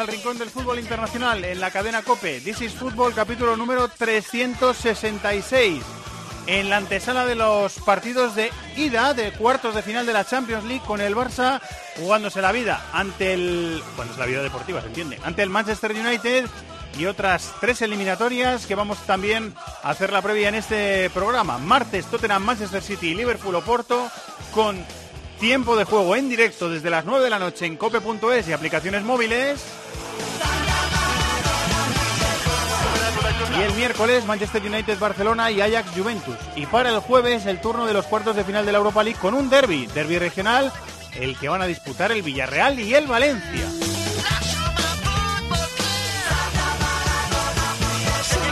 Al Rincón del Fútbol Internacional en la cadena COPE. This is Fútbol, capítulo número 366. En la antesala de los partidos de ida de cuartos de final de la Champions League con el Barça jugándose la vida ante el... Bueno, es la vida deportiva, se entiende. Ante el Manchester United y otras tres eliminatorias que vamos también a hacer la previa en este programa. Martes, Tottenham, Manchester City, Liverpool, Oporto con tiempo de juego en directo desde las 9 de la noche en cope.es y aplicaciones móviles. Y el miércoles Manchester United Barcelona y Ajax Juventus. Y para el jueves el turno de los cuartos de final de la Europa League con un derby, derby regional, el que van a disputar el Villarreal y el Valencia.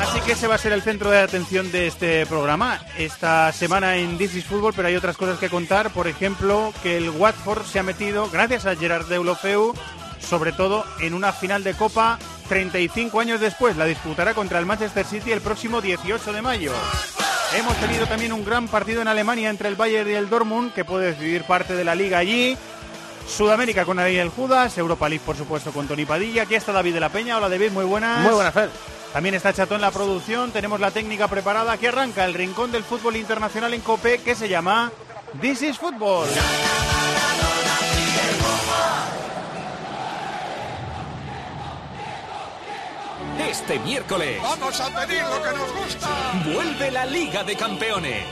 Así que ese va a ser el centro de atención de este programa esta semana en This is Fútbol, pero hay otras cosas que contar. Por ejemplo, que el Watford se ha metido, gracias a Gerard Deulofeu, sobre todo en una final de Copa 35 años después. La disputará contra el Manchester City el próximo 18 de mayo. Hemos tenido también un gran partido en Alemania entre el Bayern y el Dortmund, que puede decidir parte de la liga allí. Sudamérica con Ariel Judas, Europa League por supuesto con Tony Padilla. Aquí está David de la Peña. Hola David, muy buenas. Muy buenas, Fer. También está Chato en la producción, tenemos la técnica preparada. Aquí arranca el rincón del fútbol internacional en COPE que se llama This is Football. Este miércoles Vamos a pedir lo que nos gusta. vuelve la Liga de Campeones.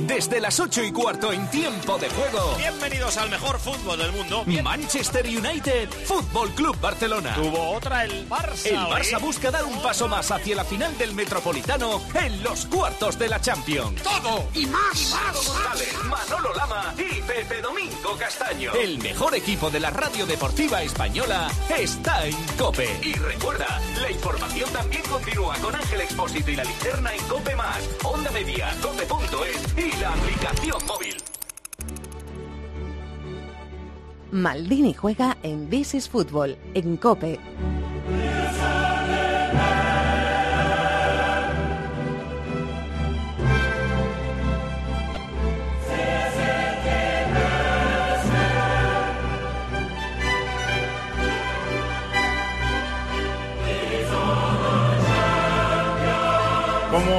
Desde las 8 y cuarto en tiempo de juego. Bienvenidos al mejor fútbol del mundo. Manchester United, Fútbol Club Barcelona. Tuvo otra el Barça. El. Barça busca dar un paso más hacia la final del Metropolitano en los cuartos de la Champions. Todo y más. González, Manolo Lama y Pepe Domingo Castaño. El mejor equipo de la radio deportiva española está en COPE. Y recuerda, la información también continúa con Ángel Expósito y la linterna en COPE Más, Onda Media, COPE.es y la aplicación móvil. Maldini juega en This is Fútbol en Cope.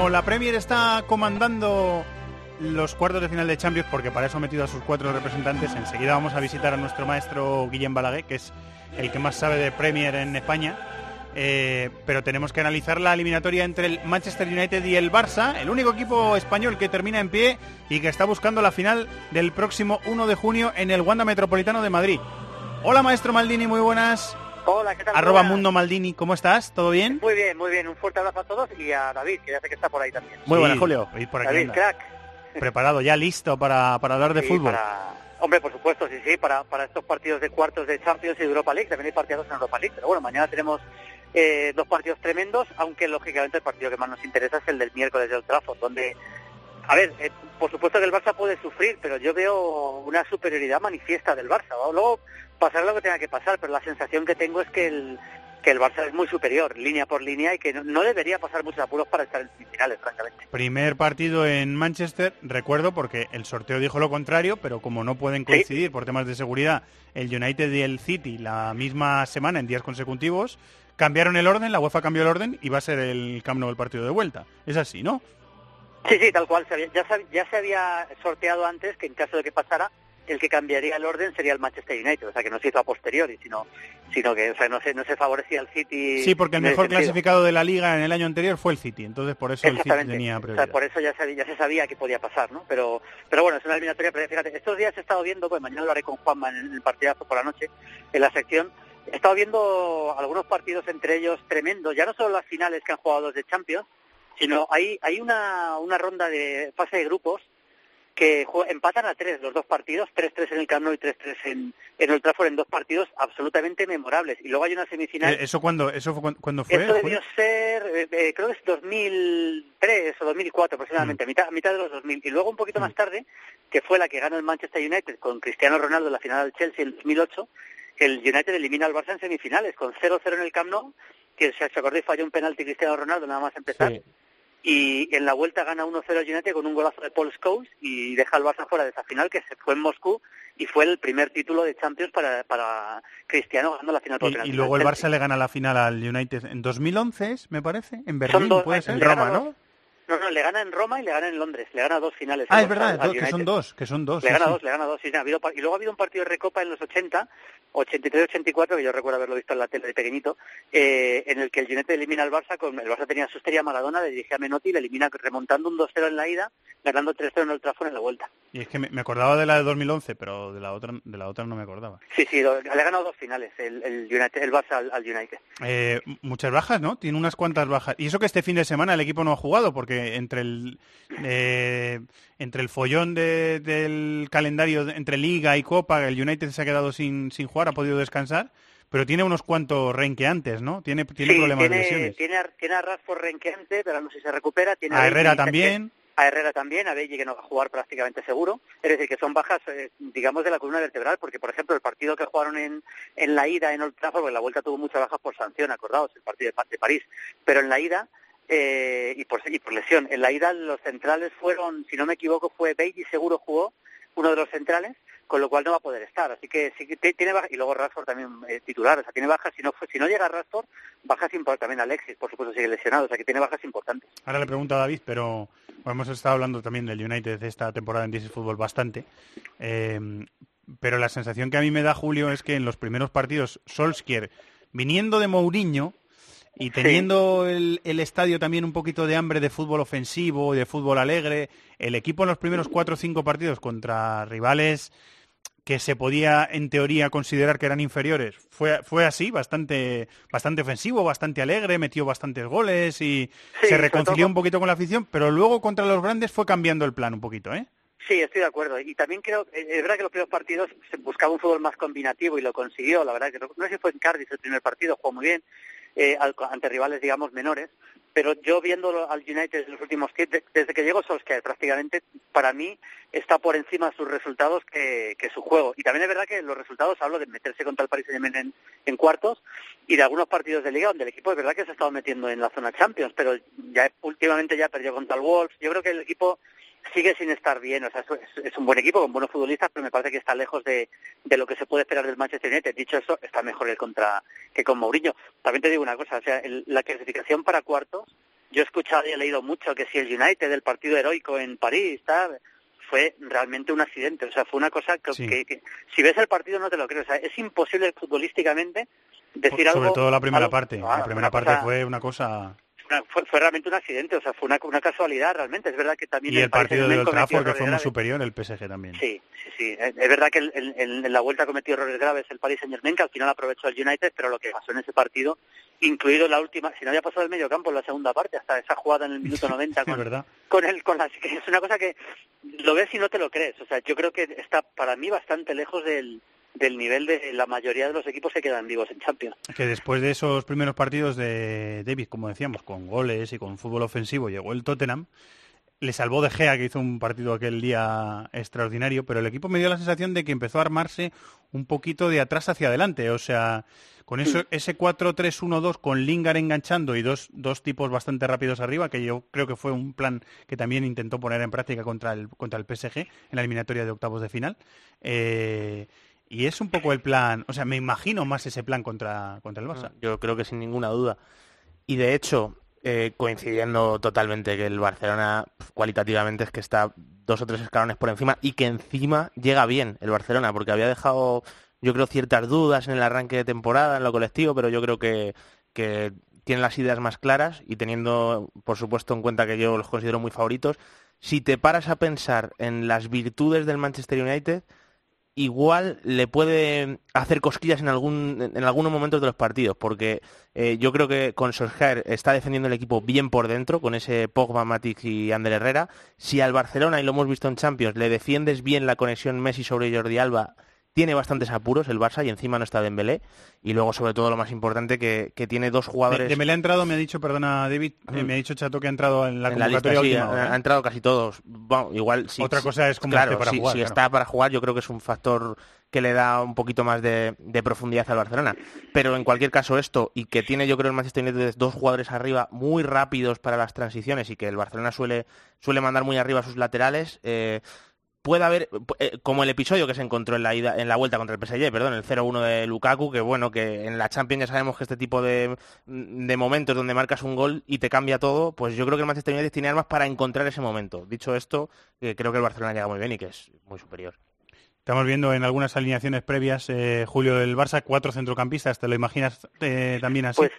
La Premier está comandando los cuartos de final de Champions, porque para eso ha metido a sus cuatro representantes, enseguida vamos a visitar a nuestro maestro Guillem Balaguer, que es el que más sabe de Premier en España. Eh, pero tenemos que analizar la eliminatoria entre el Manchester United y el Barça, el único equipo español que termina en pie y que está buscando la final del próximo 1 de junio en el Wanda Metropolitano de Madrid. Hola maestro Maldini, muy buenas. Hola, ¿qué tal? Arroba Muy buenas. Mundo Maldini, ¿cómo estás? ¿Todo bien? Muy bien, muy bien. Un fuerte abrazo a todos y a David, que ya sé que está por ahí también. Muy buenas, Sí, Julio. y por aquí David, anda. crack. Preparado, ya listo para, para hablar de Sí, fútbol. para- Hombre, por supuesto, sí, sí, para, para estos partidos de cuartos de Champions y de Europa League. También hay partidos en Europa League, pero bueno, mañana tenemos eh, dos partidos tremendos, aunque lógicamente el partido que más nos interesa es el del miércoles de Old Trafford, donde, a ver, eh, por supuesto que el Barça puede sufrir, pero yo veo una superioridad manifiesta del Barça. ¿no? Luego pasará lo que tenga que pasar, pero la sensación que tengo es que el que el Barça es muy superior, línea por línea, y que no, no debería pasar muchos apuros para estar en semifinales, francamente. Primer partido en Manchester, recuerdo porque el sorteo dijo lo contrario, pero como no pueden Sí. coincidir por temas de seguridad el United y el City la misma semana en días consecutivos, cambiaron el orden, la UEFA cambió el orden y va a ser el Camp Nou el partido de vuelta. Es así, ¿no? Sí, sí, tal cual. se había- ya se había sorteado antes que en caso de que pasara, el que cambiaría el orden sería el Manchester United. O sea, que no se hizo a posteriori, sino, sino que o sea, no, se, no se favorecía al City. Sí, porque el mejor clasificado de la liga en el año anterior fue el City, entonces por eso el City tenía O sea, prioridad. por eso ya se, ya se sabía que podía pasar, ¿no? Pero, pero bueno, es una eliminatoria. Pero fíjate, estos días he estado viendo, pues mañana lo haré con Juanma en el partidazo por la noche, en la sección. He estado viendo algunos partidos entre ellos tremendos, ya no solo las finales que han jugado los de Champions, sino hay, hay una, una ronda de fase de grupos que empatan a tres los dos partidos, 3-3 en el Camp Nou y 3-3 en, en Old Trafford en dos partidos absolutamente memorables. Y luego hay una semifinal. Eh, ¿Eso cuándo, eso fue, cuándo fue? Julio? debió ser, eh, eh, creo que es 2003 o 2004 Mm. aproximadamente, mitad, mitad de los 2000. Y luego un poquito más tarde, que fue la que gana el Manchester United con Cristiano Ronaldo en la final del Chelsea en 2008, el United elimina al Barça en semifinales con 0-0 en el Camp Nou, que si os acordáis falló un penalti Cristiano Ronaldo nada más empezar. Sí. Y en la vuelta gana 1-0 el United con un golazo de Paul Scholes y deja al Barça fuera de esa final que se fue en Moscú y fue el primer título de Champions para, para Cristiano ganando la final por Y, luego el. Barça le gana la final al United en 2011, es, me parece, en Berlín, dos- puede en ser. Roma, ¿no? ¿No? No, le gana en Roma y le gana en Londres. Le gana dos finales. Ah, es verdad, que son dos, que son dos. Le sí, gana sí. dos, le gana dos. sí, ha habido y luego ha habido un partido de Recopa en los 80, 83-84, que yo recuerdo haberlo visto en la tele de pequeñito, eh, en el que el United elimina al Barça, con el Barça tenía su estrella Maradona, le dirige a Menotti le elimina remontando un 2-0 en la ida, ganando 3-0 en el Trafford en la vuelta. Y es que me, me acordaba de la de 2011, pero de la otra de la otra no me acordaba. Sí, sí, lo- le ha ganado dos finales el, el, United, el Barça al, al United. Eh, muchas bajas, ¿no? Tiene unas cuantas bajas. Y eso que este fin de semana el equipo no ha jugado, porque entre el eh, entre el follón de- del calendario de- entre Liga y Copa, el United se ha quedado sin, sin jugar, ha podido descansar, pero tiene unos cuantos renqueantes, ¿no? Tiene, tiene sí, problemas de tiene, lesiones. tiene, a- tiene a Rashford renqueante, pero no sé si se recupera. Tiene A Herrera también. a Herrera también, a Belli que no va a jugar prácticamente seguro. Es decir, que son bajas, eh, digamos, de la columna vertebral, porque, por ejemplo, el partido que jugaron en, en la ida en Old Trafford, porque la vuelta tuvo muchas bajas por sanción, acordaos, el partido de, de París. Pero en la ida, eh, y, por, y lesión, en la ida los centrales fueron, si no me equivoco, fue Belli seguro jugó, uno de los centrales, con lo cual no va a poder estar. Así que que tiene bajas, y luego Rashford también eh, titular, o sea, tiene bajas, si no, si no llega Rashford, bajas importantes, también Alexis, por supuesto, sigue lesionado, o sea, que tiene bajas importantes. Ahora le pregunto a David, pero hemos estado hablando también del United esta temporada en DC Fútbol bastante. Eh, pero la sensación que a mí me da Julio es que en los primeros partidos Solskjaer, viniendo de Mourinho y teniendo el, el estadio también un poquito de hambre de fútbol ofensivo y de fútbol alegre, el equipo en los primeros cuatro o cinco partidos contra rivales que se podía en teoría considerar que eran inferiores fue fue así bastante bastante ofensivo bastante alegre metió bastantes goles y Sí, se reconcilió un poquito con la afición pero luego contra los grandes fue cambiando el plan un poquito eh Sí, estoy de acuerdo. Y también creo, es verdad que los primeros partidos se buscaba un fútbol más combinativo y lo consiguió. La verdad que no, no sé si fue en Cardiff el primer partido, jugó muy bien eh, ante rivales, digamos, menores. Pero yo viéndolo al United en los últimos tiempos, desde que llegó Solskjaer prácticamente, para mí está por encima sus resultados que, su juego. Y también es verdad que los resultados, hablo de meterse contra el Paris Saint-Germain en cuartos y de algunos partidos de liga donde el equipo es verdad que se ha estado metiendo en la zona Champions, pero ya últimamente ya perdió contra el Wolves. Yo creo que el equipo sigue sin estar bien, o sea, es, un buen equipo con buenos futbolistas, pero me parece que está lejos de, de lo que se puede esperar del Manchester United. Dicho eso, está mejor el contra que con Mourinho. También te digo una cosa, o sea, el- la clasificación para cuartos, yo he escuchado y he leído mucho que si el United del partido heroico en París, tal, fue realmente un accidente, o sea, fue una cosa que, Sí. que- que- si ves el partido no te lo crees, o sea, es imposible futbolísticamente decir sobre algo todo la primera algo- parte ah, la primera parte cosa- fue una cosa una- fue, fue realmente un accidente, o sea, fue una, una casualidad realmente. Es verdad que también y el Paris partido de Saint-Germain Trafford que fue muy superior el PSG también Sí, sí, sí. Es verdad que el- el- el- en la vuelta cometió errores graves el Paris Saint Germain, que al final aprovechó el United, pero lo que pasó en ese partido, incluido la última, si no había pasado el medio campo en la segunda parte, hasta esa jugada en el minuto 90 es con, verdad con el, con la, que es una cosa que lo ves y no te lo crees. O sea, yo creo que está para mí bastante lejos del, del nivel de la mayoría de los equipos que quedan vivos en Champions. que después de esos primeros partidos de David, como decíamos, con goles y con fútbol ofensivo, llegó el Tottenham, le salvó De Gea, que hizo un partido aquel día extraordinario, pero el equipo me dio la sensación de que empezó a armarse un poquito de atrás hacia adelante, o sea, con eso, ese 4-3-1-2 con Lingard enganchando y dos, dos tipos bastante rápidos arriba, que yo creo que fue un plan que también intentó poner en práctica contra el, contra el PSG en la eliminatoria de octavos de final. Eh, y es un poco el plan, o sea, me imagino más ese plan contra, contra el Barça. Yo creo que sin ninguna duda. Y de hecho, eh, coincidiendo totalmente que el Barcelona cualitativamente es que está dos o tres escalones por encima y que encima llega bien el Barcelona, porque había dejado, yo creo, ciertas dudas en el arranque de temporada, en lo colectivo, pero yo creo que, que tiene las ideas más claras y teniendo, por supuesto, en cuenta que yo los considero muy favoritos, si te paras a pensar en las virtudes del Manchester United, igual le puede hacer cosquillas en algún en algunos momentos de los partidos, porque eh, yo creo que con Solskjaer está defendiendo el equipo bien por dentro, con ese Pogba, Matic y Ander Herrera. Si al Barcelona, y lo hemos visto en Champions, le defiendes bien la conexión Messi sobre Jordi Alba, tiene bastantes apuros el Barça y encima no está Dembélé y luego sobre todo lo más importante que, que tiene dos jugadores Dembélé ha entrado me ha dicho perdona David eh, me ha dicho Chato que ha entrado en la en la convocatoria lista, última ha, ¿eh? ha entrado casi todos Bueno, igual sí, Otra cosa es cómo claro, esté para si, jugar, si claro. está para jugar yo creo que es un factor que le da un poquito más de, de profundidad al Barcelona pero en cualquier caso esto y que tiene yo creo el Manchester United dos jugadores arriba muy rápidos para las transiciones y que el Barcelona suele suele mandar muy arriba a sus laterales eh, puede haber, eh, como el episodio que se encontró en la ida, en la vuelta contra el PSG, perdón, el 0-1 de Lukaku, que bueno, que en la Champions ya sabemos que este tipo de, de momentos donde marcas un gol y te cambia todo, pues yo creo que el Manchester United tiene armas para encontrar ese momento. Dicho esto, eh, creo que el Barcelona llega muy bien y que es muy superior. Estamos viendo en algunas alineaciones previas, eh, Julio del Barça, cuatro centrocampistas. ¿Te lo imaginas eh, también así? Pues,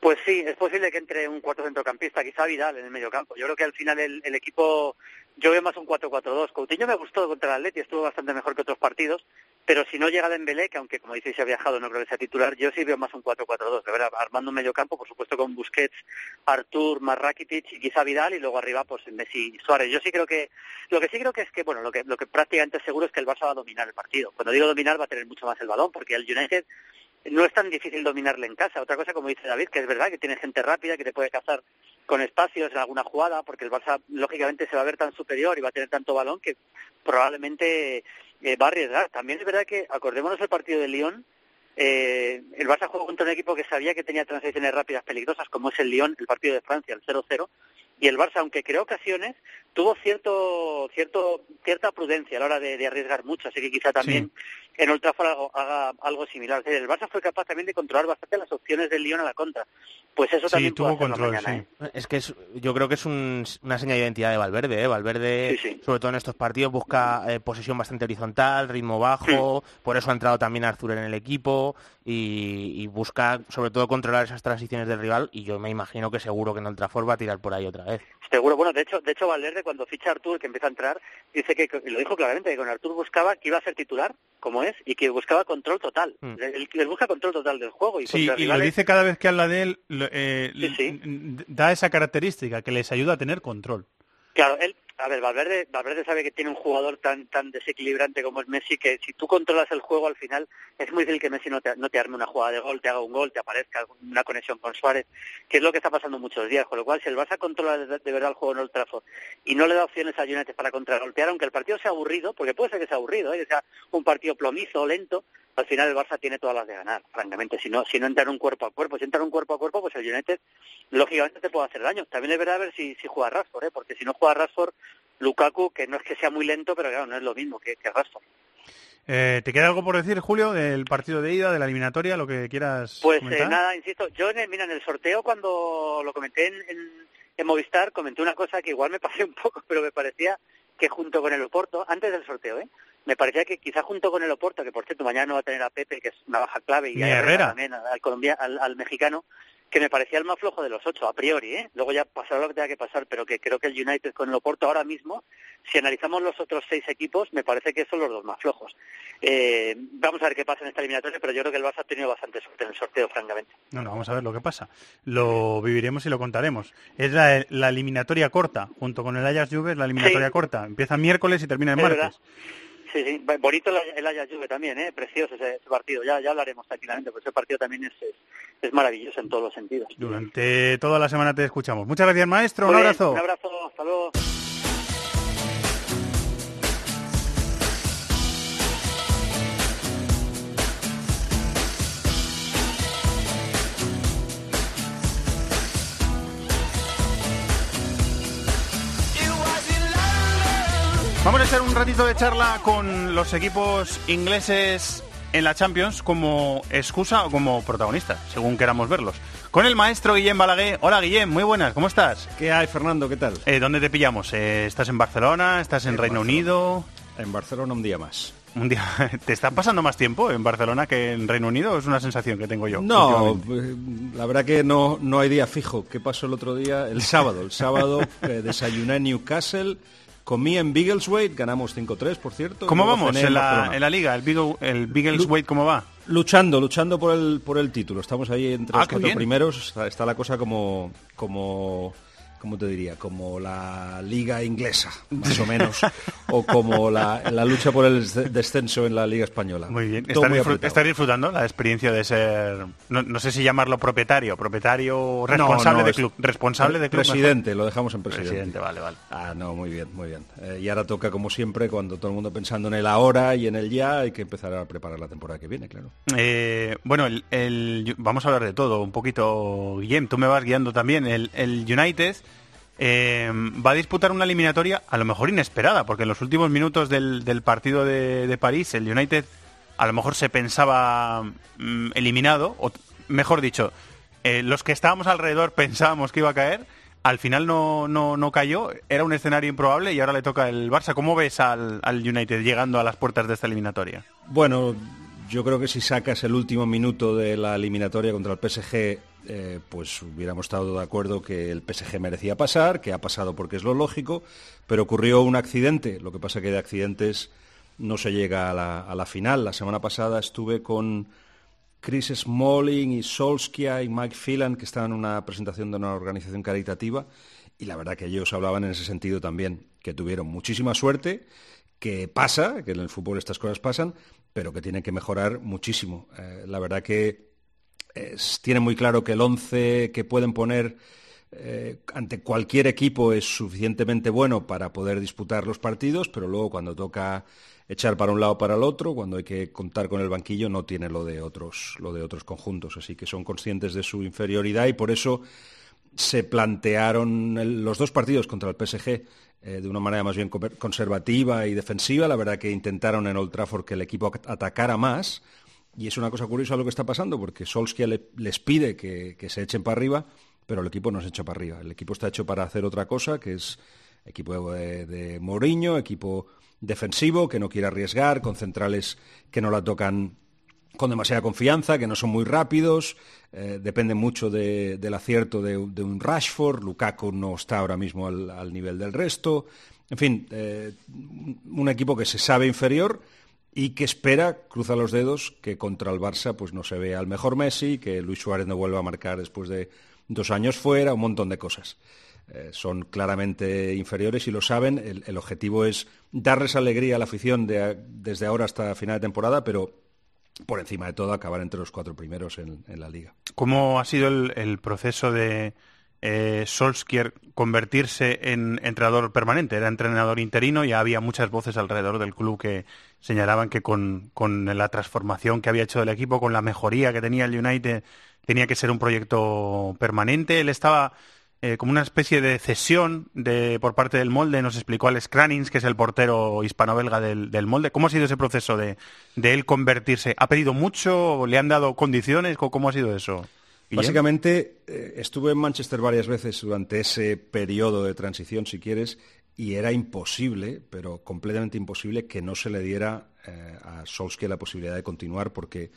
pues sí, es posible que entre un cuarto centrocampista, quizá Vidal en el medio campo. Yo creo que al final el, el equipo, yo veo más un 4-4-2. Coutinho me gustó contra el Atleti, estuvo bastante mejor que otros partidos, pero si no llega Dembélé, que aunque como dices se ha viajado no creo que sea titular, yo sí veo más un 4-4-2, de verdad, armando un medio campo, por supuesto con Busquets, Artur, Marrakitic y quizá Vidal y luego arriba pues Messi y Suárez. Yo sí creo que, lo que sí creo que es que, bueno, lo que, lo que prácticamente seguro es que el Barça va a dominar el partido. Cuando digo dominar va a tener mucho más el balón, porque el United no es tan difícil dominarle en casa. Otra cosa, como dice David, que es verdad que tiene gente rápida, que te puede cazar con espacios en alguna jugada, porque el Barça lógicamente se va a ver tan superior y va a tener tanto balón que probablemente eh, va a arriesgar. También es verdad que, acordémonos del partido de Lyon, eh, el Barça jugó contra un equipo que sabía que tenía transiciones rápidas peligrosas, como es el Lyon, el partido de Francia, el 0-0, y el Barça, aunque creó ocasiones, tuvo cierto, cierto, cierta prudencia a la hora de, de arriesgar mucho, así que quizá también en Old Trafford haga, haga algo similar. El Barça fue capaz también de controlar bastante las opciones del Lyon a la contra. Pues eso sí, también tuvo puede control, mañana, sí. ¿eh? Es que es, yo creo que es un- una señal de identidad de Valverde. ¿eh? Valverde, Sí, sí. sobre todo en estos partidos, busca eh, posesión bastante horizontal, ritmo bajo. Por eso ha entrado también Arthur en el equipo y, y busca, sobre todo, controlar esas transiciones del rival. Y yo me imagino que seguro que en Old Trafford va a tirar por ahí otra vez. Seguro, bueno, de hecho, de hecho Valverde cuando ficha Artur, que empieza a entrar, dice que, lo dijo claramente, que con Artur buscaba que iba a ser titular, como es, y que buscaba control total. Mm. Él, él busca control total del juego. Y Sí, y lo dice cada vez que habla de él, eh, Sí, sí. n- da esa característica que les ayuda a tener control. Claro, él, a ver, Valverde, Valverde sabe que tiene un jugador tan tan desequilibrante como es Messi que si tú controlas el juego al final es muy difícil que Messi no te, arme una jugada de gol, te haga un gol, te aparezca una conexión con Suárez, que es lo que está pasando muchos días. Con lo cual, si el Barça controla de, verdad el juego en Old Trafford y no le da opciones a United para contragolpear, aunque el partido sea aburrido, porque puede ser que sea aburrido, ¿eh? que sea un partido plomizo, lento, al final el Barça tiene todas las de ganar, francamente. Si no, si no entra en un cuerpo a cuerpo, si entra en un cuerpo a cuerpo, pues el United lógicamente te puede hacer daño. También es verdad a ver si, si juega Rashford, ¿eh? porque si no juega Rashford, Lukaku, que no es que sea muy lento, pero claro, no es lo mismo que, que Rashford. Eh, ¿Te queda algo por decir, Julio, del partido de ida, de la eliminatoria, lo que quieras Pues eh, nada, insisto, yo en el, mira, en el sorteo cuando lo comenté en, en, en Movistar, comenté una cosa que igual me pasé un poco, pero me parecía que junto con el Oporto, antes del sorteo, ¿eh? Me parecía que quizá junto con el Oporto, que por cierto mañana no va a tener a Pepe, que es una baja clave, y a Herrera también, al, colombia, al, al mexicano, que me parecía el más flojo de los ocho, a priori, ¿eh? Luego ya pasará lo que tenga que pasar, pero que creo que el United con el Oporto ahora mismo, si analizamos los otros seis equipos, me parece que son los dos más flojos. Eh, vamos a ver qué pasa en esta eliminatoria, pero yo creo que el Barça ha tenido bastante suerte en el sorteo, francamente. No, no, vamos a ver lo que pasa. Lo viviremos y lo contaremos. Es la, la eliminatoria corta, junto con el Ajax Juve, es la eliminatoria Sí. corta. Empieza miércoles y termina el Es martes. verdad. Sí, sí, bonito el, el Ajax Juve también, ¿eh? precioso ese, ese partido, ya, ya hablaremos tranquilamente, porque ese partido también es, es, es maravilloso en todos los sentidos. Durante toda la semana te escuchamos. Muchas gracias, maestro. Muy un bien, abrazo. Un abrazo, hasta luego. Vamos a echar un ratito de charla con los equipos ingleses en la Champions como excusa o como protagonistas, según queramos verlos. Con el maestro Guillem Balaguer. Hola Guillem, muy buenas, ¿cómo estás? ¿Qué hay, Fernando? ¿Qué tal? Eh, ¿Dónde te pillamos? Eh, ¿Estás en Barcelona? ¿Estás en, En Reino Barcelona. Unido? En Barcelona un día más. Un día, ¿Te está pasando más tiempo en Barcelona que en Reino Unido? Es una sensación que tengo yo. No, la verdad que no, no hay día fijo. ¿Qué pasó el otro día? El sábado. El sábado eh, desayuné en Newcastle, Comí en Biggleswade, ganamos 5-3, por cierto. ¿Cómo vamos en la, en la liga? ¿El, Beagle, el cómo va? Luchando, luchando por el, por el título. Estamos ahí entre Ah, los cuatro bien. primeros. Está, está la cosa como, como, ¿cómo te diría? Como la liga inglesa, más o menos. o como la, la lucha por el des- descenso en la liga española. Muy bien. ¿Estás, muy disfrut- apretado. estás disfrutando la experiencia de ser, no, no sé si llamarlo propietario, propietario responsable no, de club, responsable de club. mejor. Presidente, lo dejamos en presidente. Presidente, vale, vale. Ah, no, muy bien, muy bien. Eh, y ahora toca, como siempre, cuando todo el mundo pensando en el ahora y en el ya, hay que empezar a preparar la temporada que viene, claro. Eh, bueno, el, el- vamos a hablar de todo un poquito, Guillem, tú me vas guiando también. El, el United eh, va a disputar una eliminatoria a lo mejor inesperada, porque en los últimos minutos del, partido de, París, el United a lo mejor se pensaba mm, eliminado, o mejor dicho, eh, los que estábamos alrededor pensábamos que iba a caer. Al final no, no, no cayó, era un escenario improbable y ahora le toca el Barça. ¿Cómo ves al, al United llegando a las puertas de esta eliminatoria? Bueno, yo creo que si sacas el último minuto de la eliminatoria contra el PSG, eh, pues hubiéramos estado de acuerdo que el PSG merecía pasar, que ha pasado porque es lo lógico, pero ocurrió un accidente. Lo que pasa que de accidentes no se llega a la, a la final. La semana pasada estuve con Chris Smalling y Solskjaer y Mike Phelan, que estaban en una presentación de una organización caritativa, y la verdad que ellos hablaban en ese sentido también, que tuvieron muchísima suerte, que pasa, que en el fútbol estas cosas pasan, pero que tienen que mejorar muchísimo. Eh, la verdad que es- tienen muy claro que el 11 que pueden poner eh, ante cualquier equipo es suficientemente bueno para poder disputar los partidos, pero luego cuando toca echar para un lado o para el otro, cuando hay que contar con el banquillo, no tiene lo de otros, lo de otros conjuntos. Así que son conscientes de su inferioridad y por eso se plantearon los dos partidos contra el PSG eh, de una manera más bien conservativa y defensiva. La verdad que intentaron en Old Trafford que el equipo ac- atacara más. Y es una cosa curiosa lo que está pasando, porque Solskjaer le- les pide que, que se echen para arriba, pero el equipo no se echa para arriba. El equipo está hecho para hacer otra cosa, que es equipo de, de Mourinho, equipo defensivo, que no quiere arriesgar, con centrales que no la tocan con demasiada confianza, que no son muy rápidos, eh, depende mucho de- del acierto de, un Rashford, Lukaku no está ahora mismo al, nivel del resto, en fin, eh, un equipo que se sabe inferior y que espera, cruza los dedos, que contra el Barça pues no se vea al mejor Messi, que Luis Suárez no vuelva a marcar después de dos años fuera, un montón de cosas. Eh, son claramente inferiores y lo saben. El, objetivo es darles alegría a la afición de- desde ahora hasta final de temporada, pero por encima de todo acabar entre los cuatro primeros en, la liga. ¿Cómo ha sido el proceso de eh, Solskjaer convertirse en entrenador permanente? Era entrenador interino y había muchas voces alrededor del club que señalaban que con, la transformación que había hecho del equipo, con la mejoría que tenía el United, tenía que ser un proyecto permanente. Él estaba eh, como una especie de cesión de, por parte del molde, nos explicó Alex Cranins, que es el portero hispano-belga del, del molde. ¿Cómo ha sido ese proceso de, de él convertirse? ¿Ha pedido mucho? ¿Le han dado condiciones? ¿Cómo cómo ha sido eso? Básicamente, eh, estuve en Manchester varias veces durante ese periodo de transición, si quieres, y era imposible, pero completamente imposible, que no se le diera eh, a Solskjaer la posibilidad de continuar, porque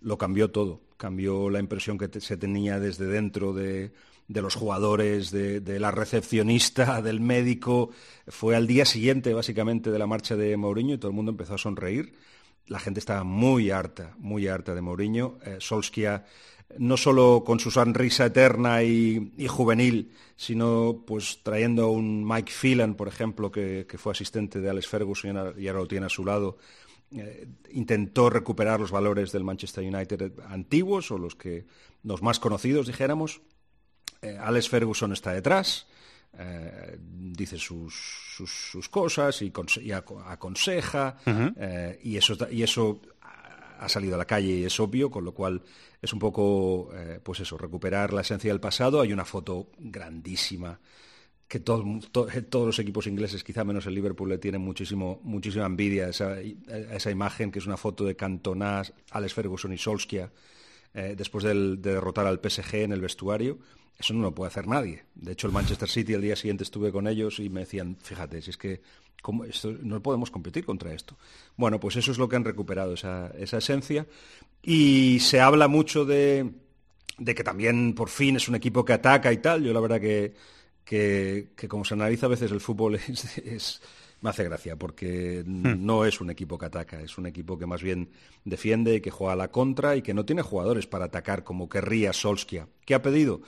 lo cambió todo. Cambió la impresión que se tenía desde dentro de, los jugadores, de, de la recepcionista, del médico. Fue al día siguiente, básicamente, de la marcha de Mourinho y todo el mundo empezó a sonreír. La gente estaba muy harta, muy harta de Mourinho. Eh, Solskjaer, no solo con su sonrisa eterna y, y juvenil, sino pues trayendo a un Mike Phelan, por ejemplo, que, que fue asistente de Alex Ferguson y ahora- lo tiene a su lado, eh, intentó recuperar los valores del Manchester United antiguos o los que los más conocidos, dijéramos. Eh, Alex Ferguson está detrás, eh, dice sus, sus, sus cosas y, conse- y aco- aconseja, eh, y, eso, y eso ha- salido a la calle y es obvio, con lo cual es un poco, eh, pues eso, recuperar la esencia del pasado. Hay una foto grandísima que eh, todos los equipos ingleses, quizá menos el Liverpool, le tienen muchísimo, muchísima envidia a esa, imagen, que es una foto de Cantona, Alex Ferguson y Solskjaer, eh, después de derrotar al PSG en el vestuario. Eso no lo puede hacer nadie. De hecho, el Manchester City el día siguiente estuve con ellos y me decían, fíjate, si es que ¿cómo esto- no podemos competir contra esto. Bueno, pues eso es lo que han recuperado, esa, esa esencia. Y se habla mucho de, de que también por fin es un equipo que ataca y tal. Yo la verdad que que, como se analiza a veces el fútbol es- me hace gracia, porque Hmm. no es un equipo que ataca, es un equipo que más bien defiende, que juega a la contra y que no tiene jugadores para atacar como querría Solskjaer. ¿Qué ha pedido?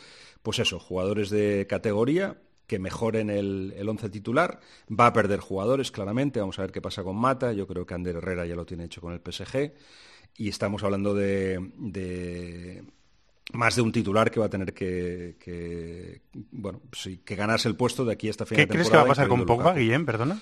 Pues eso, jugadores de categoría que mejoren el, el once titular. Va a perder jugadores, claramente. Vamos a ver qué pasa con Mata. Yo creo que Ander Herrera ya lo tiene hecho con el PSG. Y estamos hablando de, de más de un titular que va a tener que, que, bueno, sí, que ganarse el puesto de aquí hasta final ¿Qué de crees que va a temporada, pasar con Pogba. Guillem? Perdona.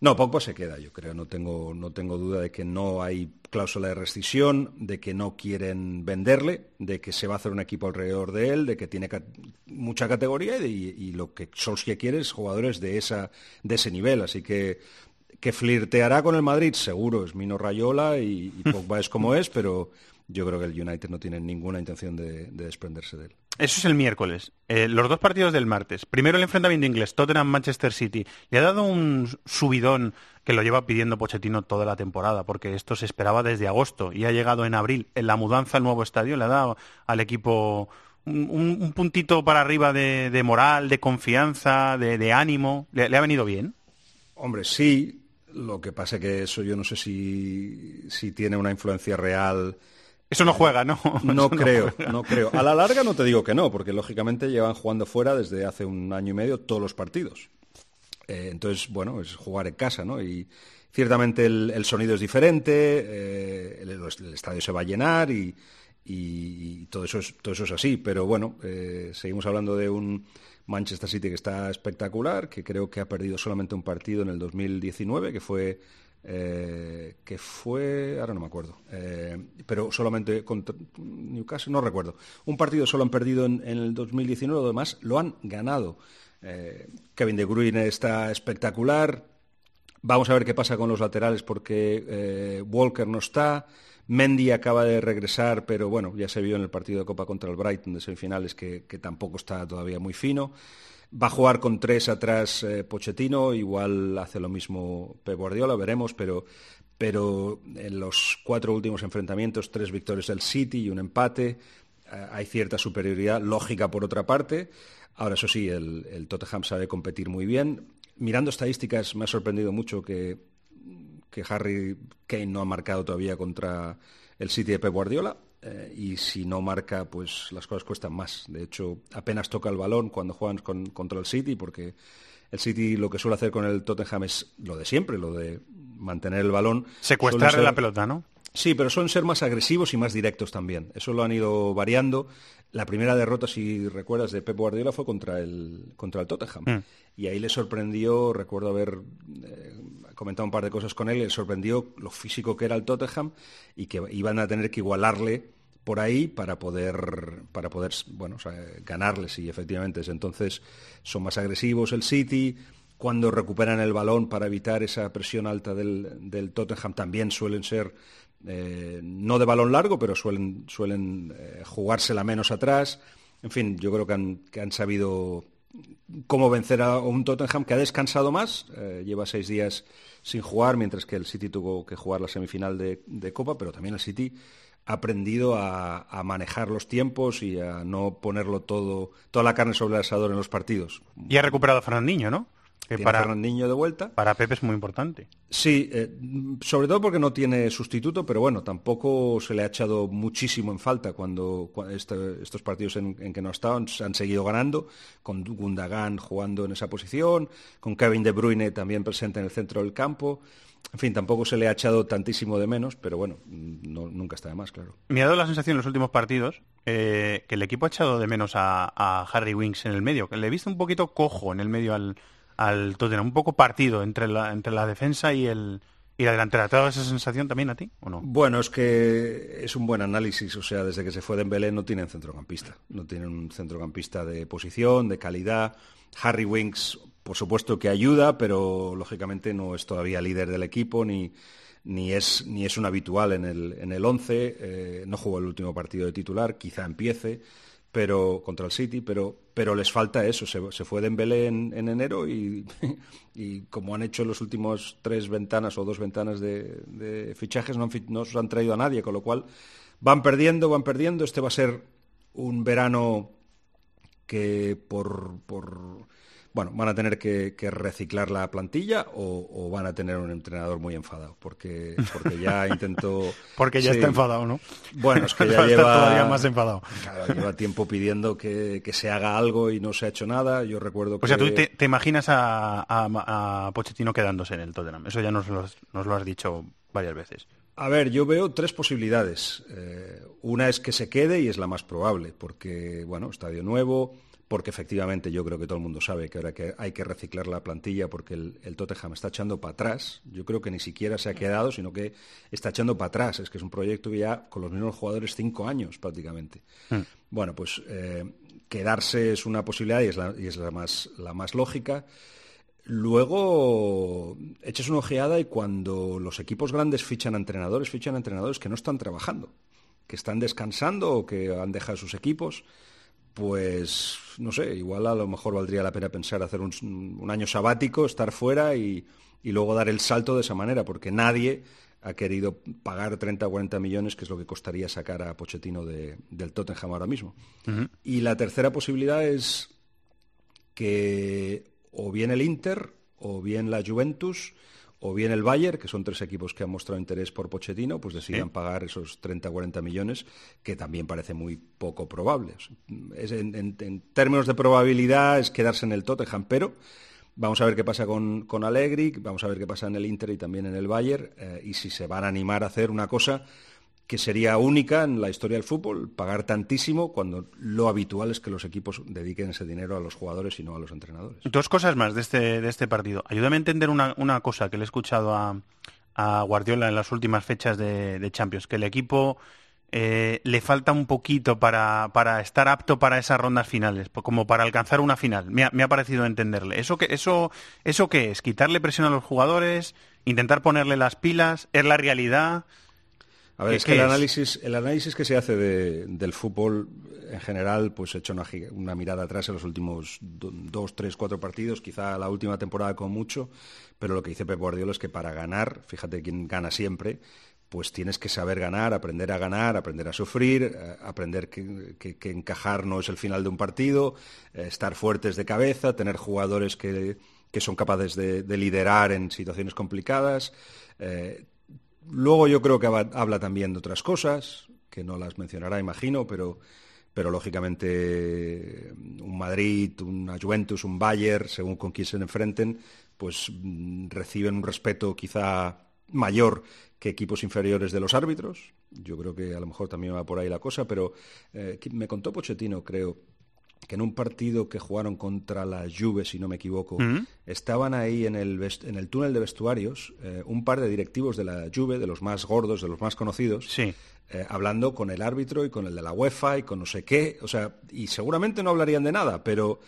No, Pogba se queda, yo creo. No tengo, no tengo duda de que no hay cláusula de rescisión, de que no quieren venderle, de que se va a hacer un equipo alrededor de él, de que tiene ca- mucha categoría y, de- y lo que Solskjaer quiere es jugadores de, esa, de ese nivel. Así que que flirteará con el Madrid, seguro, es Mino Rayola y, y Pogba es como es, pero yo creo que el United no tiene ninguna intención de, de desprenderse de él. Eso es el miércoles. Eh, los dos partidos del martes. Primero el enfrentamiento inglés, Tottenham-Manchester City. Le ha dado un subidón que lo lleva pidiendo Pochettino toda la temporada, porque esto se esperaba desde agosto y ha llegado en abril. En la mudanza al nuevo estadio le ha dado al equipo un, un- un puntito para arriba de, de moral, de confianza, de, de ánimo. ¿Le, le ha venido bien? Hombre, sí. Lo que pasa que eso yo no sé si, si tiene una influencia real. Eso no juega, ¿no? No creo, juega. no creo. A la larga no te digo que no, porque lógicamente llevan jugando fuera desde hace un año y medio todos los partidos. Eh, entonces, bueno, es jugar en casa, ¿no? Y ciertamente el, el sonido es diferente, eh, el, el estadio se va a llenar y, y- y todo, eso es, todo eso es así. Pero bueno, eh, seguimos hablando de un Manchester City que está espectacular, que creo que ha perdido solamente un partido en el 2019, que fue eh, que fue, ahora no me acuerdo, eh, pero solamente contra Newcastle, no recuerdo. Un partido solo han perdido en, el 2019, lo demás lo han ganado. Eh, Kevin De Bruyne está espectacular. Vamos a ver qué pasa con los laterales porque Walker no está. Mendy acaba de regresar, pero bueno, ya se vio en el partido de Copa contra el Brighton de semifinales que, que tampoco está todavía muy fino. Va a jugar con tres atrás eh, Pochettino, igual hace lo mismo Pep Guardiola, veremos, pero, pero en los cuatro últimos enfrentamientos, tres victorias del City y un empate, eh, hay cierta superioridad lógica por otra parte. Ahora, eso sí, el, el Tottenham sabe competir muy bien. Mirando estadísticas, me ha sorprendido mucho que, que Harry Kane no ha marcado todavía contra el City de Pep Guardiola. Eh, y si no marca, pues las cosas cuestan más. De hecho, apenas toca el balón cuando juegan con- contra el City, porque el City lo que suele hacer con el Tottenham es lo de siempre, lo de mantener el balón. Secuestrarle Suelen la pelota, ¿no? Sí, pero suelen ser más agresivos y más directos también. Eso lo han ido variando. La primera derrota, si recuerdas, de Pep Guardiola fue contra el, contra el Tottenham. Mm. Y ahí le sorprendió, recuerdo haber eh, comentado un par de cosas con él, le sorprendió lo físico que era el Tottenham y que iban a tener que igualarle por ahí para poder, para poder bueno, ganarles y efectivamente es entonces son más agresivos el City, cuando recuperan el balón para evitar esa presión alta del, del Tottenham también suelen ser eh, no de balón largo, pero suelen, suelen eh, jugársela menos atrás. En fin, yo creo que han, que han sabido cómo vencer a un Tottenham que ha descansado más, eh, lleva seis días sin jugar, mientras que el City tuvo que jugar la semifinal de, de Copa, pero también el City aprendido a, a manejar los tiempos y a no ponerlo todo, toda la carne sobre el asador en los partidos. Y ha recuperado a Fernandinho, ¿no? Que Tiene para, Fernandinho de vuelta. para Pepe es muy importante. Sí, eh, sobre todo porque no tiene sustituto, pero bueno, tampoco se le ha echado muchísimo en falta cuando, cua- este- estos partidos en, en que no ha estado han, han seguido ganando, con Gundogan jugando en esa posición, con Kevin De Bruyne también presente en el centro del campo. En fin, tampoco se le ha echado tantísimo de menos, pero bueno, no- nunca está de más, claro. Me ha dado la sensación en los últimos partidos eh, que el equipo ha echado de menos a, a Harry Winks en el medio, que le he visto un poquito cojo en el medio al, al Tottenham, un poco partido entre la, entre la defensa y, el, y la delantera. ¿Te ha dado esa sensación también a ti o no? Bueno, es que es un buen análisis. O sea, desde que se fue Dembélé no tienen centrocampista. No tienen un centrocampista de posición, de calidad. Harry Winks, por supuesto que ayuda, pero lógicamente no es todavía líder del equipo ni, ni, es, ni es un habitual en el, en el 11. Eh, no jugó el último partido de titular, quizá empiece pero contra el City, pero, pero les falta eso. Se, fue Dembélé en, en enero y, y como han hecho en los últimos tres ventanas o dos ventanas de, fichajes, no han, no se han traído a nadie, con lo cual van perdiendo, van perdiendo. Este va a ser un verano que por, por bueno, van a tener que, reciclar la plantilla o, van a tener un entrenador muy enfadado, porque, porque ya intentó... porque ya está enfadado, ¿no? Bueno, es que ya lleva... todavía más enfadado. lleva tiempo pidiendo que, se haga algo y no se ha hecho nada. Yo recuerdo que... O sea, tú te, imaginas a, a, Pochettino quedándose en el Tottenham. Eso ya nos lo, nos lo has dicho varias veces. A ver, yo veo tres posibilidades. Eh, una es que se quede y es la más probable, porque, bueno, estadio nuevo, porque efectivamente yo creo que todo el mundo sabe que ahora que hay que reciclar la plantilla porque el, Tottenham está echando para atrás. Yo creo que ni siquiera se ha quedado, sino que está echando para atrás. Es que es un proyecto que ya con los mismos jugadores cinco años prácticamente. Mm. Bueno, pues eh, quedarse es una posibilidad y es, la, y es la, más, la más lógica. Luego echas una ojeada y cuando los equipos grandes fichan a entrenadores, fichan a entrenadores que no están trabajando, que están descansando o que han dejado sus equipos, pues no sé, igual a lo mejor valdría la pena pensar hacer un, año sabático, estar fuera y, luego dar el salto de esa manera, porque nadie ha querido pagar 30 o 40 millones, que es lo que costaría sacar a Pochettino del Tottenham ahora mismo. Y la tercera posibilidad es que o bien el Inter, o bien la Juventus, o bien el Bayern, que son tres equipos que han mostrado interés por Pochettino, pues decidan pagar esos 30 o 40 millones, que también parece muy poco probable. en, términos de probabilidad es quedarse en el Tottenham, pero vamos a ver qué pasa con, con Allegri, vamos a ver qué pasa en el Inter y también en el Bayern, eh, y si se van a animar a hacer una cosa que sería única en la historia del fútbol, pagar tantísimo cuando lo habitual es que los equipos dediquen ese dinero a los jugadores y no a los entrenadores. Dos cosas más de este, de este partido. Ayúdame a entender una, cosa que le he escuchado a, Guardiola en las últimas fechas de, Champions, que el equipo eh, le falta un poquito para, estar apto para esas rondas finales, como para alcanzar una final. Me ha, parecido entenderle. ¿Eso, que, eso, ¿Eso qué es? ¿Quitarle presión a los jugadores? ¿Intentar ponerle las pilas? ¿Es la realidad? A ver, es que el análisis, el análisis que se hace del fútbol en general, pues he hecho una, mirada atrás en los últimos dos, tres, cuatro partidos, quizá la última temporada con mucho, pero lo que dice Pep Guardiola es que para ganar, fíjate quién gana siempre, pues tienes que saber ganar, aprender a ganar, aprender a sufrir, eh, aprender que, encajar no es el final de un partido, eh, estar fuertes de cabeza, tener jugadores que, son capaces de, liderar en situaciones complicadas. Eh, Luego yo creo que habla también de otras cosas, que no las mencionará, imagino, pero, pero lógicamente un Madrid, una Juventus, un Bayern, según con quién se enfrenten, pues mm, reciben un respeto quizá mayor que equipos inferiores de los árbitros. Yo creo que a lo mejor también va por ahí la cosa, pero eh, me contó Pochettino, creo, que en un partido que jugaron contra la Juve, si no me equivoco, estaban ahí en el, en el túnel de vestuarios eh, un par de directivos de la Juve, de los más gordos, de los más conocidos, eh, hablando con el árbitro y con el de la UEFA y con no sé qué, o sea, y seguramente no hablarían de nada, pero,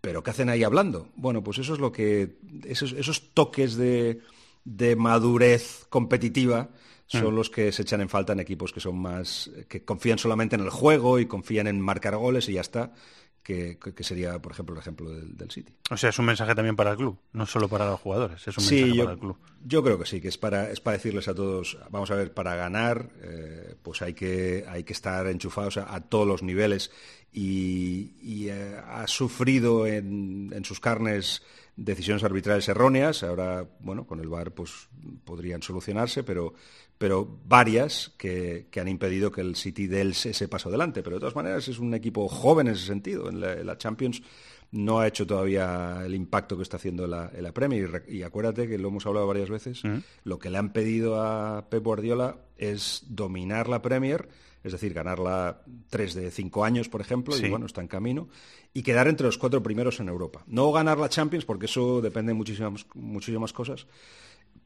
pero ¿qué hacen ahí hablando? Bueno, pues eso es lo que, esos, esos toques de, de madurez competitiva son mm. los que se echan en falta en equipos que son más que confían solamente en el juego y confían en marcar goles y ya está que, sería, por ejemplo, el ejemplo del, City. O sea, es un mensaje también para el club, no solo para los jugadores, es un mensaje yo, para el club. Yo creo que sí, que es para, es para decirles a todos, vamos a ver, para ganar, eh, pues hay que, hay que estar enchufados a, todos los niveles y, eh, ha sufrido en, en sus carnes decisiones arbitrales erróneas. Ahora, bueno, con el VAR pues podrían solucionarse, pero, pero varias que, han impedido que el City dé ese paso adelante. Pero de todas maneras es un equipo joven en ese sentido. En la, Champions no ha hecho todavía el impacto que está haciendo en la, Premier. Y, acuérdate que lo hemos hablado varias veces, lo que le han pedido a Pep Guardiola es dominar la Premier, es decir, ganarla tres de cinco años, por ejemplo, y bueno, está en camino, y quedar entre los cuatro primeros en Europa. No ganar la Champions, porque eso depende de muchísimas, muchísimas cosas,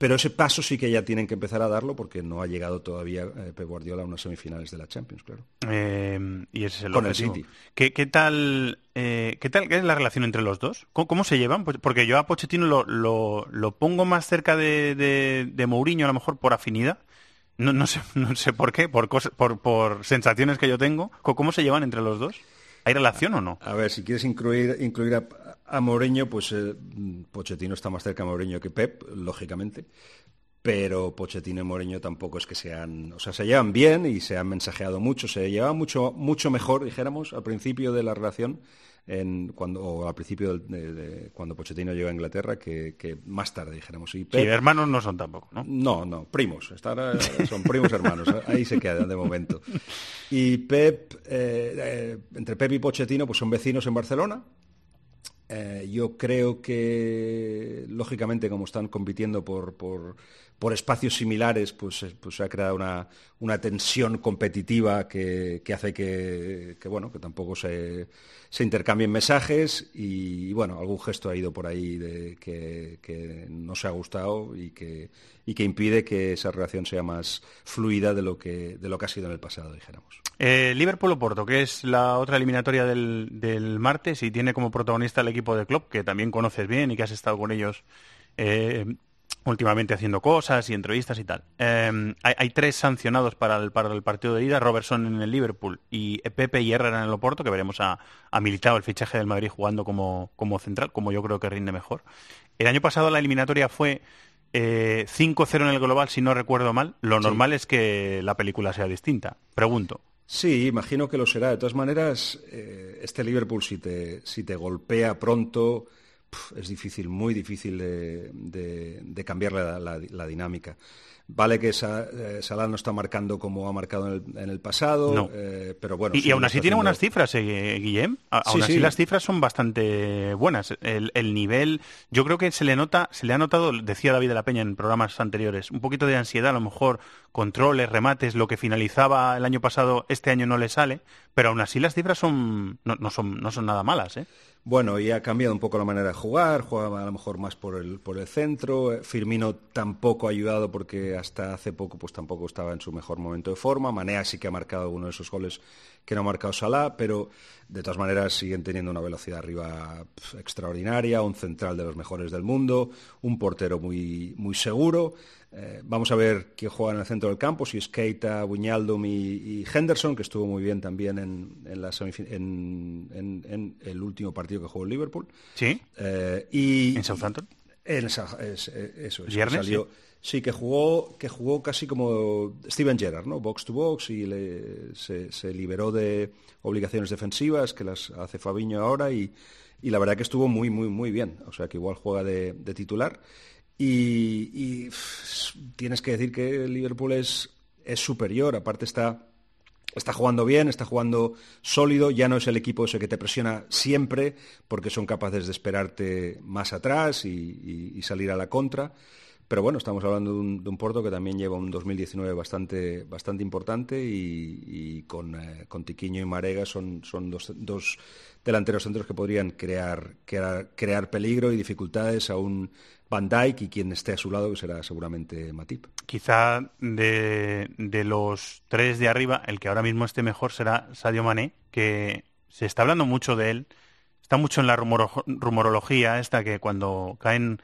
pero ese paso sí que ya tienen que empezar a darlo porque no ha llegado todavía eh, Pep Guardiola a unas semifinales de la Champions, claro. Eh, y ese es el Con el City. ¿Qué, tal, eh, ¿Qué tal es la relación entre los dos? ¿Cómo, se llevan? Pues, porque yo a Pochettino lo, lo, pongo más cerca de, de, Mourinho, a lo mejor por afinidad. No, no, sé, no sé por qué, por, por, por sensaciones que yo tengo. ¿Cómo se llevan entre los dos? ¿Hay relación o no? A ver, si quieres incluir, incluir a, a Mourinho, pues eh, Pochettino está más cerca a Mourinho que Pep, lógicamente. pero Pochettino y Mourinho tampoco es que sean, o sea, se llevan bien y se han mensajeado mucho, se llevan mucho, mucho mejor, dijéramos, al principio de la relación, en, cuando, o al principio de, de- cuando Pochettino llegó a Inglaterra, que, que más tarde, dijéramos. Y Sí, Pep- hermanos no son tampoco, ¿no? no, no, primos. Estar, eh, son primos hermanos. Ahí se quedan de momento. Y Pep, eh, eh, entre Pep y Pochettino, pues son vecinos en Barcelona. Eh, yo creo que, lógicamente, como están compitiendo por, por, por espacios similares, pues, eh, pues se ha creado una, una tensión competitiva que, que hace que, bueno, que tampoco se, se intercambien mensajes y, bueno, algún gesto ha ido por ahí que, que no se ha gustado y que, y que impide que esa relación sea más fluida de lo que, de lo que ha sido en el pasado, dijéramos. Eh, Liverpool o Porto, que es la otra eliminatoria del, del martes y tiene como protagonista el equipo de Klopp, que también conoces bien y que has estado con ellos eh, últimamente haciendo cosas y entrevistas y tal. Eh, hay, hay tres sancionados para el, para el partido de ida, Robertson en el Liverpool y Pepe y Herrera en el Oporto, que veremos a, a Militao, el fichaje del Madrid, jugando como, como central, como yo creo que rinde mejor. El año pasado la eliminatoria fue eh, 5-0 en el global, si no recuerdo mal. Lo normal es que la película sea distinta. Pregunto. Sí, imagino que lo será. De todas maneras, eh, este Liverpool si te, si te golpea pronto, es difícil, muy difícil de, de- de cambiar la, la- la dinámica. Vale que Sa- eh, Salah no está marcando como ha marcado en el, en el pasado, No. eh, pero bueno. Y, sí y aún así tiene buenas cifras, eh, Guillem. A- Sí, aún así sí. las cifras son bastante buenas. El, el nivel, yo creo que se le nota, se le ha notado, decía David de la Peña en programas anteriores, un poquito de ansiedad, a lo mejor controles, remates, lo que finalizaba el año pasado, este año no le sale, pero aún así las cifras son no, no son no son nada malas, ¿eh? Bueno, y ha cambiado un poco la manera de jugar, juega a lo mejor más por el, por el centro. Eh, Firmino tampoco ha ayudado porque hasta hace poco pues tampoco estaba en su mejor momento de forma. Manea sí que ha marcado alguno de esos goles que no ha marcado Salah, pero de todas maneras siguen teniendo una velocidad arriba extraordinaria, un central de los mejores del mundo, un portero muy, muy seguro. Eh, vamos a ver quién juega en el centro del campo, si es Keita, Wijnaldum y, y Henderson, que estuvo muy bien también en, en la en- en- el último partido que jugó el Liverpool. Sí. Eh, y, ¿En Southampton? en eh, eso es. que Viernes, salió- sí. Que jugó, que jugó casi como Steven Gerrard, ¿no? Box to box y le- se, liberó de obligaciones defensivas que las hace Fabiño ahora y, y la verdad que estuvo muy, muy, muy bien. O sea que igual juega de, titular. Y, tienes que decir que Liverpool es, es superior, aparte está Está jugando bien, está jugando sólido, ya no es el equipo ese que te presiona siempre, porque son capaces de esperarte más atrás y salir a la contra. Pero bueno, estamos hablando de un, de un Porto que también lleva un 2019 bastante, bastante importante y, con, eh, con Tiquiño y Marega son, son dos, dos delanteros centros que podrían crear, crear, peligro y dificultades a un Van Dijk y quien esté a su lado, que será seguramente Matip. Quizá de, de los tres de arriba, el que ahora mismo esté mejor será Sadio Mané, que se está hablando mucho de él. Está mucho en la rumoro- rumorología esta que cuando caen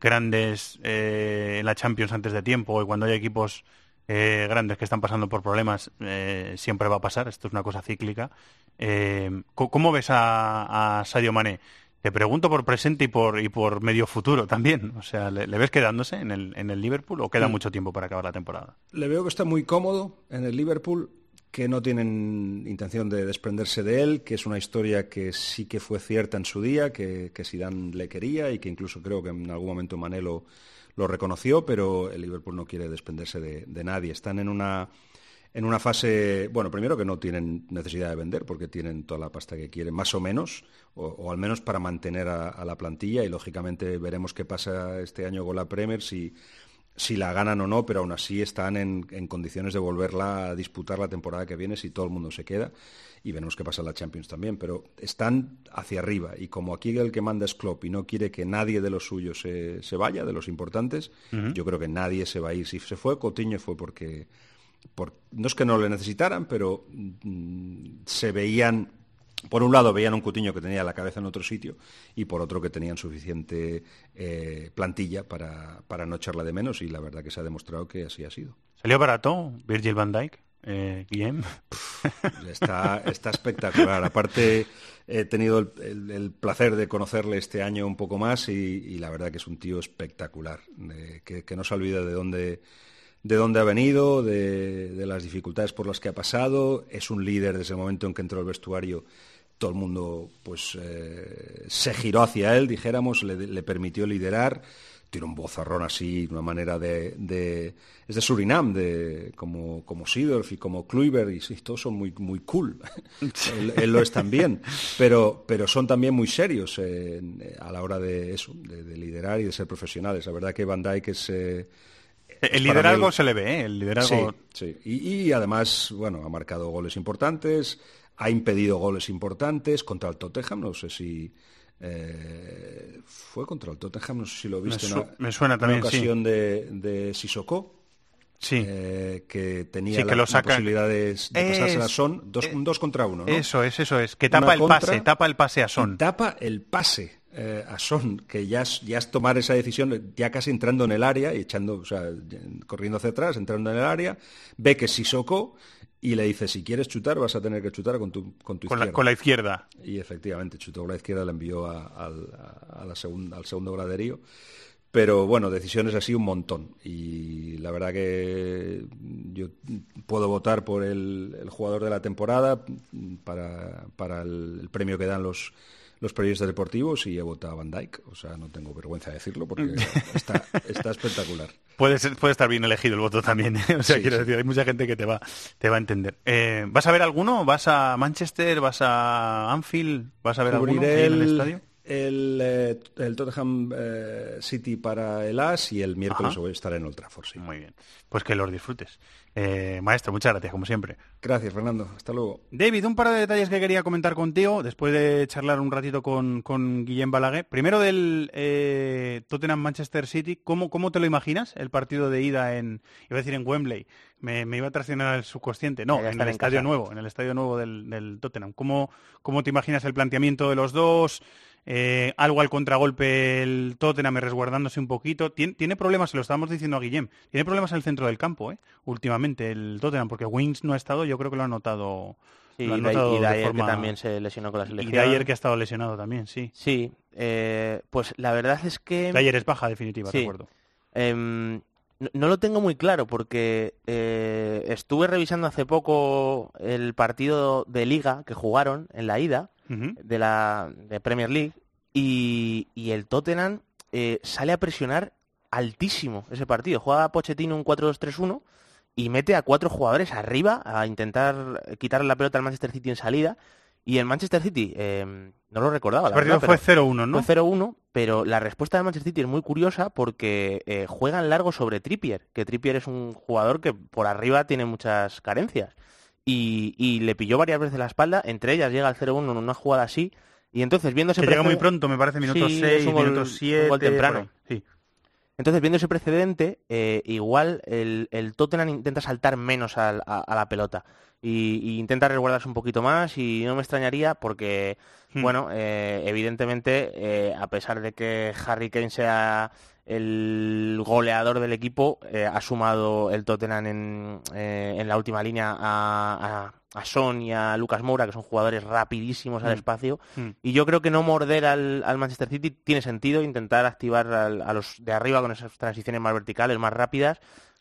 grandes eh, en la Champions antes de tiempo y cuando hay equipos eh, grandes que están pasando por problemas, eh, siempre va a pasar. Esto es una cosa cíclica. Eh, ¿Cómo ves a, a Sadio Mané? Te pregunto por presente y por, y por medio futuro también. O sea, ¿le, le ves quedándose en el, en el Liverpool o queda Mm. mucho tiempo para acabar la temporada? Le veo que está muy cómodo en el Liverpool, que no tienen intención de desprenderse de él, que es una historia que sí que fue cierta en su día, que, que Zidane le quería y que incluso creo que en algún momento Mané lo, reconoció, pero el Liverpool no quiere desprenderse de, de nadie. Están en una, en una fase, bueno, primero que no tienen necesidad de vender porque tienen toda la pasta que quieren, más o menos, o, o al menos para mantener a, a la plantilla y lógicamente veremos qué pasa este año con la Premier si si la ganan o no, pero aún así están en, en condiciones de volverla a disputar la temporada que viene si todo el mundo se queda. Y veremos qué pasa en la Champions también, pero están hacia arriba. Y como aquí el que manda es Klopp y no quiere que nadie de los suyos se, se vaya, de los importantes, yo creo que nadie se va a ir. Si se fue Coutinho fue porque, por- no es que no le necesitaran, pero mm, se veían por un lado veían un Cutiño que tenía la cabeza en otro sitio y por otro que tenían suficiente eh, plantilla para, para no echarla de menos y la verdad que se ha demostrado que así ha sido. ¿Salió barato Virgil van Dijk? eh, Guillem. Está, está espectacular. Aparte, he tenido el, el- el placer de conocerle este año un poco más y, y la verdad que es un tío espectacular, eh, que, que no se olvida de dónde, de dónde ha venido, de, de las dificultades por las que ha pasado. Es un líder desde el momento en que entró al vestuario. Todo el mundo pues, eh, se giró hacia él, dijéramos, le, le permitió liderar. Tiene un vozarrón así, una manera de... de- es de Surinam, de, como, como Seedorf y como Kluivert, y sí, todos son muy, muy cool. él, él lo es también, pero, pero son también muy serios eh, a la hora de eso, de, de liderar y de ser profesionales. La verdad que Van Dijk es... eh, El liderazgo se le ve, ¿eh? El liderazgo... Sí, sí. Y, y además, bueno, ha marcado goles importantes, ha impedido goles importantes contra el Tottenham, no sé si... eh, fue contra el Tottenham, no sé si lo viste Me en su- una- me suena una también, sí. ocasión de, de Sissoko, Sí. eh, que tenía Sí, que la, de pasársela a Son, dos, eh, un dos contra uno, ¿no? Eso es, eso es. Que Una tapa el contra, pase, tapa el pase a Son. Tapa el pase eh, a Son, que ya es, ya es tomar esa decisión, ya casi entrando en el área y echando, o sea, corriendo hacia atrás, entrando en el área, ve que Sissoko y le dice, si quieres chutar, vas a tener que chutar con tu, con tu Con la, izquierda. con la izquierda. Y efectivamente, chutó con la izquierda, le envió a- al, a- a la segun- al segundo graderío. Pero bueno, decisiones así un montón. Y la verdad que yo puedo votar por el, el jugador de la temporada para, para el, el premio que dan los, los periodistas deportivos y he votado a Van Dijk. O sea, no tengo vergüenza de decirlo porque está, está espectacular. Puede, ser- puede estar bien elegido el voto también. ¿eh? O sea, Sí, quiero sí. decir, hay mucha gente que te va, te va a entender. Eh, ¿Vas a ver alguno? ¿Vas a Manchester? ¿Vas a Anfield? ¿Vas a ver alguno Cubriré ahí en el, estadio? El, eh, el Tottenham eh, City para el AS y el miércoles Ajá. voy a estar en Old Trafford, sí. Muy bien. Pues que los disfrutes. Eh, maestro, muchas gracias, como siempre. Gracias, Fernando. Hasta luego. David, un par de detalles que quería comentar contigo después de charlar un ratito con, con Guillem Balaguer. Primero del eh, Tottenham-Manchester City. ¿Cómo, ¿Cómo te lo imaginas el partido de ida en, iba a decir en Wembley? Me, me iba a traicionar el subconsciente. No, en el en estadio casa. nuevo, en el estadio nuevo del, del Tottenham. ¿Cómo, ¿Cómo te imaginas el planteamiento de los dos? Eh, algo al contragolpe el Tottenham resguardándose un poquito. Tiene, tiene problemas, se lo estábamos diciendo a Guillem, tiene problemas en el centro del campo, ¿eh? últimamente el Tottenham, porque Wings no ha estado, yo creo que lo ha notado. Sí, y y de forma- que también se lesionó con la Y selección. Dyer que ha estado lesionado también, sí. Sí, eh, pues la verdad es que... Dyer es baja definitiva, Sí. recuerdo. Em, no, no lo tengo muy claro porque eh, estuve revisando hace poco el partido de liga que jugaron en la ida de la de Premier League y, y el Tottenham eh, sale a presionar altísimo ese partido. Juega Pochettino un 4-2-3-1 y mete a cuatro jugadores arriba a intentar quitarle la pelota al Manchester City en salida. Y el Manchester City, em, no lo recordaba. El la partido verdad, fue pero- 0-1, ¿no? fue 0-1, pero la respuesta de Manchester City es muy curiosa porque eh, juegan largo sobre Trippier, que Trippier es un jugador que por arriba tiene muchas carencias. Y, y le pilló varias veces la espalda, entre ellas llega al 0-1 en una jugada así, y entonces viendo ese Que llega muy pronto, me parece, minutos Sí, 6, es un gol- minutos un 7. gol temprano. Sí. Entonces, viendo ese precedente, eh, igual el, el Tottenham intenta saltar menos a la pelota y, y intenta resguardarse un poquito más y no me extrañaría porque, Hmm. bueno, eh, evidentemente, eh, a pesar de que Harry Kane sea el goleador del equipo, eh, ha sumado el Tottenham en, eh, en la última línea a, a, a Son y a Lucas Moura, que son jugadores rapidísimos al Hmm. espacio. Hmm. Y yo creo que no morder al, al Manchester City tiene sentido, intentar activar al- a los de arriba con esas transiciones más verticales, más rápidas.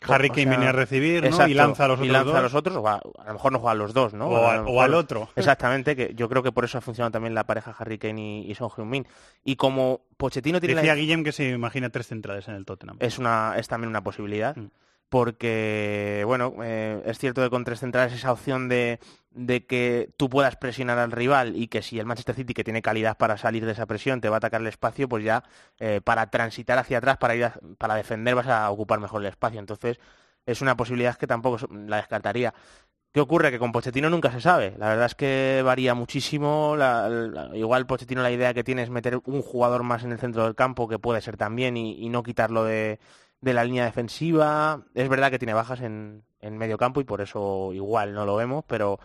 Harry O Kane sea, viene a recibir, ¿no? exacto, Y lanza a los y otros lanza a los otros, o a, a lo mejor no juegan los dos, ¿no? O A a- al otro. Exactamente, que yo creo que por eso ha funcionado también la pareja Harry Kane y, y Son Heung-min. Y como Pochettino tiene la- Decía Guillem que se imagina tres centrales en el Tottenham. es una es también una posibilidad Mm. Porque bueno eh, es cierto que con tres centrales esa opción de, de que tú puedas presionar al rival y que si el Manchester City que tiene calidad para salir de esa presión te va a atacar el espacio pues ya eh, para transitar hacia atrás para ir a- para defender vas a ocupar mejor el espacio entonces es una posibilidad que tampoco la descartaría ¿Qué ocurre? Que con Pochettino nunca se sabe. La verdad es que varía muchísimo. Igual Pochettino la idea que tiene es meter un jugador más en el centro del campo, que puede ser también, y no quitarlo de, de la línea defensiva. Es verdad que tiene bajas en, en medio campo y por eso igual no lo vemos, pero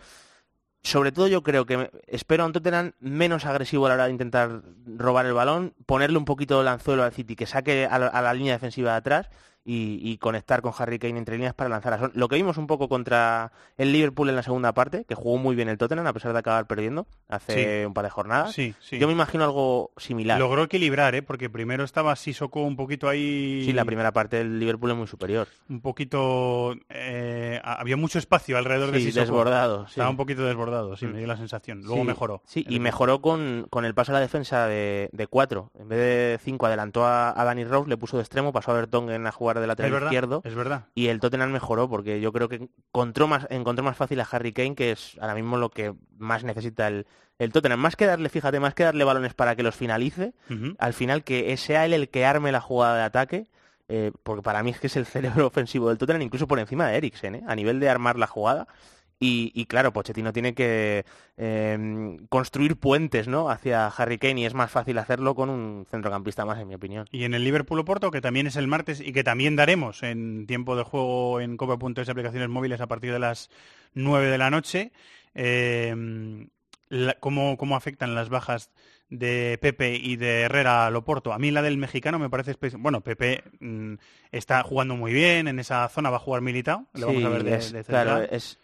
sobre todo yo creo que espero a un Tottenham menos agresivo a la hora de intentar robar el balón, ponerle un poquito el anzuelo al City, que saque a la, a la línea defensiva de atrás y, y conectar con Harry Kane entre líneas para lanzar a Son. Lo que vimos un poco contra el Liverpool en la segunda parte, que jugó muy bien el Tottenham a pesar de acabar perdiendo hace Sí. un par de jornadas. Sí, sí. Yo me imagino algo similar. Logró equilibrar, ¿eh? porque primero estaba Sissoko un poquito ahí... Sí, la primera parte del Liverpool es muy superior. Un poquito... eh, había mucho espacio alrededor de Sissoko. desbordado. Estaba un poquito desbordado, sí, Mm. me dio la sensación. Luego mejoró. Sí, y mejoró con, con el paso a la defensa de, de cuatro. En vez de cinco adelantó a, a Danny Rose, le puso de extremo, pasó a Vertonghen a jugar de Es lateral verdad, izquierdo. es verdad. Y el Tottenham mejoró porque yo creo que encontró más, encontró más fácil a Harry Kane, que es ahora mismo lo que más necesita el, el Tottenham. Más que darle, fíjate, más que darle balones para que los finalice, al final que sea él el que arme la jugada de ataque, eh, porque para mí es que es el cerebro ofensivo del Tottenham, incluso por encima de Eriksen, ¿eh? a nivel de armar la jugada. Y, y claro, Pochettino tiene que eh, construir puentes ¿no? hacia Harry Kane y es más fácil hacerlo con un centrocampista más, en mi opinión. Y en el Liverpool Oporto, que también es el martes y que también daremos en tiempo de juego en cope.es aplicaciones móviles a partir de las 9 de la noche, eh, la- cómo, cómo afectan las bajas de Pepe y de Herrera al Oporto. A mí la del mexicano me parece espe- Bueno, Pepe mm, está jugando muy bien, en esa zona va a jugar Militao, le vamos a ver de, es- de claro, central. es,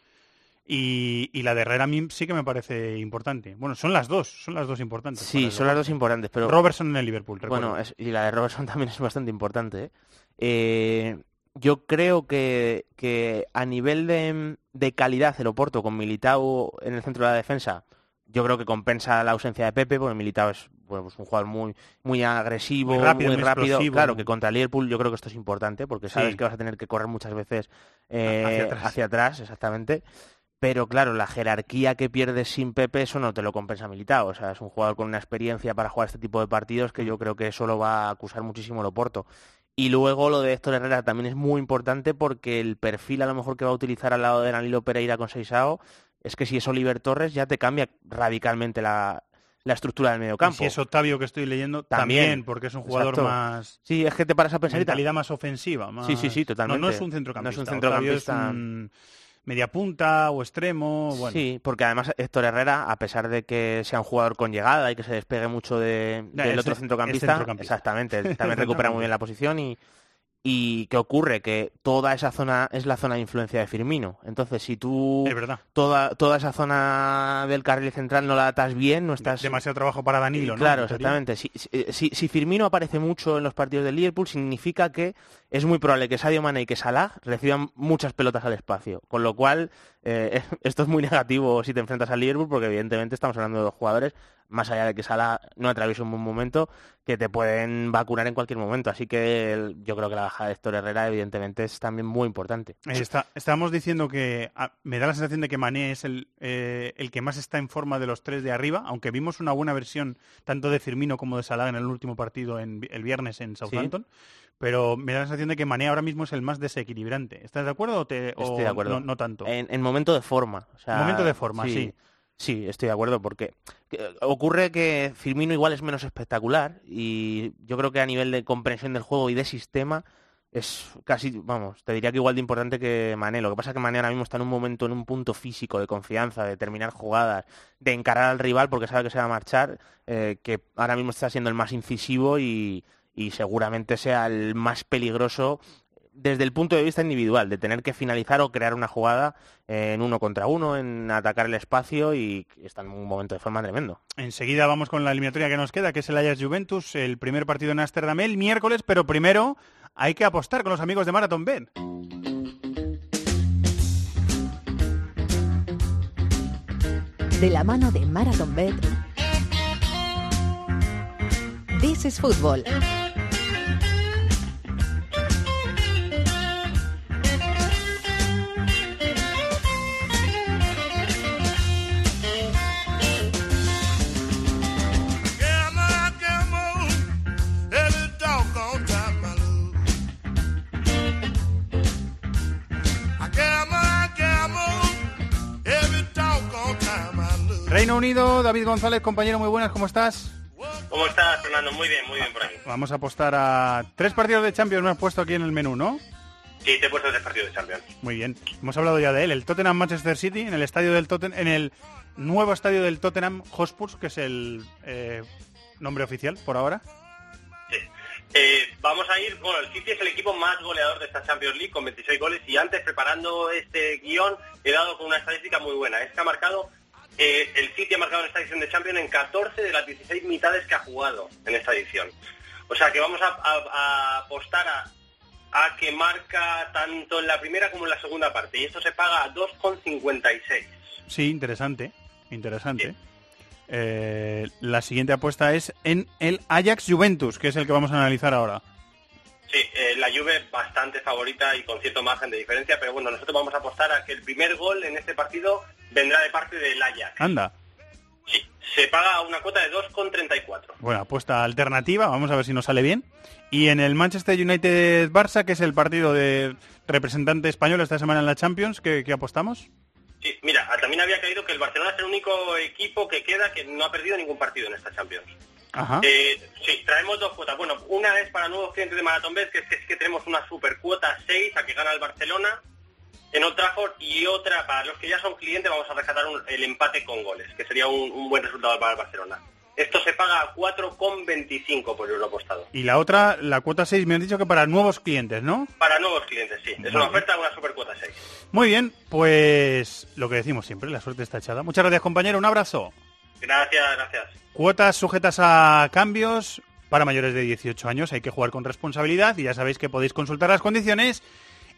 Y, y la de Herrera a mí sí que me parece importante. Bueno, son las dos, son las dos importantes. sí, son las dos importantes, pero Robertson en el Liverpool, recuerdo. Bueno, es- y la de Robertson también es bastante importante. ¿eh? Eh, yo creo que, que a nivel de, de calidad el Oporto con Militao en el centro de la defensa, yo creo que compensa la ausencia de Pepe, porque Militao es bueno, pues un jugador muy, muy agresivo, Muy rápido, muy rápido. explosivo. Claro que contra Liverpool yo creo que esto es importante, porque sabes Sí. que vas a tener que correr muchas veces eh, Hacia atrás. hacia atrás, exactamente. Pero claro, la jerarquía que pierdes sin Pepe, eso no te lo compensa Militao. O sea, es un jugador con una experiencia para jugar este tipo de partidos que yo creo que solo va a acusar muchísimo el Oporto. Y luego lo de Héctor Herrera también es muy importante porque el perfil a lo mejor que va a utilizar al lado de Danilo Pereira con Seisao es que si es Oliver Torres ya te cambia radicalmente la, la estructura del medio Y campo. si es Octavio que estoy leyendo, También. también, porque es un jugador Exacto. más... Sí, es que te paras a pensar mentalidad más ofensiva. Más... Sí, sí, sí, totalmente. No, no es un centrocampista. No es un centrocampista. Media punta o extremo. Bueno, Sí, porque además Héctor Herrera, a pesar de que sea un jugador con llegada y que se despegue mucho de, Ya, del otro centrocampista, centrocampista. exactamente, también recupera muy bien la posición y, y ¿qué ocurre? Que toda esa zona es la zona de influencia de Firmino. Entonces, si tú es verdad. toda, toda esa zona del carril central no la atas bien, no estás... Demasiado trabajo para Danilo, ¿no? Claro, exactamente. Si, si- si- si Firmino aparece mucho en los partidos del Liverpool, significa que es muy probable que Sadio Mane y que Salah reciban muchas pelotas al espacio. Con lo cual, eh, esto es muy negativo si te enfrentas al Liverpool, porque evidentemente estamos hablando de dos jugadores, más allá de que Salah no atraviese un buen momento, que te pueden vacunar en cualquier momento. Así que el- yo creo que la bajada de Héctor Herrera, evidentemente, es también muy importante. Está, estábamos diciendo que ah, me da la sensación de que Mané es el, eh, el que más está en forma de los tres de arriba, aunque vimos una buena versión tanto de Firmino como de Salah en el último partido en, el viernes en Southampton. Pero me da la sensación de que Mané ahora mismo es el más desequilibrante. ¿Estás de acuerdo o, te, o Estoy de acuerdo. No, no tanto. En, en momento de forma. o sea, Momento de forma, sí. Sí, estoy de acuerdo, porque que- ocurre que Firmino igual es menos espectacular y yo creo que a nivel de comprensión del juego y de sistema es casi, vamos, te diría que igual de importante que Mané. Lo que pasa es que Mané ahora mismo está en un momento, en un punto físico de confianza, de terminar jugadas, de encarar al rival porque sabe que se va a marchar, eh, que ahora mismo está siendo el más incisivo y, y seguramente sea el más peligroso desde el punto de vista individual, de tener que finalizar o crear una jugada en uno contra uno, en atacar el espacio y está en un momento de forma tremendo. Enseguida vamos con la eliminatoria que nos queda, que es el Ajax Juventus, el primer partido en Ámsterdam el miércoles, pero primero hay que apostar con los amigos de Marathon Bet. De la mano de Marathon Bet. This is Football. Reino Unido, David González, compañero, muy buenas, ¿cómo estás? ¿Cómo estás, Fernando? Muy bien, muy bien por aquí. Vamos a apostar a tres partidos de Champions, me has puesto aquí en el menú, ¿no? Sí, te he puesto tres partidos de Champions. Muy bien. Hemos hablado ya de él, el Tottenham Manchester City, en el estadio del Totten en el nuevo estadio del Tottenham Hotspur, que es el eh, nombre oficial por ahora. Eh, vamos a ir, bueno, el City es el equipo más goleador de esta Champions League con 26 goles y antes preparando este guion he dado con una estadística muy buena. Es que ha marcado, eh, el City ha marcado en esta edición de Champions en 14 de las 16 mitades que ha jugado en esta edición. O sea que vamos a, a- a apostar a, a que marca tanto en la primera como en la segunda parte y esto se paga a 2,56. Sí, interesante, interesante. Eh, la siguiente apuesta es en el Ajax Juventus, que es el que vamos a analizar ahora. Sí, eh, la Juve bastante favorita y con cierto margen de diferencia, pero bueno, nosotros vamos a apostar a que el primer gol en este partido vendrá de parte del Ajax. Anda, Se paga una cuota de 2,34. bueno, apuesta alternativa, vamos a ver si nos sale bien. Y en el Manchester United-Barça, que es el partido de representante español esta semana en la Champions, ¿qué, qué apostamos? Sí, mira, también había caído que el Barcelona es el único equipo que queda que no ha perdido ningún partido en esta Champions. Ajá. Eh, sí, traemos dos cuotas. Bueno, una es para nuevos clientes de Marathon Bet, que es que, es que tenemos una super cuota 6 a que gana el Barcelona en Old Trafford y otra para los que ya son clientes vamos a rescatar un- el empate con goles, que sería un, un buen resultado para el Barcelona. Esto se paga a 4,25 por euro apostado. Y la otra, la cuota 6, me han dicho que para nuevos clientes, ¿no? Para nuevos clientes, sí. Es una oferta de una super cuota 6. Muy bien, pues lo que decimos siempre, la suerte está echada. Muchas gracias, compañero, un abrazo. Gracias, gracias. Cuotas sujetas a cambios para mayores de 18 años. Hay que jugar con responsabilidad y ya sabéis que podéis consultar las condiciones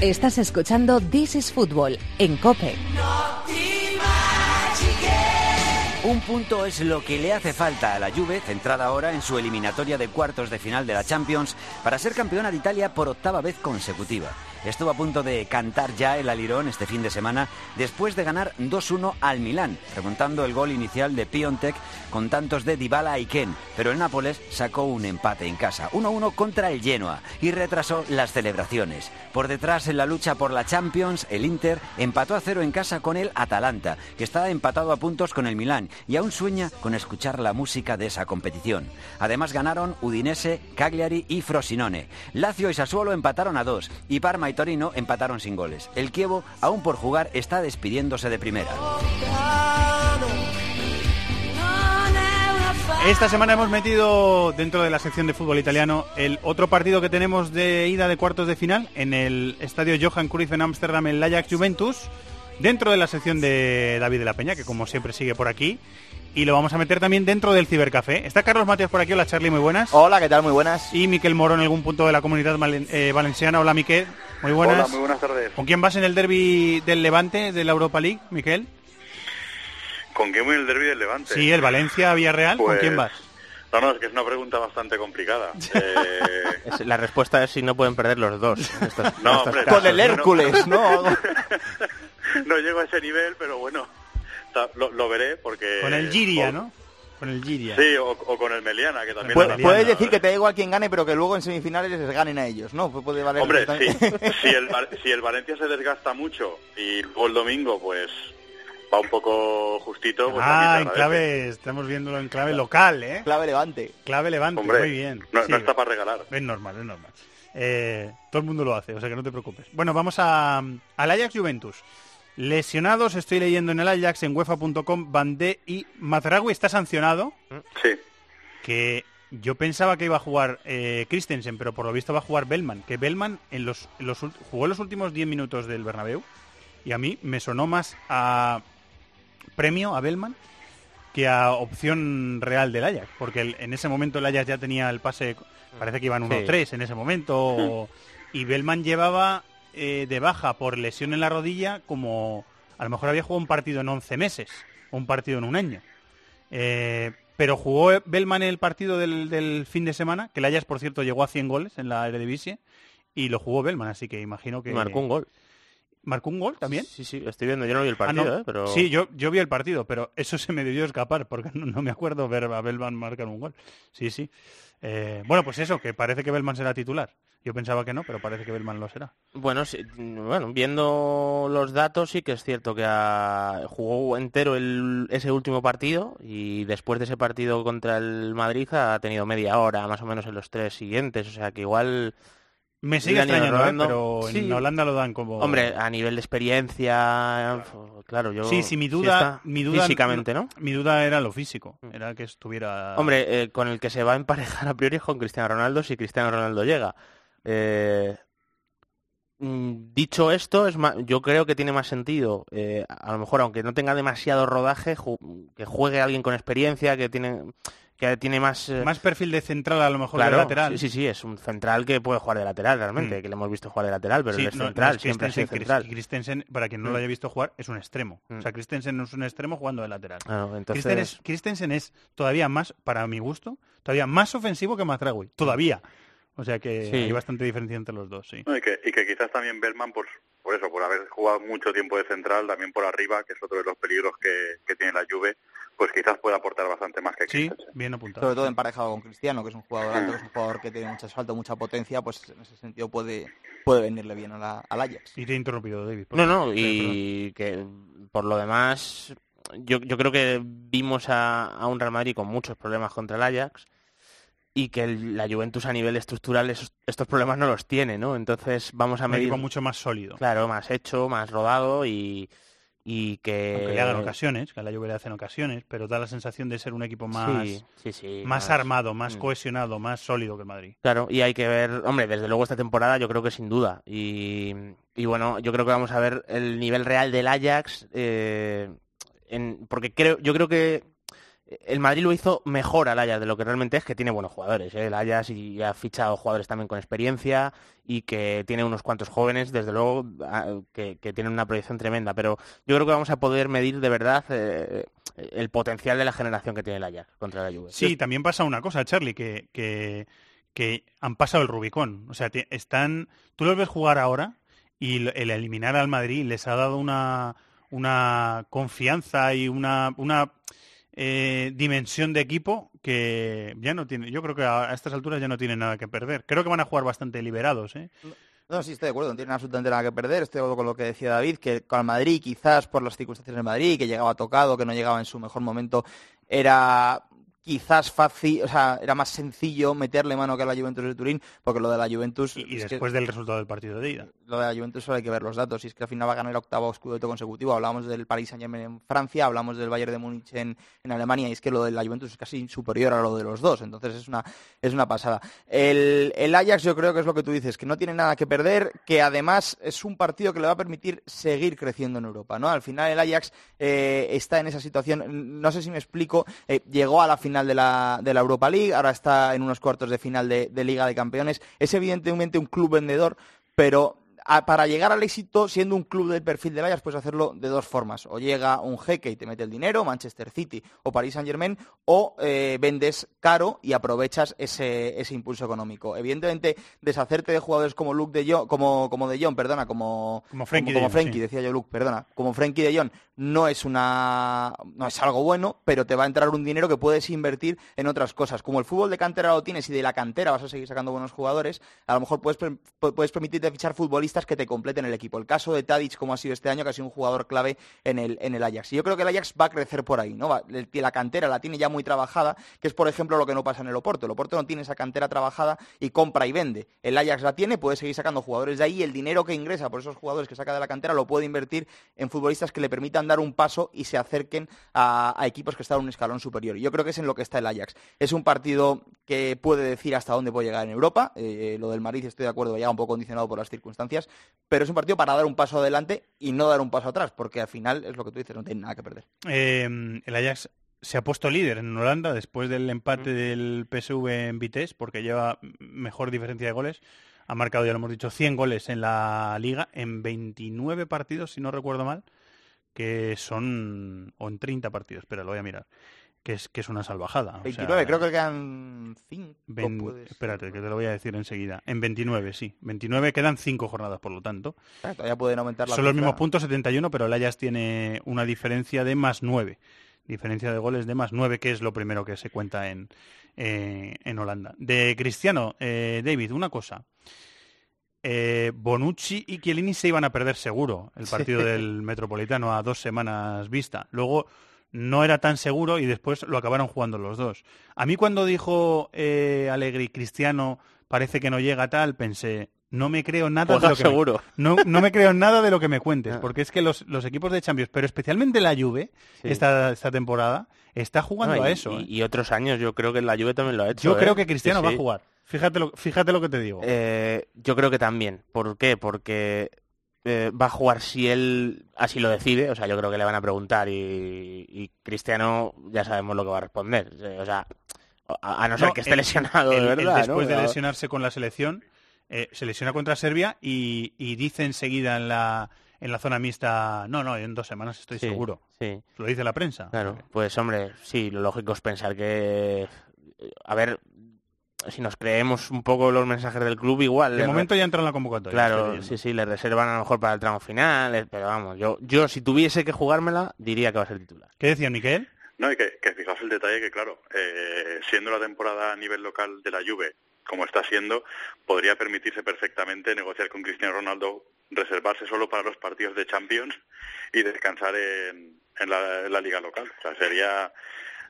Estás escuchando This is Football en Cope. Un punto es lo que le hace falta a la Juve, centrada ahora en su eliminatoria de cuartos de final de la Champions, para ser campeona de Italia por octava vez consecutiva. Estuvo a punto de cantar ya el alirón este fin de semana después de ganar 2-1 al Milán, remontando el gol inicial de Piontek con tantos de Dybala y Ken, pero el Nápoles sacó un empate en casa, 1-1 contra el Genoa y retrasó las celebraciones. Por detrás en la lucha por la Champions, el Inter empató a cero en casa con el Atalanta, que está empatado a puntos con el Milán y aún sueña con escuchar la música de esa competición. Además ganaron Udinese, Cagliari y Frosinone. Lazio y Sassuolo empataron a dos y Parma y Torino empataron sin goles. El Kievo, aún por jugar, está despidiéndose de primera. Esta semana hemos metido dentro de la sección de fútbol italiano el otro partido que tenemos de ida de cuartos de final en el estadio Johan Cruyff en Ámsterdam, el Ajax Juventus, dentro de la sección de David de la Peña, que como siempre sigue por aquí. Y lo vamos a meter también dentro del cibercafé. Está Carlos Matías por aquí. Hola, Charlie, muy buenas. Hola, ¿qué tal? Muy buenas. Y Miquel Moro en algún punto de la comunidad valen- eh, valenciana. Hola, Miquel. Muy buenas. Hola, muy buenas tardes. ¿Con quién vas en el derby del Levante de la Europa League, Miquel? ¿Con qué muy el derby del Levante? Sí, el Valencia-Villarreal. ¿Con Pues, quién vas? No, no, es que es una pregunta bastante complicada. Eh, La respuesta es si no pueden perder los dos. en estos- en No, estos hombre, casos. Con el Hércules, ¿no? no llego a ese nivel, pero bueno, lo, lo veré porque... Con el Giria, ¿no? Con el Giria. Sí, o, o con el Meliana, que también... Pu- Puedes decir que te da igual quién gane, pero que luego en semifinales les ganen a ellos, ¿no? Puede valer Hombre, si, el, si el Valencia se desgasta mucho y luego el domingo, pues va un poco justito, pues Ah, en clave, estamos viéndolo en clave local, ¿eh? Clave Levante. Clave Levante, Hombre, muy bien. no, Sí, no está para regalar. Es normal, es normal. Eh, todo el mundo lo hace, o sea que no te preocupes. Bueno, vamos a, al Ajax Juventus. Lesionados, estoy leyendo en el Ajax, en UEFA.com, Bandé y Mazraoui está sancionado. Sí. Que yo pensaba que iba a jugar eh, Christensen, pero por lo visto va a jugar Bellman. Que Bellman en los, en los jugó los últimos 10 minutos del Bernabéu y a mí me sonó más a premio a Bellman que a opción real del Ajax, porque el- en ese momento el Ajax ya tenía el pase, parece que iban Sí. 1-3 en ese momento, o- y Bellman llevaba eh, de baja por lesión en la rodilla como a lo mejor había jugado un partido en 11 meses, o un partido en un año. Eh, pero jugó Bellman el partido del, del fin de semana, que el Ajax, por cierto, llegó a 100 goles en la Eredivisie, y lo jugó Bellman, así que imagino que... Marcó un gol. ¿Marcó un gol también? Sí, sí, estoy viendo. Yo no vi el Ah, partido, no. ¿eh? Pero... Sí, yo, yo vi el partido, pero eso se me debió escapar porque no, no me acuerdo ver a Bellman marcar un gol. Sí, sí. Eh, bueno, pues eso, que parece que Bellman será titular Yo pensaba que no, pero parece que Bellman lo será. Bueno, sí, bueno, viendo los datos sí que es cierto que ha- jugó entero el- ese último partido y después de ese partido contra el Madrid ha tenido media hora más o menos en los tres siguientes, o sea que igual Me sigue extrañando, ¿eh? pero en. Holanda lo dan como... Hombre, a nivel de experiencia, claro, yo Sí, sí, mi duda, mi duda físicamente, ¿no? Mi duda era lo físico, era que estuviera... Hombre, eh, con el que se va a emparejar a priori es con Cristiano Ronaldo si Cristiano Ronaldo llega. Eh, mm, dicho esto, es yo creo que tiene más sentido, eh, a lo mejor aunque no tenga demasiado rodaje, ju- que juegue alguien con experiencia, que tiene que tiene más... eh, Más perfil de central a lo mejor claro, de lateral. Sí, sí, sí, es un central que puede jugar de lateral realmente, Mm. que le hemos visto jugar de lateral, pero Sí, él es no, no, central, es siempre Christensen, central. Chris- Christensen, para quien no Mm. lo haya visto jugar, es un extremo. Mm. O sea, Christensen no es un extremo jugando de lateral. Ah, no, entonces- Christensen, es, Christensen es todavía más, para mi gusto, todavía más ofensivo que Mazraoui. Todavía. O sea que Sí. hay bastante diferencia entre los dos, sí. No, y, que, y que quizás también Bellman, por, por eso, por haber jugado mucho tiempo de central, también por arriba, que es otro de los peligros que, que tiene la Juve, pues quizás pueda aportar bastante más que Sí, Christensen. bien apuntado. Sobre todo emparejado con Cristiano, que es un jugador alto, que es un jugador que tiene mucho salto, mucha potencia, pues en ese sentido puede, puede venirle bien a la- al Ajax. Y te he interrumpido, David. No, no, y que por lo demás, yo, yo creo que vimos a, a un Real Madrid con muchos problemas contra el Ajax y que el- la Juventus a nivel estructural esos- estos problemas no los tiene, ¿no? Entonces vamos a Un medir... equipo mucho más sólido. Claro, más hecho, más rodado y, y que... Aunque le hagan ocasiones, que a la Juve le hacen ocasiones, pero da la sensación de ser un equipo más, Sí, sí, sí, más más- armado, más mm. cohesionado, más sólido que el Madrid. Claro, y hay que ver, hombre, desde luego esta temporada yo creo que sin duda. Y, y bueno, yo creo que vamos a ver el nivel real del Ajax, eh, en- porque creo, yo creo que el Madrid lo hizo mejor al Ajax de lo que realmente es, que tiene buenos jugadores. ¿eh? El Ajax y ha fichado jugadores también con experiencia y que tiene unos cuantos jóvenes, desde luego, que, tienen una proyección tremenda. Pero yo creo que vamos a poder medir de verdad eh, el potencial de la generación que tiene el Ajax contra la Juve. Sí, también pasa una cosa, Charlie, que, que, que han pasado el Rubicón. O sea, están. Tú los ves jugar ahora y el eliminar al Madrid les ha dado una, una confianza y una, una eh, dimensión de equipo que ya no tiene. Yo creo que a, estas alturas ya no tienen nada que perder. Creo que van a jugar bastante liberados, ¿eh? No, sí, estoy de acuerdo, no tienen absolutamente nada que perder. Estoy de acuerdo con lo que decía David, que con el Madrid, quizás por las circunstancias del Madrid, que llegaba tocado, que no llegaba en su mejor momento, era quizás fácil, o sea, era más sencillo meterle mano que a la Juventus de Turín, porque lo de la Juventus... Y que- después del resultado del partido de ida. lo de la Juventus solo hay que ver los datos. Y es que al final va a ganar el octavo scudetto consecutivo. Hablamos del Paris Saint-Germain en Francia, hablamos del Bayern de Múnich en, en Alemania, y es que lo de la Juventus es casi superior a lo de los dos. Entonces es una, es una pasada. El, el Ajax yo creo que es lo que tú dices, que no tiene nada que perder, que además es un partido que le va a permitir seguir creciendo en Europa. ¿no? Al final el Ajax eh, está en esa situación, no sé si me explico, eh, llegó a la final de la, de la Europa League, ahora está en unos cuartos de final de, de Liga de Campeones. Es evidentemente un club vendedor, pero a- para llegar al éxito, siendo un club del perfil del Ajax, puedes hacerlo de dos formas. O llega un jeque y te mete el dinero, Manchester City o Paris Saint Germain, o eh, vendes caro y aprovechas ese, ese impulso económico. Evidentemente, deshacerte de jugadores como Luke de Jong, como, como de Jong, perdona, como, Como Frenkie de como sí. decía yo Luke, perdona, como Frenkie de Jong, no es una no es algo bueno, pero te va a entrar un dinero que puedes invertir en otras cosas. Como el fútbol de cantera lo tienes y de la cantera vas a seguir sacando buenos jugadores, a lo mejor puedes, puedes permitirte fichar futbolistas que te completen el equipo. El caso de Tadic, como ha sido este año, que ha sido un jugador clave en el, en el Ajax. Y yo creo que el Ajax va a crecer por ahí, ¿no? La cantera la tiene ya muy trabajada, que es por ejemplo lo que no pasa en el Oporto. El Oporto no tiene esa cantera trabajada y compra y vende. El Ajax la tiene, puede seguir sacando jugadores de ahí el dinero que ingresa por esos jugadores que saca de la cantera lo puede invertir en futbolistas que le permitan dar un paso y se acerquen a, equipos que están un escalón superior. Yo creo que es en lo que está el Ajax. Es un partido que puede decir hasta dónde puede llegar en Europa. Eh, lo del Madrid estoy de acuerdo, llega un poco condicionado por las circunstancias, pero es un partido para dar un paso adelante y no dar un paso atrás, porque al final es lo que tú dices, no tiene nada que perder. Eh, el Ajax se ha puesto líder en Holanda después del empate del PSV en Vitesse, porque lleva mejor diferencia de goles. Ha marcado, ya lo hemos dicho, 100 goles en la liga en 29 partidos, si no recuerdo mal, que son... o en 30 partidos, pero lo voy a mirar. Que es, que es una salvajada. o 29, sea, creo que quedan 5. ven- espérate, que te lo voy a decir enseguida. En 29, sí. 29 quedan 5 jornadas, por lo tanto. Todavía pueden aumentar la Son los mismos puntos, 71, pero el Ajax tiene una diferencia de más 9. Diferencia de goles de más 9, que es lo primero que se cuenta en, eh, en Holanda. De Cristiano, eh, David, una cosa. eh, Bonucci y Chiellini se iban a perder seguro el partido Sí. del Metropolitano a dos semanas vista. Luego no era tan seguro y después lo acabaron jugando los dos. A mí cuando dijo eh, Allegri, Cristiano, parece que no llega tal, pensé, no me creo nada de Juega lo que me- no, no me creo nada de lo que me cuentes, porque es que los, los equipos de Champions, pero especialmente la Juve, Sí. esta, esta temporada, está jugando No, a eso. Y, ¿eh? y otros años yo creo que la Juve también lo ha hecho. Yo ¿eh? creo que Cristiano Sí, va a jugar. Fíjate lo, fíjate lo que te digo. Eh, yo creo que también. ¿Por qué? Porque eh, va a jugar si él así lo decide. O sea, yo creo que le van a preguntar y, y Cristiano ya sabemos lo que va a responder. Eh, O sea, a, a no ser que esté lesionado de él verdad. después ¿no? de lesionarse con la selección, eh, se lesiona contra Serbia y, y dice enseguida en la, en la zona mixta, no, no, en dos semanas estoy Sí, seguro. sí. Lo dice la prensa. Claro, pues hombre, sí, lo lógico es pensar que, a ver, si nos creemos un poco los mensajes del club, igual. De momento ya entra en la convocatoria. Claro, sí, sí, le reservan a lo mejor para el tramo final, eh, pero vamos, yo, yo si tuviese que jugármela, diría que va a ser titular. ¿Qué decía Miquel? No, y que, que fijaos el detalle que, claro, eh, siendo la temporada a nivel local de la Juve como está siendo, podría permitirse perfectamente negociar con Cristiano Ronaldo, reservarse solo para los partidos de Champions y descansar en, en la, en la liga local. O sea, sería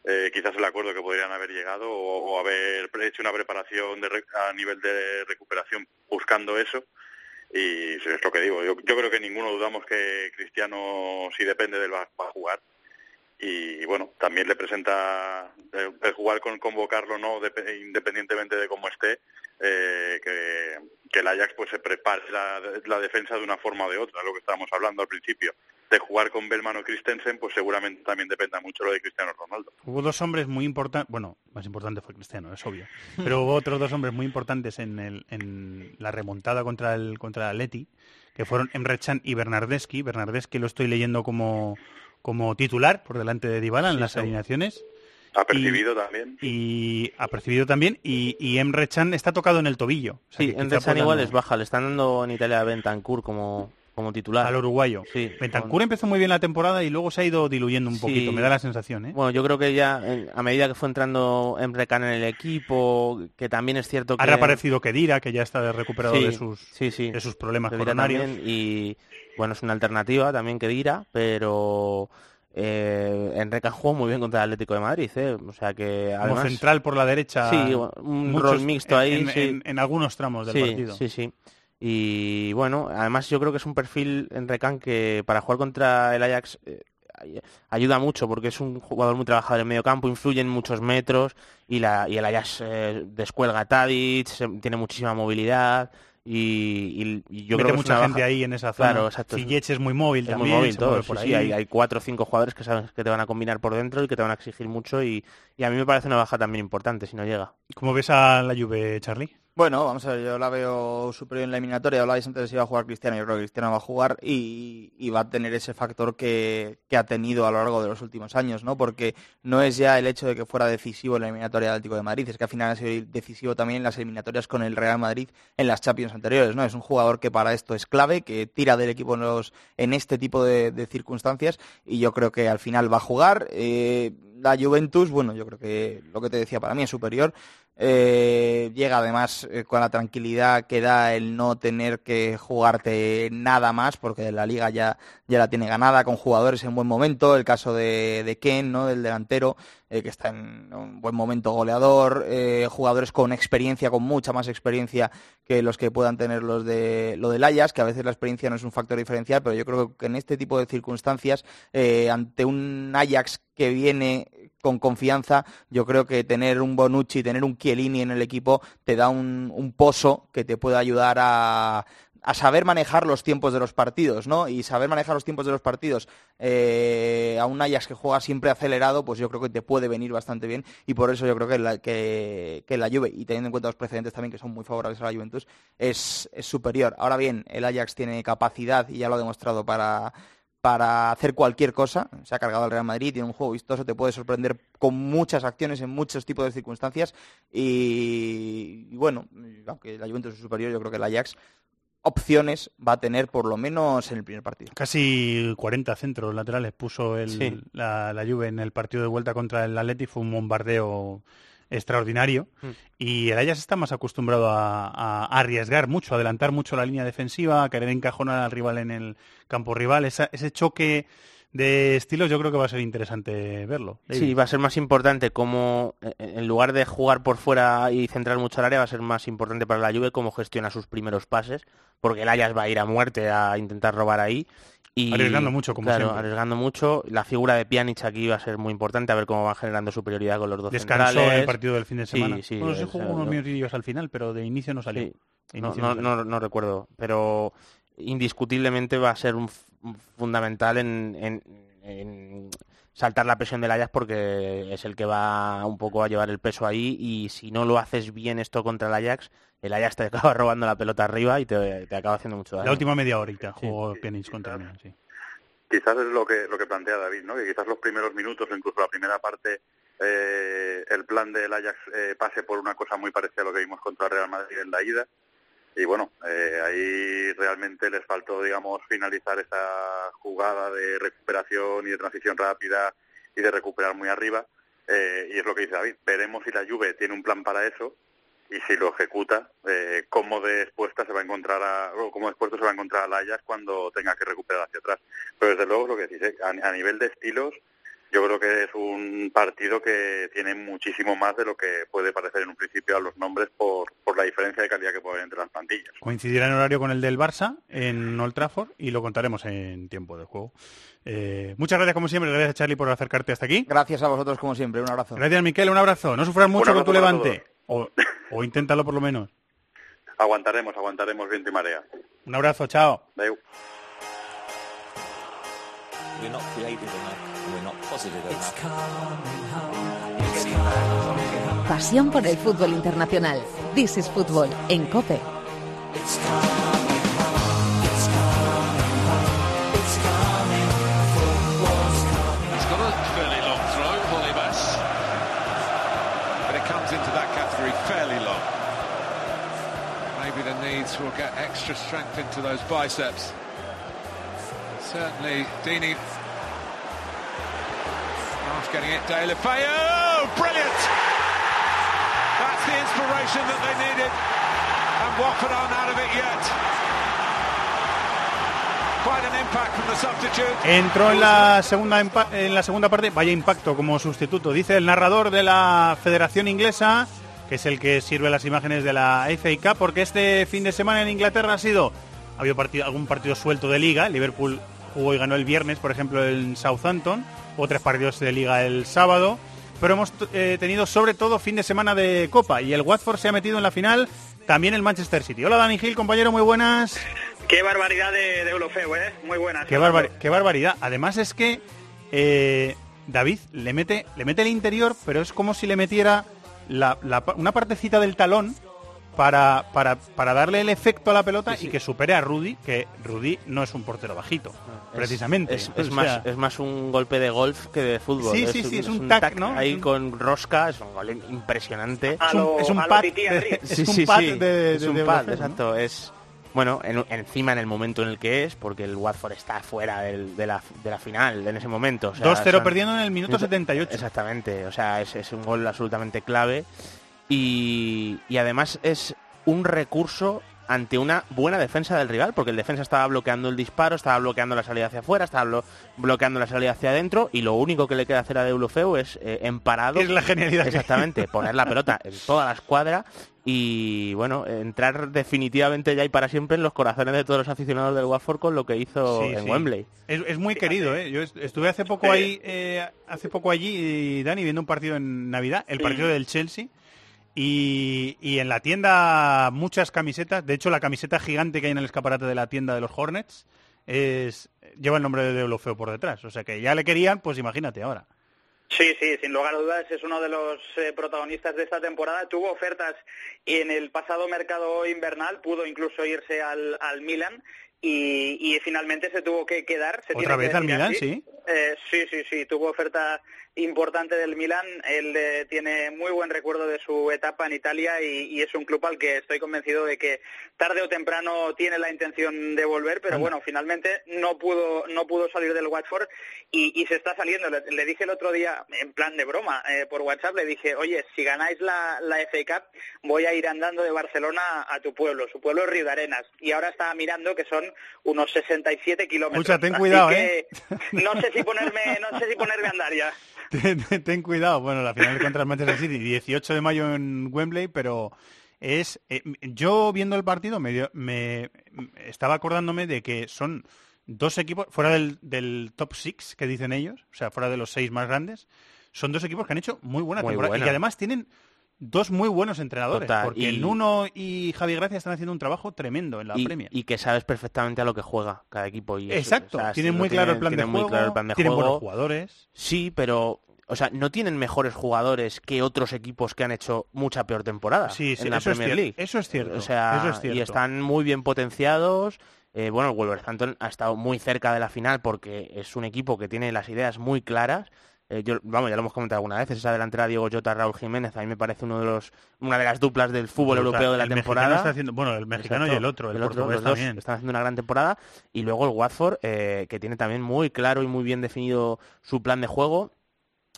eh, quizás el acuerdo que podrían haber llegado o, o haber hecho una preparación de a nivel de recuperación buscando eso. Y es lo que digo, yo, yo creo que ninguno dudamos que Cristiano, si depende de él, va, va a jugar y bueno, también le presenta el, el jugar con convocarlo no Dep- independientemente de cómo esté, eh, que, que el Ajax pues se prepare la, la defensa de una forma o de otra, lo que estábamos hablando al principio. De jugar con Bellman o Christensen, pues seguramente también dependa mucho lo de Cristiano Ronaldo. Hubo dos hombres muy importantes, bueno, más importante fue Cristiano, es obvio, pero hubo otros dos hombres muy importantes en, el, en la remontada contra el contra el Atleti, que fueron Emre Can y Bernardeschi. Bernardeschi lo estoy leyendo como, como titular por delante de Dybala en Sí, las alineaciones. Ha percibido también. Y ha percibido también, y, y Emre Can está tocado en el tobillo. O sea Sí, Rezan puedan- igual es baja, le están dando en Italia a Bentancur como, como titular. Al uruguayo. Sí, Bentancur empezó muy bien la temporada y luego se ha ido diluyendo un Sí. poquito, me da la sensación, ¿eh? Bueno, yo creo que ya en- a medida que fue entrando Emre Can en el equipo, que también es cierto que... Ha reaparecido Kedira, que ya está recuperado Sí, de sus sí, sí. de sus problemas Kedira coronarios. también, y bueno, es una alternativa también que Dira, pero eh, Enrique jugó muy bien contra el Atlético de Madrid, ¿eh? o sea que Como además... central por la derecha. Sí, un muchos- rol mixto en- ahí, en, sí. en- en algunos tramos del sí, partido. Sí, sí. Y bueno, además yo creo que es un perfil en Recan que para jugar contra el Ajax eh, ay- ayuda mucho porque es un jugador muy trabajador en medio campo, influye en muchos metros y, la, y el Ajax eh, descuelga a Tadic, se- tiene muchísima movilidad y, y- y yo Mete creo que es mucha una gente baja- ahí en esa zona. Claro, exacto. Es muy móvil Es también, muy móvil todo, sí, hay, hay cuatro o cinco jugadores que sabes que te van a combinar por dentro y que te van a exigir mucho y, y a mí me parece una baja también importante si no llega. ¿Cómo ves a la Juve, Charlie? Bueno, vamos a ver, yo la veo superior en la eliminatoria. Hablabais antes de si iba a jugar Cristiano. Yo creo que Cristiano va a jugar y, va a tener ese factor que, que ha tenido a lo largo de los últimos años, ¿no? Porque no es ya el hecho de que fuera decisivo en la eliminatoria del Atlético de Madrid, es que al final ha sido decisivo también en las eliminatorias con el Real Madrid en las Champions anteriores, ¿no? Es un jugador que para esto es clave, que tira del equipo en, los, en este tipo de, de circunstancias y yo creo que al final va a jugar. Eh, la Juventus, bueno, yo creo que lo que te decía para mí es superior. Eh, llega además eh, con la tranquilidad que da el no tener que jugarte nada más, porque la liga ya, ya la tiene ganada con jugadores en buen momento. El caso de, de Ken, ¿no? del delantero, eh, que está en un buen momento goleador. eh, jugadores con experiencia, con mucha más experiencia que los que puedan tener los de lo del Ajax, que a veces la experiencia no es un factor diferencial, pero yo creo que en este tipo de circunstancias, eh, ante un Ajax que viene con confianza, yo creo que tener un Bonucci, tener un Chiellini en el equipo te da un, un pozo que te puede ayudar a, a saber manejar los tiempos de los partidos, ¿no? Y saber manejar los tiempos de los partidos eh, a un Ajax que juega siempre acelerado, pues yo creo que te puede venir bastante bien y por eso yo creo que la, que, la Juve, y teniendo en cuenta los precedentes también que son muy favorables a la Juventus, es, es superior. Ahora bien, el Ajax tiene capacidad y ya lo ha demostrado para para hacer cualquier cosa. Se ha cargado al Real Madrid, tiene un juego vistoso, te puede sorprender con muchas acciones en muchos tipos de circunstancias. Y, y bueno, aunque la Juventus es superior, yo creo que el Ajax opciones va a tener por lo menos en el primer partido. Casi 40 centros laterales puso el, Sí. la, la Juve en el partido de vuelta contra el Atleti. Fue un bombardeo extraordinario Mm. y el Ajax está más acostumbrado a, a arriesgar mucho, a adelantar mucho la línea defensiva, a querer encajonar al rival en el campo rival. Esa- ese choque de estilos yo creo que va a ser interesante verlo. Sí, va a ser más importante como eh, en lugar de jugar por fuera y centrar mucho el área, va a ser más importante para la Juve cómo gestiona sus primeros pases, porque el Ajax va a ir a muerte a intentar robar ahí. Y, Arriesgando mucho, como claro, siempre. arriesgando mucho. La figura de Pjanic aquí va a ser muy importante, a ver cómo van generando superioridad con los dos Descansó centrales. el partido del fin de semana. sí, bueno, sí o jugó sea, unos no- minutillos al final, pero de inicio no salió. Sí. No, no, no salió. no- recuerdo, pero indiscutiblemente va a ser un fundamental en, en- en saltar la presión del Ajax porque es el que va un poco a llevar el peso ahí y si no lo haces bien esto contra el Ajax, el Ajax te acaba robando la pelota arriba y te, te acaba haciendo mucho daño. La última media horita jugó Pjanic contra mí, sí. Quizás es lo que lo que plantea David, ¿no? Que quizás los primeros minutos o incluso la primera parte eh, el plan del Ajax eh, pase por una cosa muy parecida a lo que vimos contra el Real Madrid en la ida y bueno eh, ahí realmente les faltó digamos finalizar esa jugada de recuperación y de transición rápida y de recuperar muy arriba eh, y es lo que dice David veremos si la Juve tiene un plan para eso y si lo ejecuta, eh, cómo de expuesta se va a encontrar a, o cómo expuesto se va a encontrar al Ajax cuando tenga que recuperar hacia atrás. Pero desde luego es lo que decís, ¿eh? a, a nivel de estilos, yo creo que es un partido que tiene muchísimo más de lo que puede parecer en un principio a los nombres por, por la diferencia de calidad que puede haber entre las plantillas. Coincidirá en horario con el del Barça en Old Trafford y lo contaremos en tiempo de juego. Eh, muchas gracias como siempre, gracias Charlie por acercarte hasta aquí. Gracias a vosotros como siempre, un abrazo. Gracias Miquel, un abrazo. No sufras mucho con tu levante. O, o inténtalo por lo menos. Aguantaremos, aguantaremos viento y marea. Un abrazo, chao. Adeu. we're not positive enough. Pasión por el fútbol internacional. This is Football en COPE. Maybe the knees will get extra strength into those biceps. Certainly, Dini Entró en la segunda en la segunda parte, vaya impacto como sustituto, dice el narrador de la Federación Inglesa, que es el que sirve las imágenes de la FA porque este fin de semana en Inglaterra ha sido ha habido partido, algún partido suelto de liga, Liverpool jugó y ganó el viernes, por ejemplo, en Southampton, o tres partidos de liga el sábado, pero hemos eh, tenido sobre todo fin de semana de Copa y el Watford se ha metido en la final, también el Manchester City. Hola Dani Gil, compañero, muy buenas. Qué barbaridad de, de Eurofeo, ¿eh? Muy buena. Qué, barbar- qué barbaridad. Además es que eh, David le mete, le mete el interior, pero es como si le metiera la- la pa- una partecita del talón para, para, para darle el efecto a la pelota y que supere a Rudy, que Rudy no es un portero bajito, Es- precisamente. Es, más, sea, es más un golpe de golf que de fútbol. Sí, sí, sí, es un tac, ¿no? Ahí un- con rosca, es un gol impresionante. Es un- es un pad es Sí, un sí, pad sí, de- es un de pad, golf, ¿no? exacto. Es, bueno, en- encima en el momento en el que es, porque el Watford está fuera del- de, la, de la final en ese momento. o sea, 2-0 son- perdiendo en el minuto 78. Exactamente, o sea, es, es un gol absolutamente clave y, y además es un recurso ante una buena defensa del rival, porque el defensa estaba bloqueando el disparo, estaba bloqueando la salida hacia afuera, estaba blo- bloqueando la salida hacia adentro y lo único que le queda hacer a Deulofeu es eh, en parado. Es la genialidad Exactamente, poner la pelota en toda la escuadra y bueno, entrar definitivamente ya y para siempre en los corazones de todos los aficionados del Watford con lo que hizo Sí, en sí. Wembley. Es, es muy querido, ¿eh? Yo est- estuve hace poco ahí, eh, hace poco allí, Dani, viendo un partido en Navidad, el partido del Chelsea, y, y en la tienda muchas camisetas, de hecho la camiseta gigante que hay en el escaparate de la tienda de los Hornets es lleva el nombre de Deulofeu por detrás, o sea que ya le querían, pues imagínate ahora. Sí, sí, sin lugar a dudas es uno de los eh, protagonistas de esta temporada. Tuvo ofertas en el pasado mercado invernal, pudo incluso irse al, al Milan y, y finalmente se tuvo que quedar. Se Otra tiene que vez al decir Milan, así. sí. Eh, sí, sí, sí, tuvo oferta importante del Milan. Él eh, tiene muy buen recuerdo de su etapa en Italia y, y, es un club al que estoy convencido de que tarde o temprano tiene la intención de volver, pero bueno, finalmente no pudo no pudo salir del Watford y, y se está saliendo. Le, le, dije el otro día, en plan de broma, eh, por WhatsApp, le dije, oye, si ganáis la, la FA Cup, voy a ir andando de Barcelona a tu pueblo. Su pueblo es Río de Arenas. Y ahora estaba mirando que son unos 67 kilómetros. Mucha, ten cuidado, que ¿eh? No sé si ponerme, no sé si ponerme a andar ya. Ten, ten, cuidado. Bueno, la final contra el Manchester City, 18 de mayo en Wembley, pero es eh, yo viendo el partido me, me, estaba acordándome de que son dos equipos fuera del, del top six que dicen ellos, o sea, fuera de los seis más grandes, son dos equipos que han hecho muy buena Muy temporada buena. y que además tienen dos muy buenos entrenadores, Total, porque y- el Nuno y Javi Gracia están haciendo un trabajo tremendo en la y, Premier. y que sabes perfectamente a lo que juega cada equipo. Y eso, Exacto, o sea, tienen muy claro el plan de tienen muy claro el plan de tienen juego. buenos jugadores. Sí, pero o sea, no tienen mejores jugadores que otros equipos que han hecho mucha peor temporada Sí, sí, en la eso es Premier League. eso es cierto, O sea, eso es cierto. y están muy bien potenciados. Eh, bueno, el Wolverhampton ha estado muy cerca de la final porque es un equipo que tiene las ideas muy claras. Eh, yo, vamos, ya lo hemos comentado alguna vez, esa delantera Diego Jota, Raúl Jiménez, a mí me parece uno de los, una de las duplas del fútbol Brutal. europeo de la temporada. está haciendo- bueno, el mexicano y el otro, el otro, portugués los dos también. están haciendo una gran temporada. Y luego el Watford, eh, que tiene también muy claro y muy bien definido su plan de juego.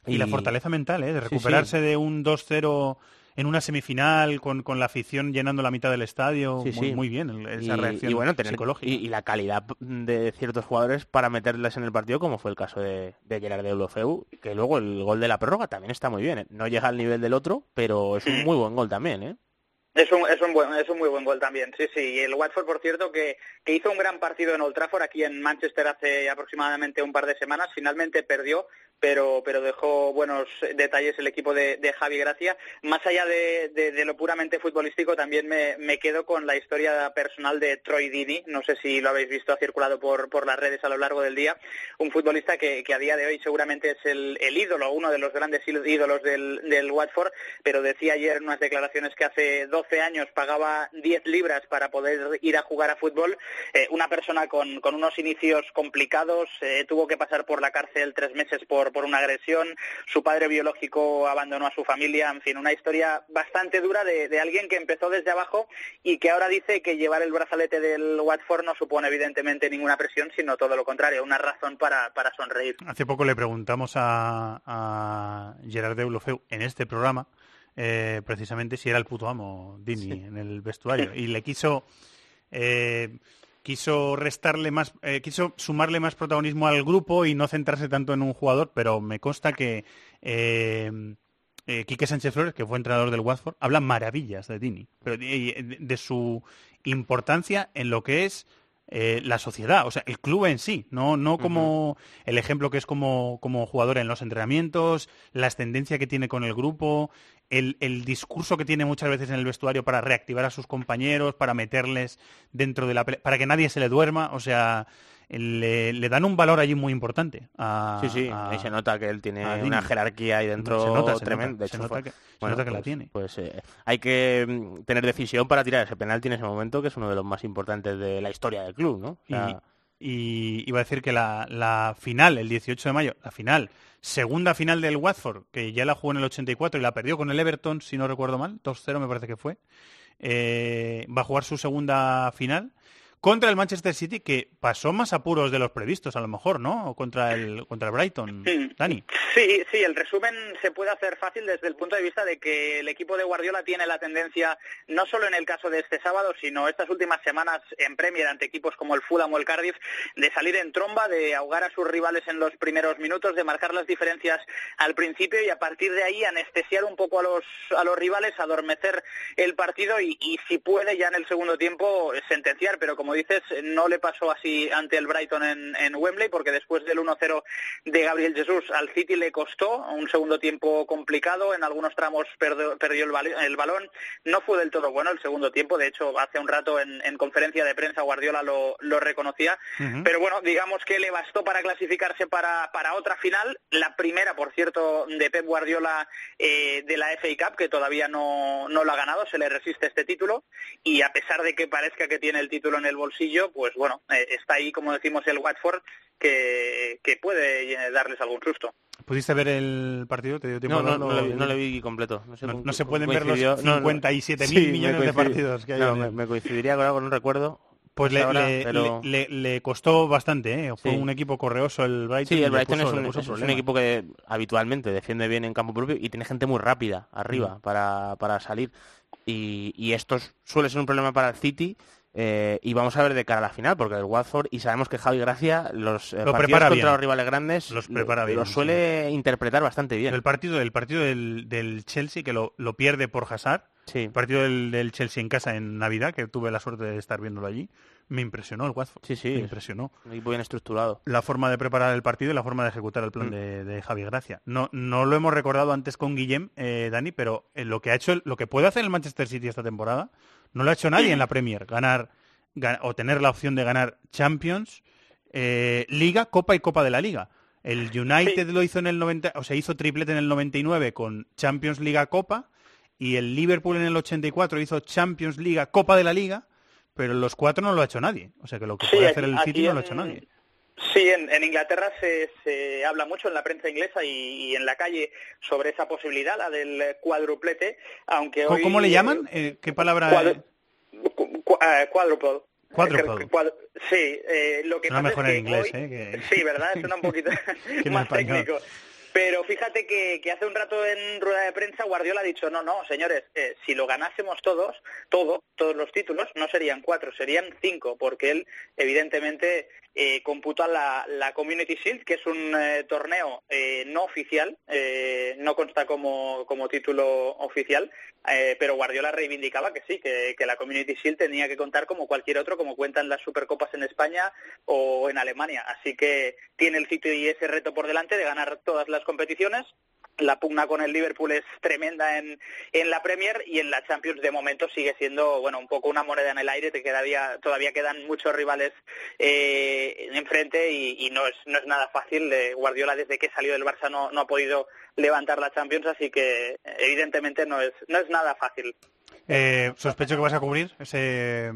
Y, la fortaleza mental, ¿eh? De Sí, sí. recuperarse de un 2-0 en una semifinal con, con la afición llenando la mitad del estadio. Sí, muy, sí. muy bien esa y, reacción y bueno, tener, psicológica. Y, y la calidad de ciertos jugadores para meterles en el partido, como fue el caso de, de Gerard de Deulofeu, que luego el gol de la prórroga también está muy bien. ¿eh? No llega al nivel del otro, pero es un muy buen gol también, ¿eh? Es un, es, un buen, es un muy buen gol también, sí, sí. Y el Watford, por cierto, que, que hizo un gran partido en Old Trafford, aquí en Manchester hace aproximadamente un par de semanas. Finalmente perdió, pero, pero dejó buenos detalles el equipo de, de Javi Gracia. Más allá de, lo puramente futbolístico, también me, me quedo con la historia personal de Troy Dini. No sé si lo habéis visto, ha circulado por, por las redes a lo largo del día. Un futbolista que, a día de hoy seguramente es el, el ídolo, uno de los grandes ídolos del, del Watford, pero decía ayer en unas declaraciones que hace 12 años pagaba 10 libras para poder ir a jugar a fútbol. Eh, una persona con, con unos inicios complicados, eh, tuvo que pasar por la cárcel tres meses por, por una agresión, su padre biológico abandonó a su familia, en fin, una historia bastante dura de, de alguien que empezó desde abajo y que ahora dice que llevar el brazalete del Watford no supone evidentemente ninguna presión, sino todo lo contrario, una razón para, para sonreír. Hace poco le preguntamos a, a Gerard Deulofeu en este programa eh, precisamente si era el puto amo Dini en el vestuario y le quiso eh, quiso restarle más eh, quiso sumarle más protagonismo al grupo y no centrarse tanto en un jugador pero me consta que eh, eh, Quique Sánchez Flores, que fue entrenador del Watford, habla maravillas de Dini, pero de, su importancia en lo que es eh, la sociedad, o sea, el club en sí, no, no como el ejemplo que es como, como jugador en los entrenamientos, la ascendencia que tiene con el grupo, el, el discurso que tiene muchas veces en el vestuario para reactivar a sus compañeros, para meterles dentro de la pelea, para que nadie se le duerma, o sea, le, le dan un valor allí muy importante. A, Sí, sí, a- ahí se nota que él tiene una jerarquía ahí dentro Se nota, se tremenda. nota, De se nota se nota que la pues- tiene. Pues eh, hay que mm, tener decisión para tirar ese penalti en ese momento, que es uno de los más importantes de la historia del club, ¿no? O sea, Y, y iba a decir que la, la final, el 18 de mayo, la final, segunda final del Watford, que ya la jugó en el 84 y la perdió con el Everton, si no recuerdo mal, 2-0 me parece que fue, eh, va a jugar su segunda final contra el Manchester City, que pasó más apuros de los previstos, a lo mejor, ¿no? O contra el, contra el Brighton, Dani. Sí, sí, el resumen se puede hacer fácil desde el punto de vista de que el equipo de Guardiola tiene la tendencia, no solo en el caso de este sábado, sino estas últimas semanas en Premier ante equipos como el Fulham o el Cardiff, de salir en tromba, de ahogar a sus rivales en los primeros minutos, de marcar las diferencias al principio y a partir de ahí anestesiar un poco a los, a los rivales, adormecer el partido y, y si puede ya en el segundo tiempo sentenciar, pero como dices, no le pasó así ante el Brighton en, en Wembley, porque después del 1-0 de Gabriel Jesús al City le costó un segundo tiempo complicado, en algunos tramos perdió, perdió el, bal- el balón, no fue del todo bueno el segundo tiempo, de hecho hace un rato en, en conferencia de prensa Guardiola lo, lo reconocía, pero bueno, digamos que le bastó para clasificarse para, para otra final, la primera, por cierto, de Pep Guardiola eh, de la FA Cup, que todavía no, no lo ha ganado, se le resiste este título, y a pesar de que parezca que tiene el título en el bolsillo, pues bueno, eh, está ahí, como decimos, el Watford, que, que puede eh, darles algún susto. ¿Pudiste ver el partido? ¿Te dio tiempo No, no, no, vi- no le vi completo. No, sé No- se pueden ver los coincidió- no, no. 57.000 Sí, millones de partidos que hay No, me, coincidiría con algo, no recuerdo. Pues le, le- pero- le- le- le costó bastante, ¿eh? Fue Sí. un equipo correoso el Brighton. Sí, el Brighton puso- es, un, es equipo que habitualmente defiende bien en campo propio y tiene gente muy rápida arriba Mm. para, para salir. Y, y esto es- suele ser un problema para el City. Eh, y vamos a ver de cara a la final, porque el Watford, y sabemos que Javi Gracia, los eh, Lo partidos prepara contra bien. los rivales grandes, Los lo- prepara bien, lo suele interpretar bastante bien. El partido, el partido del, del Chelsea, que lo, lo pierde por Hazard, el partido del, del Chelsea en casa en Navidad, que tuve la suerte de estar viéndolo allí, me impresionó el Watford. Sí, sí, Me es impresionó. Un equipo bien estructurado. La forma de preparar el partido y la forma de ejecutar el plan Mm. de, de Javi Gracia. No, no lo hemos recordado antes con Guillem, eh, Dani, pero lo que ha hecho, lo que puede hacer el Manchester City esta temporada, no lo ha hecho nadie en la Premier. Ganar, gan- o tener la opción de ganar Champions, eh, Liga, Copa y Copa de la Liga. El United lo hizo en el 90, o sea, hizo triplete en el 99 con Champions Liga Copa y el Liverpool en el 84 hizo Champions Liga Copa de la Liga, pero los cuatro no lo ha hecho nadie. O sea que lo que Sí, puede hacer el City no lo ha en- hecho nadie. Sí, en, en Inglaterra se, se habla mucho en la prensa inglesa y, y en la calle sobre esa posibilidad, la del cuádruplete, aunque ¿Cómo, hoy... cómo le llaman? Eh, ¿Qué palabra? Cuadru- cu- eh, quadruple. Quadruple. Eh, cuad- Sí, eh, lo que Suena pasa mejor es en que inglés, hoy- ¿eh? Sí, ¿verdad? Suena un poquito en más técnico. Pero fíjate que, hace un rato en rueda de prensa Guardiola ha dicho, no, no, señores, eh, si lo ganásemos todos, todo, todos los títulos, no serían cuatro, serían cinco, porque él evidentemente eh, computa la, la Community Shield, que es un eh, torneo eh, no oficial, eh, no consta como, como título oficial, eh, pero Guardiola reivindicaba que sí, que, que la Community Shield tenía que contar como cualquier otro, como cuentan las Supercopas en España o en Alemania. Así que tiene el sitio y ese reto por delante de ganar todas las competiciones. La pugna con el Liverpool es tremenda en, en la Premier y en la Champions de momento sigue siendo bueno un poco una moneda en el aire. Te quedaría, todavía quedan muchos rivales eh, enfrente y, y no es no es nada fácil. Eh, Guardiola desde que salió del Barça no, no ha podido levantar la Champions, así que evidentemente no es no es nada fácil. Eh, sospecho que vas a cubrir ese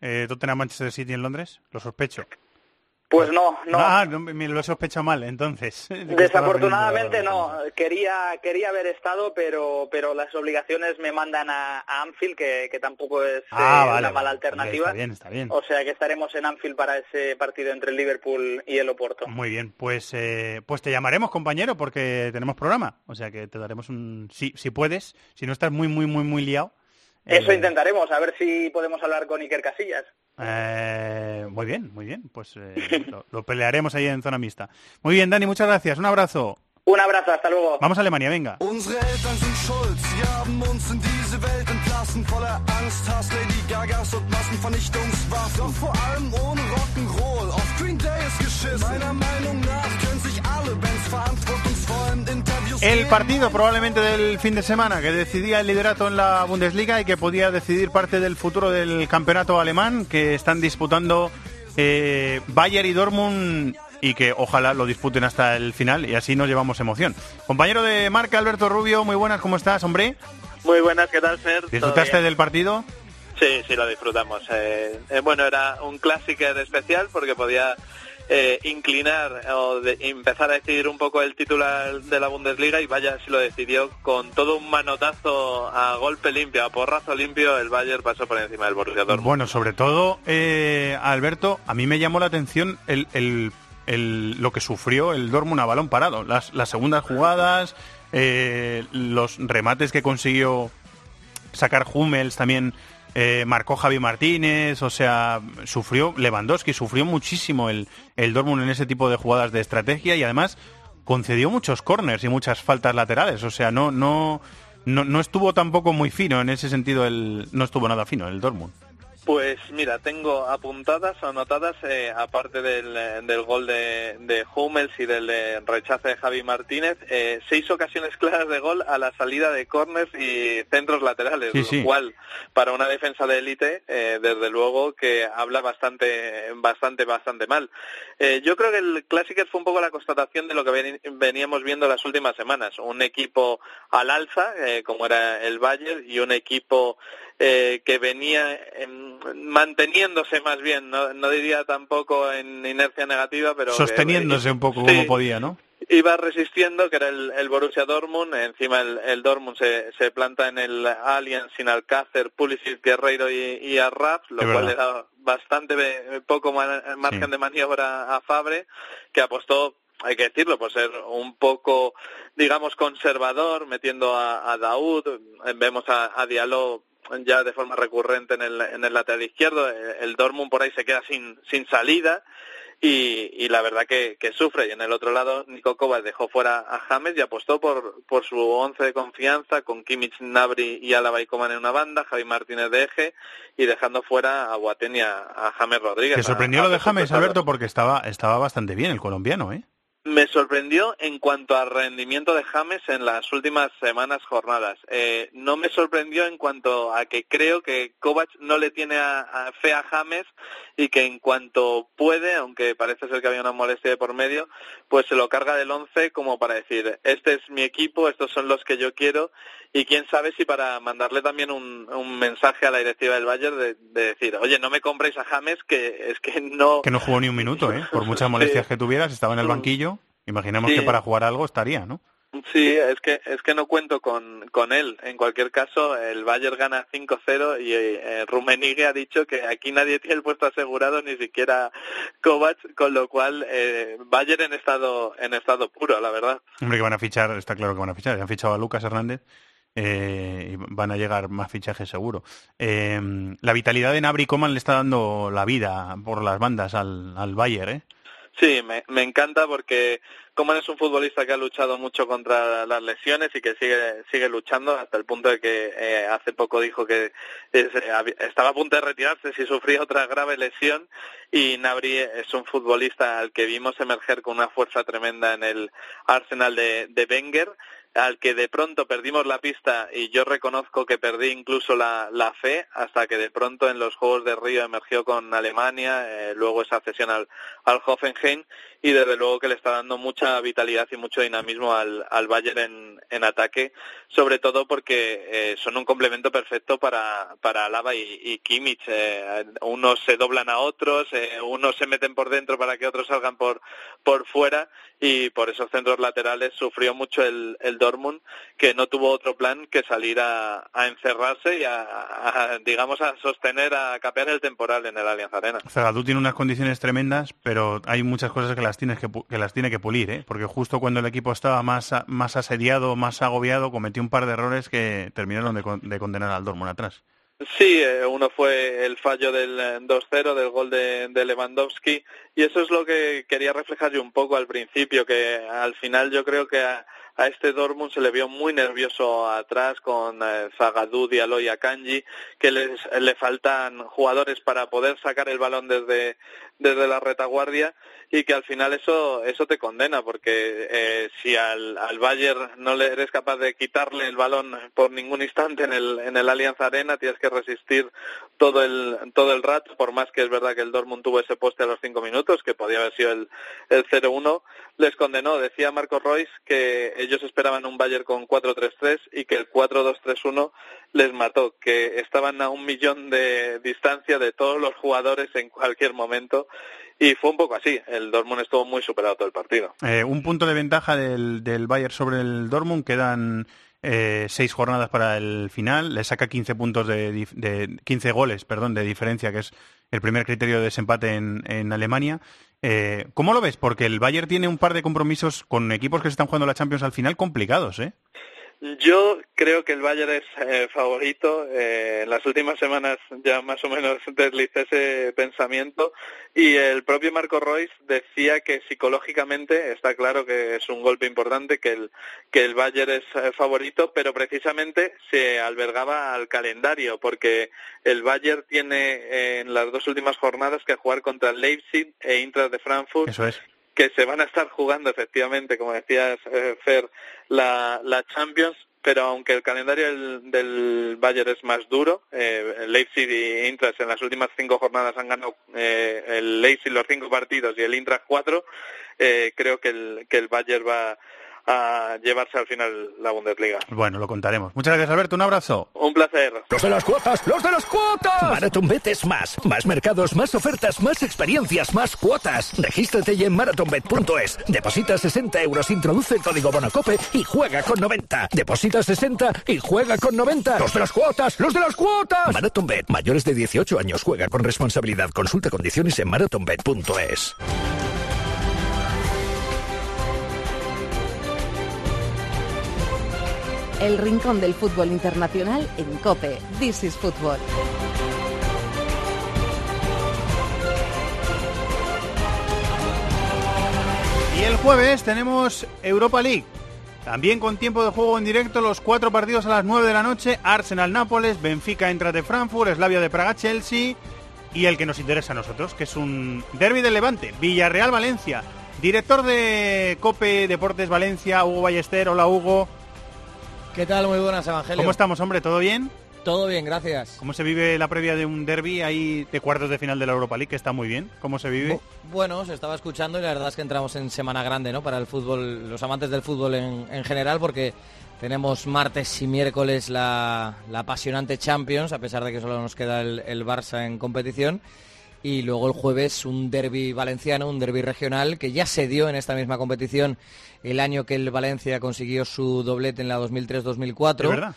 eh, Tottenham Manchester City en Londres. Lo sospecho. Pues no, no. Ah, no, me lo he sospechado mal, entonces. Desafortunadamente no. Quería quería haber estado, pero pero las obligaciones me mandan a, a Anfield, que, que tampoco es Ah, eh, vale, una mala vale. alternativa. Está bien, está bien. O sea que estaremos en Anfield para ese partido entre el Liverpool y el Oporto. Muy bien, pues eh, pues te llamaremos, compañero, porque tenemos programa. O sea que te daremos un... Si, si puedes, si no estás muy, muy, muy, muy liado. Eso eh, intentaremos, a ver si podemos hablar con Iker Casillas. Eh, muy bien, muy bien. Pues eh, lo, lo pelearemos ahí en zona mixta. Muy bien, Dani, muchas gracias. Un abrazo. Un abrazo, hasta luego. Vamos a Alemania, venga. El partido probablemente del fin de semana que decidía el liderato en la Bundesliga y que podía decidir parte del futuro del campeonato alemán que están disputando eh, Bayern y Dortmund y que ojalá lo disputen hasta el final y así nos llevamos emoción. Compañero de marca Alberto Rubio, muy buenas, ¿cómo estás, hombre? Muy buenas, ¿qué tal, Fer? ¿Todo ¿Disfrutaste del partido? Sí, sí, lo disfrutamos. Eh, eh, bueno, era un clásico especial porque podía eh, inclinar o de- empezar a decidir un poco el titular de la Bundesliga y vaya si lo decidió con todo un manotazo a golpe limpio, a porrazo limpio, el Bayern pasó por encima del Borussia Dortmund. Bueno, sobre todo, eh, Alberto, a mí me llamó la atención el, el- el- lo que sufrió el Dortmund a balón parado. Las, las segundas jugadas, eh, los remates que consiguió sacar Hummels también eh, marcó Javi Martínez, o sea, sufrió Lewandowski, sufrió muchísimo el, el Dortmund en ese tipo de jugadas de estrategia y además concedió muchos corners y muchas faltas laterales, o sea, no, no, no, no estuvo tampoco muy fino en ese sentido, el, no estuvo nada fino el Dortmund. Pues mira, tengo apuntadas, anotadas, eh, aparte del, eh, del gol de, de Hummels y del eh, rechace de Javi Martínez, eh, seis ocasiones claras de gol a la salida de corners y centros laterales, Sí, sí. lo cual para una defensa de élite, eh, desde luego que habla bastante, bastante, bastante mal. Eh, yo creo que el Clásico fue un poco la constatación de lo que veníamos viendo las últimas semanas, un equipo al alza, eh, como era el Bayern, y un equipo eh, que venía en- manteniéndose más bien, no, no diría tampoco en inercia negativa, pero... que- Sosteniéndose un poco Sí. como podía, ¿no? iba resistiendo, que era el, el Borussia Dortmund, encima el, el Dortmund se, se planta en el Allianz sin Alcácer, Pulisic, Guerreiro y, y Arraf, lo Es cual verdad. le da bastante be- poco ma- margen Sí. de maniobra a Fabre, que apostó hay que decirlo, por ser un poco, digamos, conservador, metiendo a, a Daoud, eh, vemos a, a Diallo ya de forma recurrente en el, en el lateral izquierdo, el Dortmund por ahí se queda sin, sin salida, y, y la verdad que, que sufre. Y en el otro lado, Nico Kovac dejó fuera a James y apostó por, por su once de confianza con Kimmich, Nabri y Álava y Coman en una banda, Javi Martínez de eje y dejando fuera a Boateng y a, a James Rodríguez. Te sorprendió a- lo de James. Alberto, porque estaba, estaba bastante bien el colombiano, ¿eh? Me sorprendió en cuanto al rendimiento de James en las últimas semanas jornadas. Eh, no me sorprendió en cuanto a que creo que Kovac no le tiene a, fe a James y que en cuanto puede, aunque parece ser que había una molestia de por medio, pues se lo carga del once como para decir, este es mi equipo, estos son los que yo quiero y quién sabe si para mandarle también un, un mensaje a la directiva del Bayern de, de decir, oye, no me compréis a James que es que no... Que no jugó ni un minuto, ¿eh? Por muchas molestias que tuvieras, estaba en el banquillo. Imaginamos Sí. que para jugar algo estaría, ¿no? Sí, es que es que no cuento con, con él. En cualquier caso, el Bayern gana 5-0 y eh, Rummenigge ha dicho que aquí nadie tiene el puesto asegurado, ni siquiera Kovac, con lo cual eh, Bayern en estado en estado puro, la verdad. Hombre, que van a fichar, está claro que van a fichar. Han fichado a Lucas Hernández eh, van a llegar más fichajes seguro. Eh, la vitalidad de Nabri Coman le está dando la vida por las bandas al, al Bayern, ¿eh? Sí, me, encanta porque Coman es un futbolista que ha luchado mucho contra las lesiones y que sigue sigue luchando hasta el punto de que eh, hace poco dijo que eh, estaba a punto de retirarse si sufría otra grave lesión y Nabri es un futbolista al que vimos emerger con una fuerza tremenda en el Arsenal de, de Wenger al que de pronto perdimos la pista y yo reconozco que perdí incluso la, la fe hasta que de pronto en los Juegos de Río emergió con Alemania, eh, luego esa cesión al, al Hoffenheim y desde luego que le está dando mucha vitalidad y mucho dinamismo al, al Bayern en, en ataque, sobre todo porque eh, son un complemento perfecto para, para Alaba y, y Kimmich. eh, unos se doblan a otros, eh, unos se meten por dentro para que otros salgan por, por fuera y por esos centros laterales sufrió mucho el, el Dortmund que no tuvo otro plan que salir a, a encerrarse y a, digamos a sostener, a capear el temporal en el Allianz Arena. Zagadou tiene unas condiciones tremendas, pero hay muchas cosas que las tienes que, que las tiene que pulir, ¿eh? Porque justo cuando el equipo estaba más, más asediado, más agobiado, cometió un par de errores que terminaron de, de condenar al Dortmund atrás. Sí, eh, uno fue el fallo del eh, 2-0 del gol de, de Lewandowski y eso es lo que quería reflejar yo un poco al principio, que al final yo creo que a, a este Dortmund se le vio muy nervioso atrás con eh, Zagadou, Diallo y que les, le faltan jugadores para poder sacar el balón desde, desde la retaguardia y que al final eso eso te condena porque eh, si al, al Bayern no le eres capaz de quitarle el balón por ningún instante en el en el Allianz Arena tienes que resistir todo el todo el rato por más que es verdad que el Dortmund tuvo ese poste a los cinco minutos que podía haber sido el el 0-1 les condenó. Decía Marco Royce que ellos esperaban un Bayern con 4-3-3 y que el 4-2-3-1 les mató que estaban a un millón de distancia de todos los jugadores en cualquier momento y fue un poco así. El Dortmund estuvo muy superado todo el partido. Eh, un punto de ventaja del, del Bayern sobre el Dortmund, quedan eh, seis jornadas para el final, le saca 15 puntos de, de 15 goles, perdón, de diferencia, que es el primer criterio de desempate en, en Alemania. Eh, ¿Cómo lo ves? Porque el Bayern tiene un par de compromisos con equipos que se están jugando la Champions al final complicados, ¿eh? Yo creo que el Bayern es eh, favorito. Eh, en las últimas semanas ya más o menos deslicé ese pensamiento y el propio Marco Royce decía que psicológicamente está claro que es un golpe importante, que el, que el Bayern es eh, favorito, pero precisamente se albergaba al calendario porque el Bayern tiene eh, en las dos últimas jornadas que jugar contra Leipzig e Inter de Frankfurt Eso es. Que se van a estar jugando efectivamente, como decías, eh, Fer, la, la Champions, pero aunque el calendario del, Bayern es más duro, eh, Leipzig y Eintracht en las últimas cinco jornadas han ganado eh, el Leipzig los cinco partidos y el Eintracht cuatro, eh, creo que el, que el Bayern va a llevarse al final la Bundesliga. Bueno, lo contaremos. Muchas gracias, Alberto. Un abrazo. Un placer. ¡Los de las cuotas! ¡Los de las cuotas! MarathonBet es más. Más mercados, más ofertas, más experiencias, más cuotas. Regístrate ya en marathonbet.es. Deposita 60 euros, introduce el código Bonacope y juega con 90. Deposita 60 y juega con 90. ¡Los de las cuotas! ¡Los de las cuotas! MarathonBet. Mayores de 18 años. Juega con responsabilidad. Consulta condiciones en marathonbet.es. El rincón del fútbol internacional en Cope. This is Football. Y el jueves tenemos Europa League. También con tiempo de juego en directo, los cuatro partidos a las 9 de la noche, Arsenal-Nápoles, Benfica entra de Frankfurt, Slavia de Praga-Chelsea y el que nos interesa a nosotros, que es un derby del Levante, Villarreal-Valencia. Director de Cope Deportes Valencia, Hugo Ballester. Hola Hugo. ¿Qué tal? Muy buenas, Evangelio. ¿Cómo estamos, hombre? ¿Todo bien? Todo bien, gracias. ¿Cómo se vive la previa de un derby ahí de cuartos de final de la Europa League, que está muy bien? ¿Cómo se vive? Bueno, se estaba escuchando y la verdad es que entramos en semana grande, ¿no? Para el fútbol, los amantes del fútbol en, en general, porque tenemos martes y miércoles la, la, apasionante Champions, a pesar de que solo nos queda el, el Barça en competición. Y luego el jueves un derby valenciano, un derby regional, que ya se dio en esta misma competición el año que el Valencia consiguió su doblete en la 2003-2004. verdad?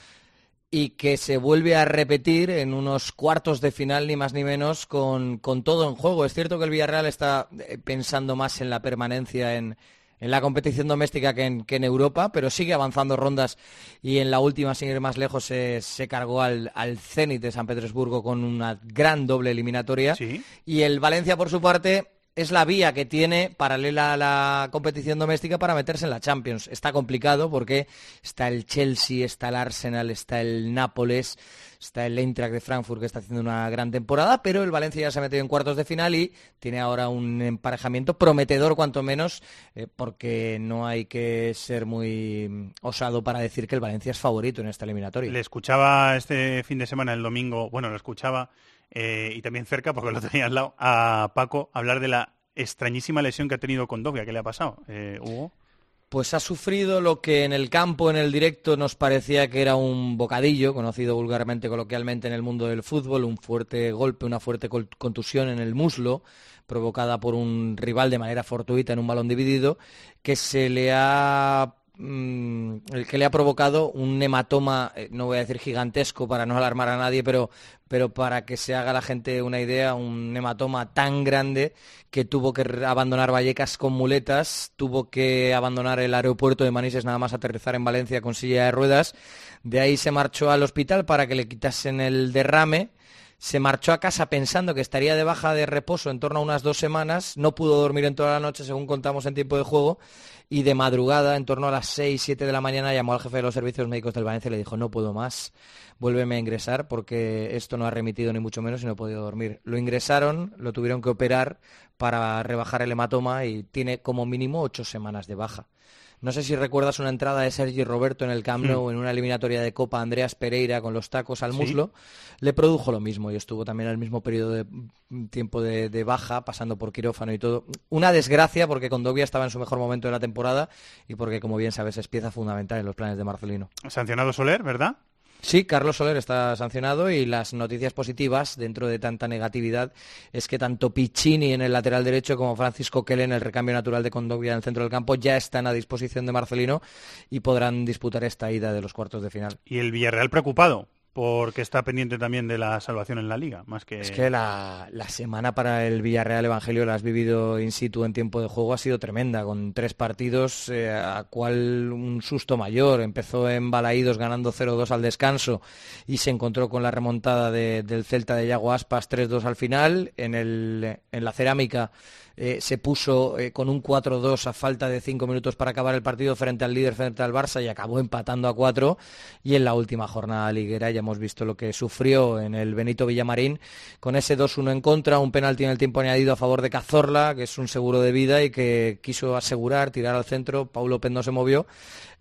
y que se vuelve a repetir en unos cuartos de final, ni más ni menos, con, con todo en juego. Es cierto que el Villarreal está eh, pensando más en la permanencia en, en la competición doméstica que en, que en, Europa, pero sigue avanzando rondas y en la última, sin ir más lejos, se, se cargó al, al Zenit de San Petersburgo con una gran doble eliminatoria. ¿Sí? Y el Valencia, por su parte, es la vía que tiene paralela a la competición doméstica para meterse en la Champions. Está complicado porque está el Chelsea, está el Arsenal, está el Nápoles, está el Eintracht de Frankfurt que está haciendo una gran temporada, pero el Valencia ya se ha metido en cuartos de final y tiene ahora un emparejamiento prometedor cuanto menos eh, porque no hay que ser muy osado para decir que el Valencia es favorito en esta eliminatoria. Le escuchaba este fin de semana, el domingo, bueno, lo escuchaba eh, y también cerca, porque lo tenía al lado, a Paco hablar de la extrañísima lesión que ha tenido con Dovia. ¿Qué le ha pasado, eh, Hugo? Pues ha sufrido lo que en el campo, en el directo, nos parecía que era un bocadillo, conocido vulgarmente, coloquialmente en el mundo del fútbol, un fuerte golpe, una fuerte contusión en el muslo, provocada por un rival de manera fortuita en un balón dividido, que se le ha mm, el que le ha provocado un hematoma, eh, no voy a decir gigantesco para no alarmar a nadie, pero, pero para que se haga la gente una idea, un hematoma tan grande que tuvo que abandonar Vallecas con muletas, tuvo que abandonar el aeropuerto de Manises nada más aterrizar en Valencia con silla de ruedas, de ahí se marchó al hospital para que le quitasen el derrame, se marchó a casa pensando que estaría de baja de reposo en torno a unas dos semanas, no pudo dormir en toda la noche según contamos en tiempo de juego y de madrugada, en torno a las 6, 7 de la mañana, llamó al jefe de los servicios médicos del Valencia y le dijo no puedo más, vuélveme a ingresar porque esto no ha remitido ni mucho menos y no he podido dormir. Lo ingresaron, lo tuvieron que operar para rebajar el hematoma y tiene como mínimo ocho semanas de baja. No sé si recuerdas una entrada de Sergi Roberto en el Camp Nou en una eliminatoria de Copa Andreas Pereira con los tacos al Sí. muslo. Le produjo lo mismo y estuvo también el mismo periodo de mm, tiempo de, de baja, pasando por quirófano y todo. Una desgracia porque Condovia estaba en su mejor momento de la temporada y porque, como bien sabes, es pieza fundamental en los planes de Marcelino. Sancionado Soler, ¿verdad? Sí, Carlos Soler está sancionado y las noticias positivas dentro de tanta negatividad es que tanto Piccini en el lateral derecho como Francisco Kelly en el recambio natural de Condovia en el centro del campo ya están a disposición de Marcelino y podrán disputar esta ida de los cuartos de final. Y el Villarreal preocupado, porque está pendiente también de la salvación en la liga, más que... Es que la, la semana para el Villarreal Evangelio la has vivido in situ en tiempo de juego, ha sido tremenda, con tres partidos, eh, a cual un susto mayor. Empezó en Balaídos ganando 0-2 al descanso y se encontró con la remontada de- del Celta de Yago Aspas 3-2 al final. En, el, en la cerámica eh, se puso eh, con un 4-2 a falta de cinco minutos para acabar el partido frente al líder, frente al Barça, y acabó empatando a cuatro. Y en la última jornada liguera ya hemos visto lo que sufrió en el Benito Villamarín con ese 2-1 en contra, un penalti en el tiempo añadido a favor de Cazorla, que es un seguro de vida y que quiso asegurar, tirar al centro. Paulo Pez no se movió.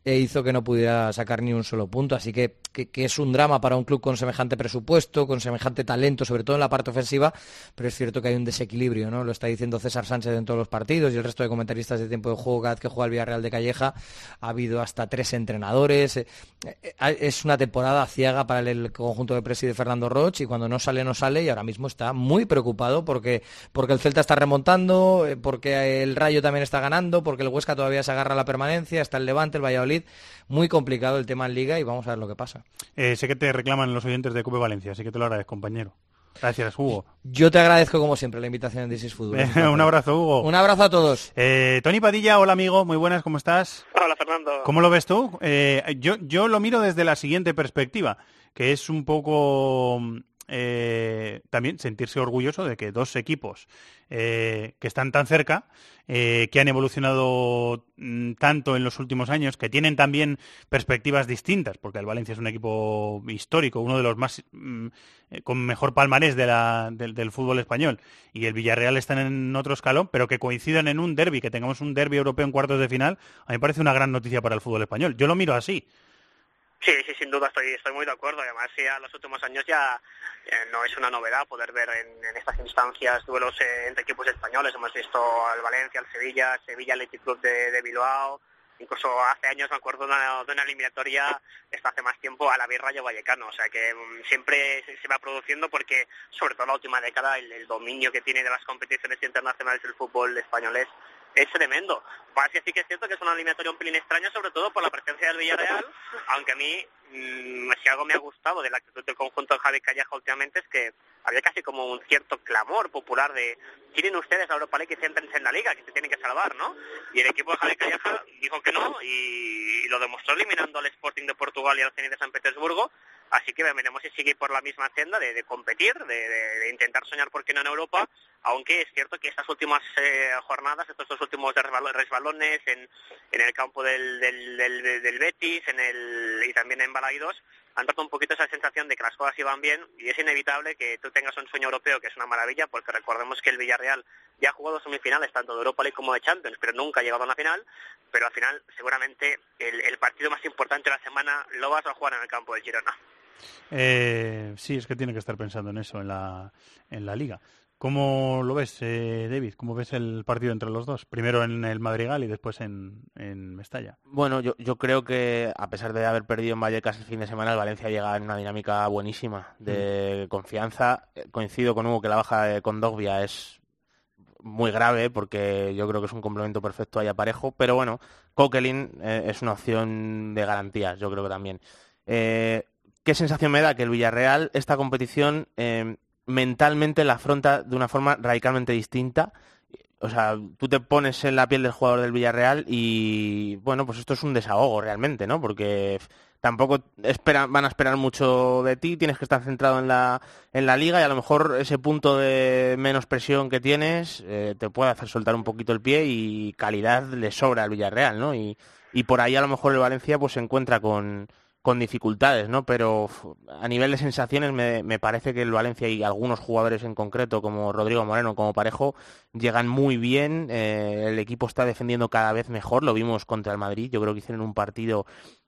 E hizo que no pudiera sacar ni un solo punto. Así que, que, es un drama para un club con semejante presupuesto, con semejante talento, sobre todo en la parte ofensiva, pero es cierto que hay un desequilibrio, ¿no? Lo está diciendo César Sánchez en todos los partidos y el resto de comentaristas de tiempo de juego, cada vez que juega el Villarreal de Calleja, ha habido hasta tres entrenadores. Eh, eh, es una temporada ciega para el conjunto de Presi de Fernando Roche y cuando no sale, no sale y ahora mismo está muy preocupado porque, porque el Celta está remontando, eh, porque el Rayo también está ganando, porque el Huesca todavía se agarra a la permanencia, está el Levante, el Valladolid muy complicado el tema en Liga y vamos a ver lo que pasa. Sé que te reclaman los oyentes de Cope Valencia, así que te lo agradezco, compañero. Gracias, Hugo. Yo te agradezco, como siempre, la invitación en This is Football. un abrazo, Hugo. Un abrazo a todos. Eh, Tony Padilla, hola, amigo. Muy buenas, ¿cómo estás? Hola, Fernando. ¿Cómo lo ves tú? Eh, yo, yo lo miro desde la siguiente perspectiva, que es un poco eh, también sentirse orgulloso de que dos equipos eh, que están tan cerca, eh, que han evolucionado mm, tanto en los últimos años, que tienen también perspectivas distintas, porque el Valencia es un equipo histórico, uno de los más mm, con mejor palmarés de la, del, del fútbol español, y el Villarreal están en otro escalón, pero que coincidan en un derby, que tengamos un derby europeo en cuartos de final, a mí me parece una gran noticia para el fútbol español. Yo lo miro así. Sí, sí, sin duda estoy, estoy muy de acuerdo. Además, ya los últimos años ya eh, no es una novedad poder ver en, estas instancias duelos eh, entre equipos españoles. Hemos visto al Valencia, al Sevilla, Sevilla Athletic Club de, Bilbao. Incluso hace años me acuerdo de una, eliminatoria, esto hace más tiempo, a la Rayo Vallecano. O sea que um, siempre se, se, va produciendo porque, sobre todo en la última década, el, el dominio que tiene de las competiciones internacionales del fútbol español es es tremendo. Más que sí que es cierto que es una eliminatoria un pelín extraña, sobre todo por la presencia del Villarreal, aunque a mí, mmm, si algo me ha gustado de la actitud del conjunto de Javi Calleja últimamente es que había casi como un cierto clamor popular de ¿quieren ustedes a Europa League que se en la liga, que se tienen que salvar, no? Y el equipo de Javi Calleja dijo que no y lo demostró eliminando al Sporting de Portugal y al Zenit de San Petersburgo, Así que veremos si sigue por la misma senda de, de competir, de, intentar soñar por qué no en Europa, aunque es cierto que estas últimas eh, jornadas, estos dos últimos resbalones en, en el campo del, del, del, del, Betis en el, y también en Balaidos, han dado un poquito esa sensación de que las cosas iban bien y es inevitable que tú tengas un sueño europeo que es una maravilla porque recordemos que el Villarreal ya ha jugado semifinales tanto de Europa League como de Champions pero nunca ha llegado a una final pero al final seguramente el partido más importante de la semana lo vas a jugar en el campo del Girona. Eh, sí, es que tiene que estar pensando en eso, en la, en la liga. ¿Cómo lo ves, eh, David? ¿Cómo ves el partido entre los dos? Primero en el Madrigal y después en, en Mestalla. Bueno, yo, yo, creo que a pesar de haber perdido en Vallecas el fin de semana, el Valencia llega en una dinámica buenísima de mm. confianza. Coincido con Hugo que la baja de Condogbia es muy grave porque yo creo que es un complemento perfecto ahí a parejo, pero bueno, Coquelin eh, es una opción de garantías, yo creo que también. Eh, ¿Qué sensación me da? Que el Villarreal, esta competición, eh, mentalmente la afronta de una forma radicalmente distinta. O sea, tú te pones en la piel del jugador del Villarreal y, bueno, pues esto es un desahogo realmente, ¿no? Porque tampoco espera, van a esperar mucho de ti, tienes que estar centrado en la, en la liga y a lo mejor ese punto de menos presión que tienes eh, te puede hacer soltar un poquito el pie y calidad le sobra al Villarreal, ¿no? Y, y por ahí a lo mejor el Valencia pues se encuentra con, con dificultades, ¿no? Pero a nivel de sensaciones me, me, parece que el Valencia y algunos jugadores en concreto, como Rodrigo Moreno, como Parejo, llegan muy bien. Eh, el equipo está defendiendo cada vez mejor. Lo vimos contra el Madrid. Yo creo que hicieron un partido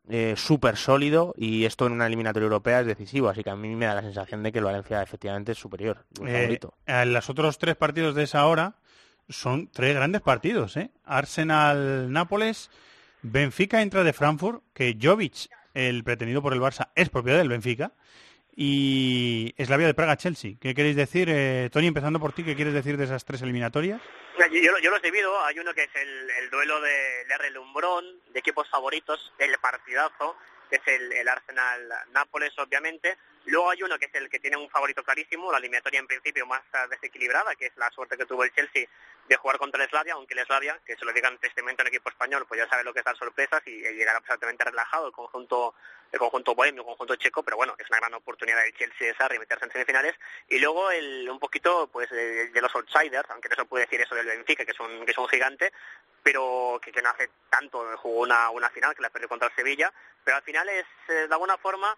eh, súper sólido y esto en una eliminatoria europea es decisivo. Así que a mí me da la sensación de que el Valencia efectivamente es superior. Eh, en los otros tres partidos de esa hora son tres grandes partidos, ¿eh? Arsenal-Nápoles. Benfica entra de Frankfurt, que Jovic el pretendido por el Barça, es propiedad del Benfica. Y es la vía de Praga-Chelsea. ¿Qué queréis decir? Eh, Tony, empezando por ti, ¿qué quieres decir de esas tres eliminatorias? Yo, yo los divido. Hay uno que es el, el duelo de R. Lumbrón, de equipos favoritos, el partidazo, que es el, el Arsenal-Nápoles, obviamente. Luego hay uno que es el que tiene un favorito clarísimo, la eliminatoria en principio más desequilibrada, que es la suerte que tuvo el Chelsea de jugar contra el Slavia, aunque el Slavia, que se lo digan testamento en equipo español, pues ya sabe lo que es dar sorpresas y, y llegar absolutamente relajado el conjunto el conjunto bohemio, el conjunto checo, pero bueno, es una gran oportunidad del Chelsea esa meterse en semifinales. Y luego el, un poquito pues de, los outsiders, aunque no se puede decir eso del Benfica, que es un, que es un gigante, pero que, que no hace tanto, jugó una, una final que la perdió contra el Sevilla, pero al final es, eh, de alguna forma,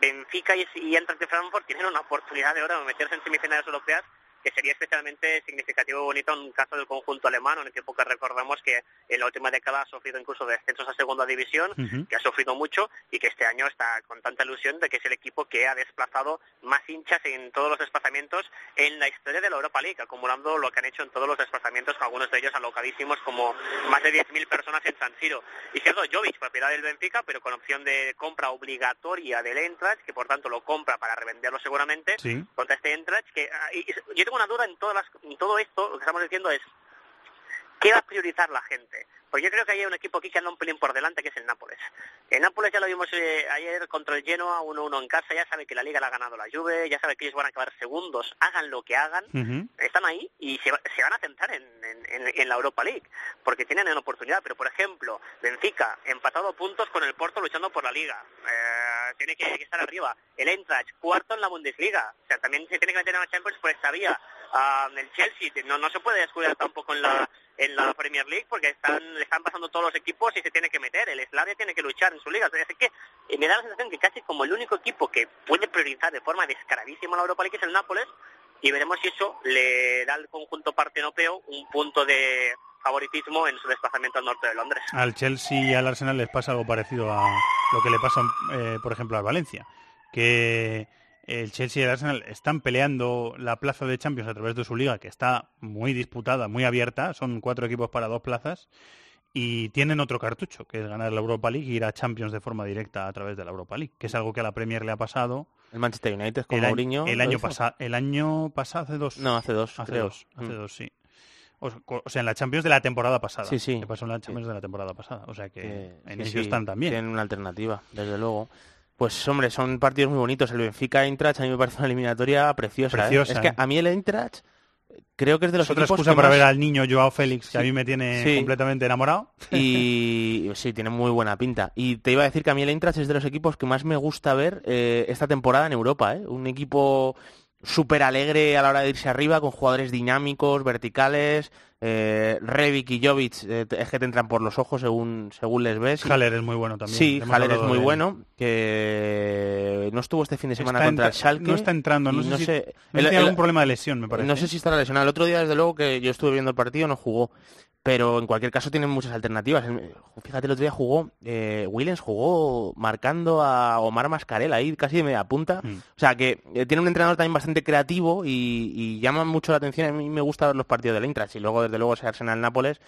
Benfica y, y Eintracht de Frankfurt tienen una oportunidad de oro de meterse en semifinales europeas que sería especialmente significativo y bonito en un caso del conjunto alemán, un equipo que recordamos que en la última década ha sufrido incluso descensos a segunda división, Ujú. que ha sufrido mucho y que este año está con tanta ilusión de que es el equipo que ha desplazado más hinchas en todos los desplazamientos en la historia de la Europa League, acumulando lo que han hecho en todos los desplazamientos, algunos de ellos alocadísimos como más de 10.000 personas en San Siro. Y cierto, Jovic, propiedad del Benfica, pero con opción de compra obligatoria del Eintracht, que por tanto lo compra para revenderlo seguramente, Sí. contra este Eintracht, que ah, y yo tengo una duda en, todas las, en todo esto, lo que estamos diciendo es, ¿qué va a priorizar la gente? Porque yo creo que hay un equipo aquí que anda un pelín por delante, que es el Nápoles. El Nápoles ya lo vimos eh, ayer contra el Genoa, 1-1 en casa, ya sabe que la Liga la ha ganado la Juve, ya sabe que ellos van a acabar segundos, hagan lo que hagan, están ahí y se, se van a centrar en, en- en- en la Europa League, porque tienen una oportunidad. Pero, por ejemplo, Benfica, empatado puntos con el Porto luchando por la Liga. Eh, tiene que, que estar arriba. El Eintracht, cuarto en la Bundesliga. O sea, también se tiene que meter en la Champions por esta vía. Ah, el Chelsea no, no se puede descuidar tampoco en la en la Premier League porque están le están pasando todos los equipos y se tiene que meter. El Slavia tiene que luchar en su liga. Es que eh, me da la sensación que casi como el único equipo que puede priorizar de forma descaradísima la Europa League es el Nápoles y veremos si eso le da al conjunto partenopeo un punto de favoritismo en su desplazamiento al norte de Londres. Al Chelsea y al Arsenal les pasa algo parecido a lo que le pasa, eh, por ejemplo, al Valencia, que el Chelsea y el Arsenal están peleando la plaza de Champions a través de su liga, que está muy disputada, muy abierta, son cuatro equipos para dos plazas, y tienen otro cartucho, que es ganar la Europa League y ir a Champions de forma directa a través de la Europa League, que es algo que a la Premier le ha pasado. El Manchester United con el año- Mourinho. el año pasado, el año pasado hace dos. No, hace dos, Hace creo. dos, hace Mm. dos, sí. O, sea, en la Champions de la temporada pasada. Sí, sí. Que pasó en la Champions de la temporada pasada. O sea que Que- en sí, ello sí, están también. Tienen una alternativa, desde luego. Pues hombre, son partidos muy bonitos. El Benfica Eintracht a mí me parece una eliminatoria preciosa. ¿eh? Preciosa, Es que ¿eh? a mí el Eintracht creo que es de los Es otra equipos excusa que para más- ver al niño Joao Félix, que a mí me tiene Sí. completamente enamorado. Y sí, tiene muy buena pinta. Y te iba a decir que a mí el Eintracht es de los equipos que más me gusta ver eh, esta temporada en Europa. ¿eh? Un equipo súper alegre a la hora de irse arriba, con jugadores dinámicos, verticales. Eh, y Jovic eh, es que te entran por los ojos según, según les ves. Haller es muy bueno también. Sí, Haller es muy de bueno, que no estuvo este fin de semana Está contra el Schalke. no está entrando, no sé si- no el- tiene el- algún problema de lesión, me parece. No sé si estará lesionado. El otro día, desde luego, que yo estuve viendo el partido, no jugó. Pero en cualquier caso tienen muchas alternativas. Fíjate, el otro día jugó, eh, Willens jugó marcando a Omar Mascarela ahí casi de media punta. Mm. O sea que eh, tiene un entrenador también bastante creativo y, y llama mucho la atención. A mí me gusta ver los partidos del Eintracht y luego, desde luego, ese Arsenal-Nápoles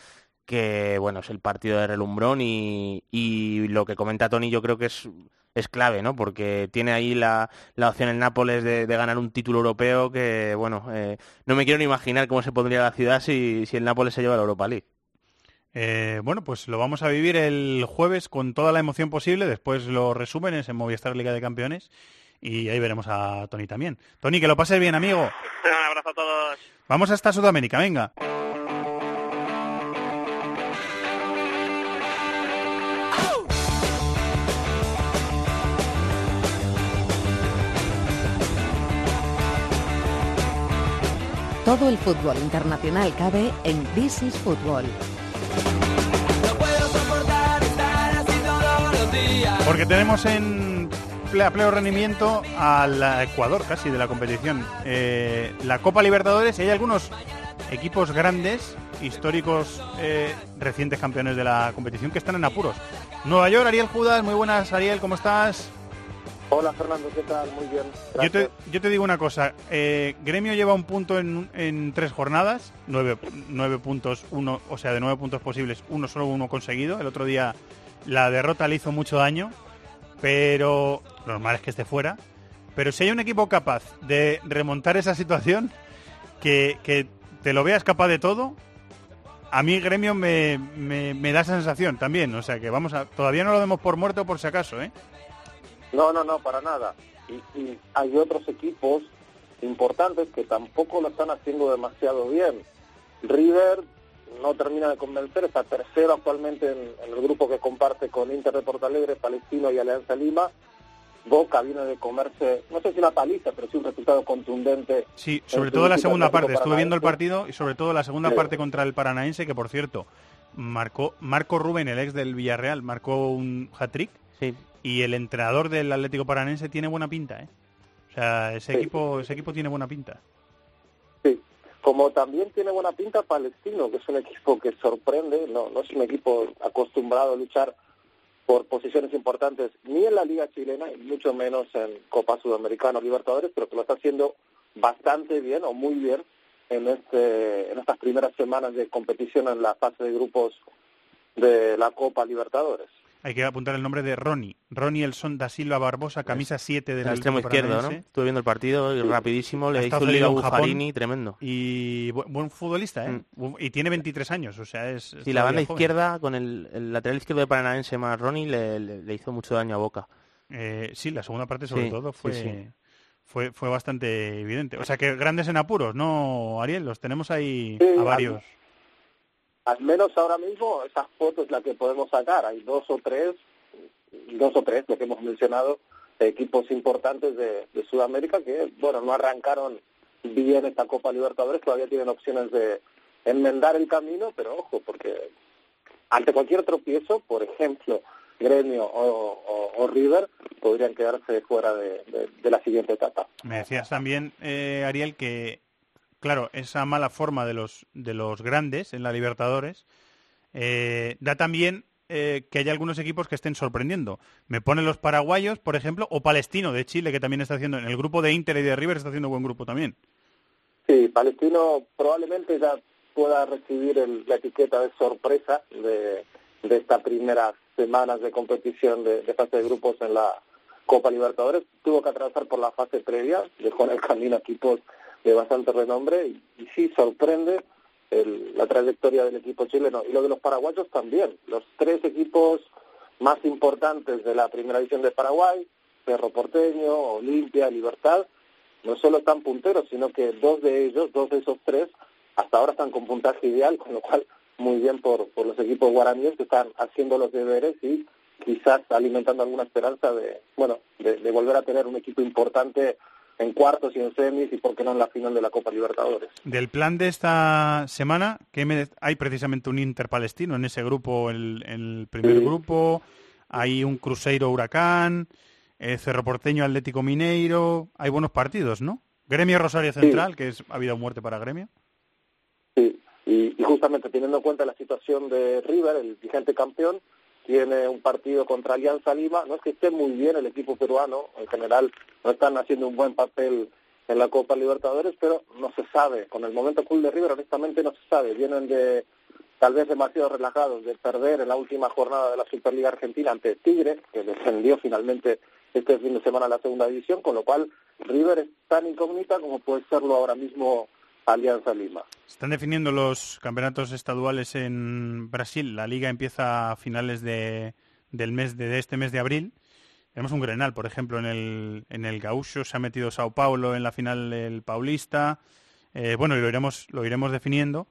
que bueno, es el partido de relumbrón y, y lo que comenta Tony yo creo que es, es clave, ¿no? Porque tiene ahí la, la opción el Nápoles de, de ganar un título europeo que, bueno, eh, no me quiero ni imaginar cómo se pondría la ciudad si, si el Nápoles se lleva la Europa League. Eh, bueno, pues lo vamos a vivir el jueves con toda la emoción posible. Después los resúmenes en Movistar Liga de Campeones. Y ahí veremos a Tony también. Tony, que lo pases bien, amigo. Un abrazo a todos. Vamos hasta Sudamérica, venga. Todo el fútbol internacional cabe en This is Football. Porque tenemos en ple- a pleno rendimiento al Ecuador casi de la competición. Eh, la Copa Libertadores y hay algunos equipos grandes, históricos, eh, recientes campeones de la competición que están en apuros. Nueva York, Ariel Judas, muy buenas Ariel, ¿cómo estás? Hola Fernando, ¿qué tal? Muy bien. Yo te, Gracias. yo te digo una cosa, eh, Gremio lleva un punto en, en tres jornadas, nueve, nueve puntos, uno, o sea, de nueve puntos posibles, uno solo uno conseguido. El otro día la derrota le hizo mucho daño, pero lo normal es que esté fuera. Pero si hay un equipo capaz de remontar esa situación, que, que te lo veas capaz de todo, a mí Gremio me, me, me da esa sensación también. O sea que vamos a, todavía no lo demos por muerto por si acaso, ¿eh? No, no, no, para nada. Y, y hay otros equipos importantes que tampoco lo están haciendo demasiado bien. River no termina de convencer, está tercero actualmente en, en el grupo que comparte con Inter de Porto Alegre, Palestino y Alianza Lima. Boca viene de comerse, no sé si una paliza, pero sí un resultado contundente. Sí, sobre todo la segunda parte. Estuve viendo el partido y sobre todo la segunda Sí. parte contra el Paranaense, que por cierto, marcó Marco Rubén, el ex del Villarreal, marcó un hat-trick. Y el entrenador del Atlético Paranaense tiene buena pinta, ¿eh? O sea, ese Sí. equipo ese equipo tiene buena pinta. Sí, Como también tiene buena pinta Palestino, que es un equipo que sorprende, no, no es un equipo acostumbrado a luchar por posiciones importantes ni en la Liga Chilena, y mucho menos en Copa Sudamericana o Libertadores, pero que lo está haciendo bastante bien o muy bien en, este, en estas primeras semanas de competición en la fase de grupos de la Copa Libertadores. Hay que apuntar el nombre de Ronnie. Ronnie Elson da Silva Barbosa, camisa 7 del El extremo izquierdo, ¿no? Estuve viendo el partido y rapidísimo le hizo un liga tremendo. Y bu- buen futbolista, ¿eh? Y tiene 23 años, o sea, es... Sí, la banda joven. izquierda con el, el lateral izquierdo de Paranaense más Ronnie le, le- le hizo mucho daño a Boca. Eh, sí, la segunda parte sobre Sí, todo fue, sí. fue fue bastante evidente. O sea que grandes en apuros, ¿no, Ariel? Los tenemos ahí a varios. Al menos ahora mismo esas fotos la que podemos sacar. Hay dos o tres, dos o tres, lo que hemos mencionado, equipos importantes de, Sudamérica que, bueno, no arrancaron bien esta Copa Libertadores, todavía tienen opciones de enmendar el camino, pero ojo, porque ante cualquier tropiezo, por ejemplo, Gremio o, River, podrían quedarse fuera de la siguiente etapa. Me decías también, eh, Ariel, que, claro, esa mala forma de los, de los grandes en la Libertadores eh, da también eh, que hay algunos equipos que estén sorprendiendo. Me ponen los paraguayos, por ejemplo, o Palestino de Chile, que también está haciendo, en el grupo de Inter y de River está haciendo buen grupo también. Sí, Palestino probablemente ya pueda recibir el- la etiqueta de sorpresa de, de estas primeras semanas de competición de, de fase de grupos en la Copa Libertadores. Tuvo que atravesar por la fase previa, dejó en el camino equipos de bastante renombre y, y sí sorprende el- la trayectoria del equipo chileno. Y lo de los paraguayos también. Los tres equipos más importantes de la primera división de Paraguay, Cerro Porteño, Olimpia, Libertad, no solo están punteros, sino que dos de ellos, dos de esos tres, hasta ahora están con puntaje ideal, con lo cual muy bien por, por los equipos guaraníes que están haciendo los deberes y quizás alimentando alguna esperanza de, bueno, de, de volver a tener un equipo importante en cuartos y en semis y por qué no en la final de la Copa Libertadores. Del plan de esta semana, que me- hay precisamente un Inter palestino en ese grupo, el, el primer Sí. grupo, hay un Cruzeiro Huracán, eh, Cerro Porteño Atlético Mineiro, hay buenos partidos, ¿no? Gremio Rosario Central, que es ha vida o muerte para Gremio. Sí, y, y justamente teniendo en cuenta la situación de River, el vigente campeón, tiene un partido contra Alianza Lima. No es que esté muy bien el equipo peruano, en general no están haciendo un buen papel en la Copa Libertadores, pero no se sabe. Con el momento cool de River, honestamente no se sabe. Vienen de tal vez demasiado relajados de perder en la última jornada de la Superliga Argentina ante Tigre, que descendió finalmente este fin de semana a la segunda división, con lo cual River es tan incógnita como puede serlo ahora mismo Alianza Lima. Se Están definiendo los campeonatos estaduales en Brasil. La liga empieza a finales de, del mes de, de este mes de abril. Tenemos un Grenal, por ejemplo, en el, en el Gaúcho. Se ha metido Sao Paulo en la final del Paulista. Eh, bueno, y lo iremos, lo iremos definiendo.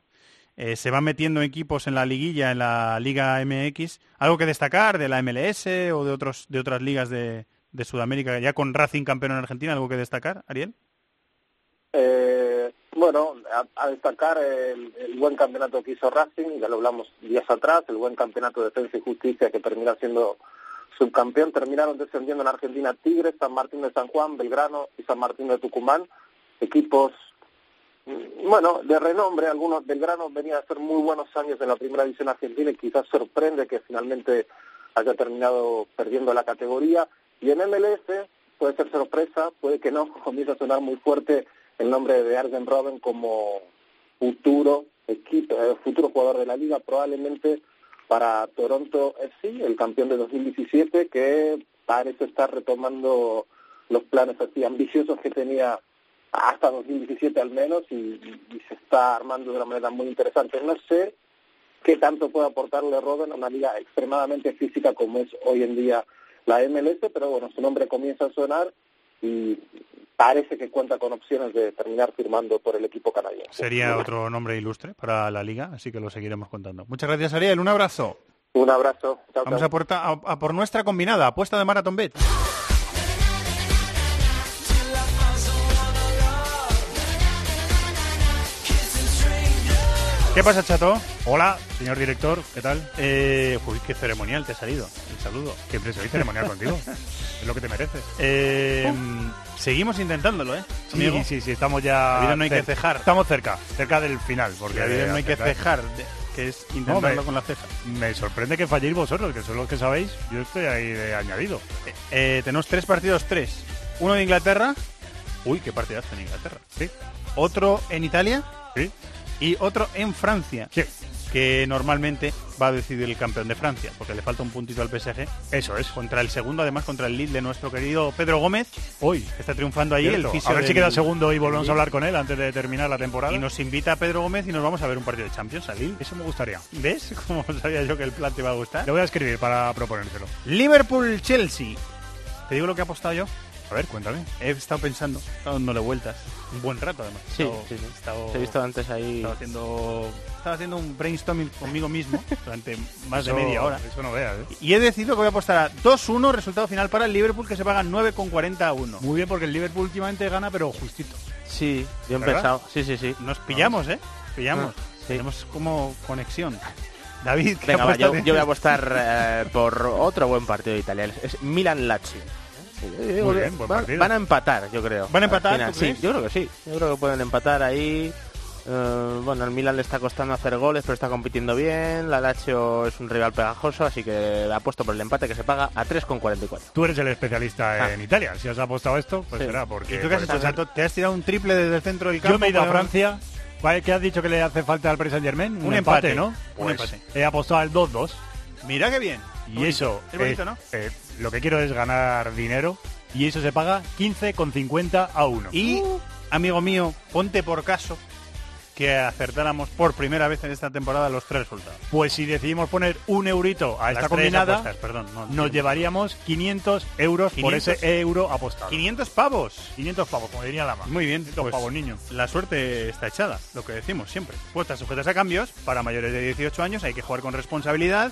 Eh, se van metiendo equipos en la liguilla, en la Liga MX. ¿Algo que destacar de la MLS o de, otros, de otras ligas de, de Sudamérica? Ya con Racing campeón en Argentina, ¿algo que destacar, Ariel? Eh, bueno, a, destacar el, el buen campeonato que hizo Racing, ya lo hablamos días atrás, el buen campeonato de Defensa y Justicia que termina siendo subcampeón. Terminaron descendiendo en Argentina Tigres, San Martín de San Juan, Belgrano y San Martín de Tucumán. Equipos, mm, bueno, de renombre. Algunos Belgrano venía a hacer muy buenos años en la primera división argentina y quizás sorprende que finalmente haya terminado perdiendo la categoría. Y en MLS puede ser sorpresa, puede que no, comienza a sonar muy fuerte el nombre de Arjen Robben como futuro equipo, eh, futuro jugador de la liga, probablemente para Toronto FC, el campeón de 2017, que parece estar retomando los planes así ambiciosos que tenía hasta 2017 al menos y, y se está armando de una manera muy interesante. No sé qué tanto puede aportarle Robben a una liga extremadamente física como es hoy en día la MLS, pero bueno, su nombre comienza a sonar y parece que cuenta con opciones de terminar firmando por el equipo canadiense. Sería otro nombre ilustre para la liga, así que lo seguiremos contando. Muchas gracias, Ariel. Un abrazo. Un abrazo. Chao, Vamos chao. a, a- a por nuestra combinada, apuesta de Marathon Bet. ¿Qué pasa, chato? Hola, señor director, ¿qué tal? Eh, uy, qué ceremonial te ha salido. El saludo. Siempre soy ceremonial contigo. Es lo que te mereces. Eh, seguimos intentándolo, ¿eh? Sí, amigo? sí, sí, estamos ya... La vida no hay que cejar. Estamos cerca, cerca del final. Porque La vida no hay que cejar, que es No, intentarlo me- con la ceja. Me sorprende que falléis vosotros, que son los que sabéis. Yo estoy ahí de añadido. Eh, tenemos tres partidos, tres. Uno de Inglaterra. Uy, qué partidazo en Inglaterra. Sí. Otro en Italia. Sí. Y otro en Francia. Sí. Que normalmente va a decidir el campeón de Francia, porque le falta un puntito al PSG. Eso es. Contra el segundo, además contra el lead de nuestro querido Pedro Gómez. Hoy. está triunfando ahí Cierto. el fisio A ver si queda segundo y volvemos a hablar con él antes de terminar la temporada. Y nos invita a Pedro Gómez y nos vamos a ver un partido de Champions al Lille. Eso me gustaría. ¿Ves? Como sabía yo que el plan te iba a gustar. Le voy a escribir para proponérselo. Liverpool-Chelsea. ¿Te digo lo que he apostado yo? A ver, cuéntame. He estado pensando, he estado dándole vueltas. Un buen rato, además. Sí, estado- sí, sí. he estado- Te he visto antes ahí. Estaba haciendo, estaba haciendo un brainstorming conmigo mismo durante más de Eso- media hora. Eso no veas, ¿eh? Y he decidido que voy a apostar a 2-1, resultado final para el Liverpool, que se paga 9,40 a 1. Muy bien, porque el Liverpool últimamente gana, pero justito. Sí, bien ¿Verdad? pensado. Sí, sí, sí. Nos pillamos, ¿eh? Pillamos. Ah, sí. Tenemos como conexión. David, ¿qué Venga, va, yo, voy a apostar eh, por otro buen partido de Italia. Es, es Milan-Lazio. Digo Muy bien, buen van, partido. van a empatar, yo creo. ¿Van a empatar, Sí, yo creo que sí. Yo creo que pueden empatar ahí. Eh, bueno, al Milan le está costando hacer goles, pero está compitiendo bien. La Lazio es un rival pegajoso, así que apuesto por el empate que se paga a 3,44. Tú eres el especialista Ah. en Italia. Si has apostado esto, pues Sí. será porque... ¿Y tú qué has por hecho, eso- Sato? ¿Te has tirado un triple desde el centro del campo? Yo me he ido a Francia. ¿Cuál- ¿Qué has dicho que le hace falta al Paris Saint Germain? Un empate, ¿no? un Pues empate. He apostado al 2-2. Mira qué bien. Y Bonito. eso, Es bonito, eh, ¿no? Lo que quiero es ganar dinero y eso se paga 15,50 a 1. Y, amigo mío, ponte por caso que acertáramos por primera vez en esta temporada los tres resultados. Pues si decidimos poner un eurito a Las esta combinada, apuestas, perdón, no, nos llevaríamos 500 euros por 500. ese euro apostado. 500 pavos. 500 pavos, como diría Lama. Muy bien, 500 pues, pavos, niño. La suerte está echada, lo que decimos siempre. Puestas sujetas a cambios, para mayores de 18 años hay que jugar con responsabilidad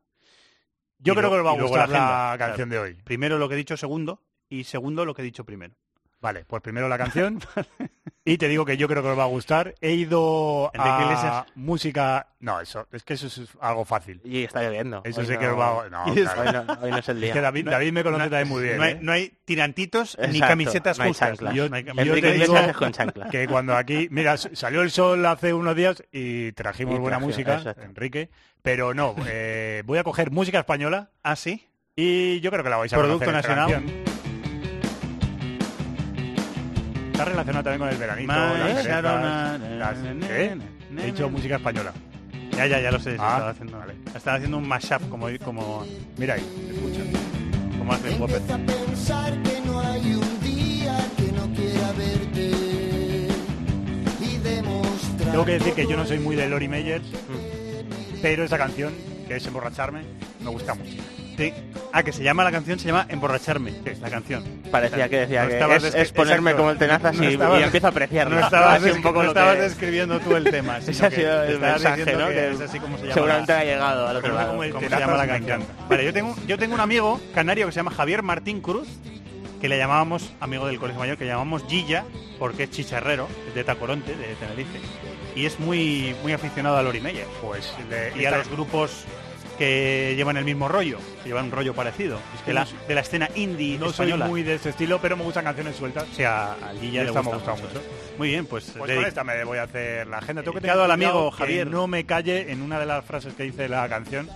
Yo Y creo lo- que os va a gustar la, canción Claro. de hoy. Primero lo que he dicho segundo y segundo lo que he dicho primero. Vale, pues primero la canción. y te digo que yo creo que os va a gustar. He ido a Iglesias. música... No, eso es que eso es algo fácil. Y está lloviendo. Eso Hoy sé no- que os va a... No, claro. Hoy no, hoy no es el Es día. que David, David me conoce también muy bien. No hay, ¿eh? no hay tirantitos ni camisetas no hay justas. chanclas. Yo- Yo, no hay- yo Enrique te digo con que cuando aquí, mira, salió el sol hace unos días y trajimos Y buena música, exacto. Enrique, pero no, eh, voy a coger música española ¿Ah, sí? y yo creo que la vais a Producto nacional. canción. Está relacionado también con el veranito, las He dicho música española. Ya, ya, ya lo sé. sí, Ah, estaba haciendo, vale. estaba haciendo un mashup como, como, Mira ahí, escucha. como hace Whopper. Empieza a pensar que no hay un día que no quiera verte y demostrar. Tengo que decir que yo no soy muy de Lori Meyers, pero esa canción, que es Emborracharme, me gusta mucho. Sí. Ah, que se llama la canción, se llama Emborracharme, la canción. Parecía que decía No que es, ponerme exacto. como el tenazas No y, estabas- y empiezo a apreciarlo. No estabas, un descri- poco no lo estabas que- describiendo tú el tema. Ese ha sido que el estabas mensaje, diciendo ¿no? que Que es así como se llama seguramente la- ha llegado al otro lado. como el ¿Cómo se llama la canción? Vale, yo tengo, yo tengo un amigo canario que se llama Javier Martín Cruz, que le llamábamos, amigo del Colegio Mayor, que le llamamos Gilla, porque es chicharrero, es de Tacoronte, de Tenerife, y es muy, muy aficionado a Lori Meyer. Pues le- y a los grupos que llevan el mismo rollo, que llevan un rollo parecido, Es que de la, no de la escena indie no soy muy de ese estilo, pero me gustan canciones sueltas. O sea, a Gilla Y le esta me gusta gusta mucho. mucho. Muy bien, pues, Pues con esta me voy a hacer la agenda. Tengo que al amigo Javier. no me calle en una de las frases que dice la canción,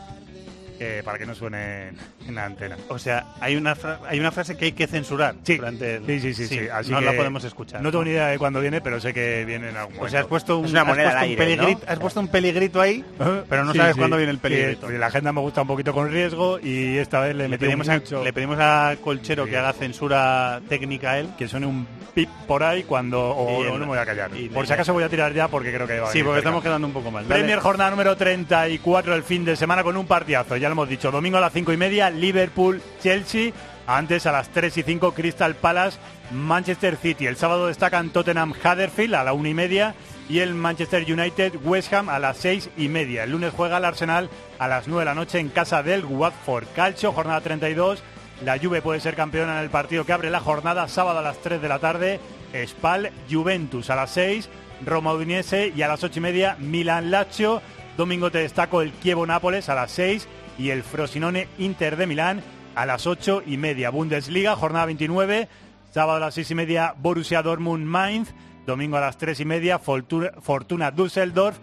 eh, para que no suene en la antena. O sea, hay una, fra- hay una frase que hay que censurar Sí, durante el... sí, sí, sí, sí, así no que la podemos escuchar. No tengo ni idea de cuándo viene, pero sé que viene en algún O sea, has momento. puesto un, Es una has moneda puesto al un aire, ¿no? peligrito, has puesto un peligrito ahí, pero no sabes cuándo viene el peligrito. la agenda me gusta un poquito con riesgo y esta vez le, pedimos, mucho a, le pedimos a Colchero que haga censura técnica a él. que suene un pip por ahí cuando o Y no, el- no me voy a callar. y Por si acaso voy a tirar ya porque creo que va a Sí, porque cerca. estamos quedando un poco mal. Premier jornada número 34 del fin de semana con un partidazo, ya lo hemos dicho. Domingo a las 5 y media, Liverpool, Chelsea. Antes a las 3 y 5, Crystal Palace, Manchester City. El sábado destacan Tottenham Huddersfield a la 1 y media y el Manchester United West Ham a las 6 y media. El lunes juega el Arsenal a las 9 de la noche en casa del Watford. Calcio, jornada 32. La Juve puede ser campeona en el partido que abre la jornada sábado a las 3 de la tarde. Spal Juventus a las 6. Roma Udinese y a las 8 y media Milan Lazio. Domingo te destaco el Chievo Nápoles a las 6 y el Frosinone Inter de Milán a las 8 y media. Bundesliga, jornada 29. Sábado a las 6 y media Borussia Dortmund Mainz. Domingo a las 3 y media Fortuna, Düsseldorf.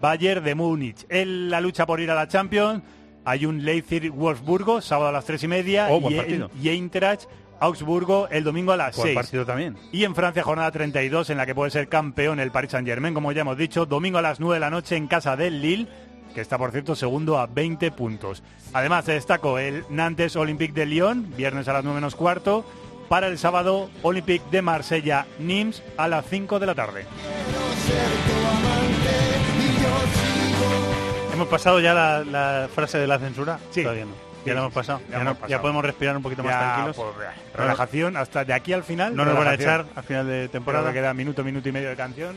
Bayern de Múnich. En la lucha por ir a la Champions hay un Leipzig Wolfsburgo, sábado a las 3 y media. Oh, y, y Eintracht Augsburgo el domingo a las Buen 6. partido también. Y en Francia, jornada 32, en la que puede ser campeón el Paris Saint-Germain, como ya hemos dicho, domingo a las 9 de la noche en casa del Lille, que está, por cierto, segundo a 20 puntos. Además, te destaco el Nantes Olympique de Lyon, viernes a las 9 menos cuarto. Para el sábado, Olympique de Marsella, Nims, a las 5 de la tarde. ¿Hemos pasado ya la, la frase de la censura? Sí. Todavía no. Sí, Ya lo hemos pasado. ya Ya, hemos no- pasado. ya podemos respirar un poquito más Ya, tranquilos. pues, relajación, hasta de aquí al final. No nos van a echar al final de Temporada temporada. queda minuto, minuto y medio de canción.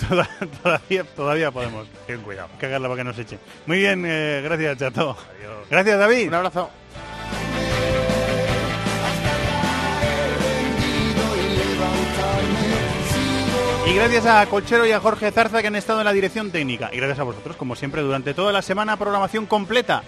Toda- todavía, todavía podemos Ten cuidado. cagarla para que nos eche. Muy bien, eh, gracias, Chato. Gracias, David. Un abrazo. Y gracias a Colchero y a Jorge Zarza que han estado en la dirección técnica. Y gracias a vosotros, como siempre, durante toda la semana, programación completa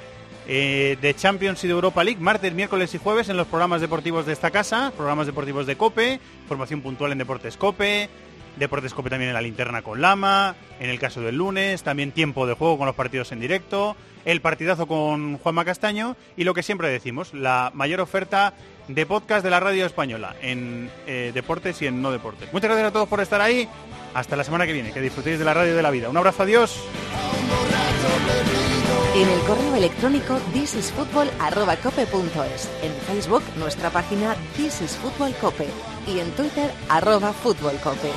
eh, de Champions y de Europa League, martes, miércoles y jueves en los programas deportivos de esta casa, programas deportivos de COPE, formación puntual en Deportes COPE, Deportes COPE también en la linterna con Lama, en el caso del lunes, también tiempo de juego con los partidos en directo, el partidazo con Juanma Castaño y lo que siempre decimos, la mayor oferta de podcast de la radio española en eh, deportes y en no deportes. Muchas gracias a todos por estar ahí. Hasta la semana que viene. Que disfrutéis de la radio de la vida. Un abrazo, adiós. En el correo electrónico en Facebook nuestra página This is Fútbol Cope y en Twitter arroba Fútbol Cope.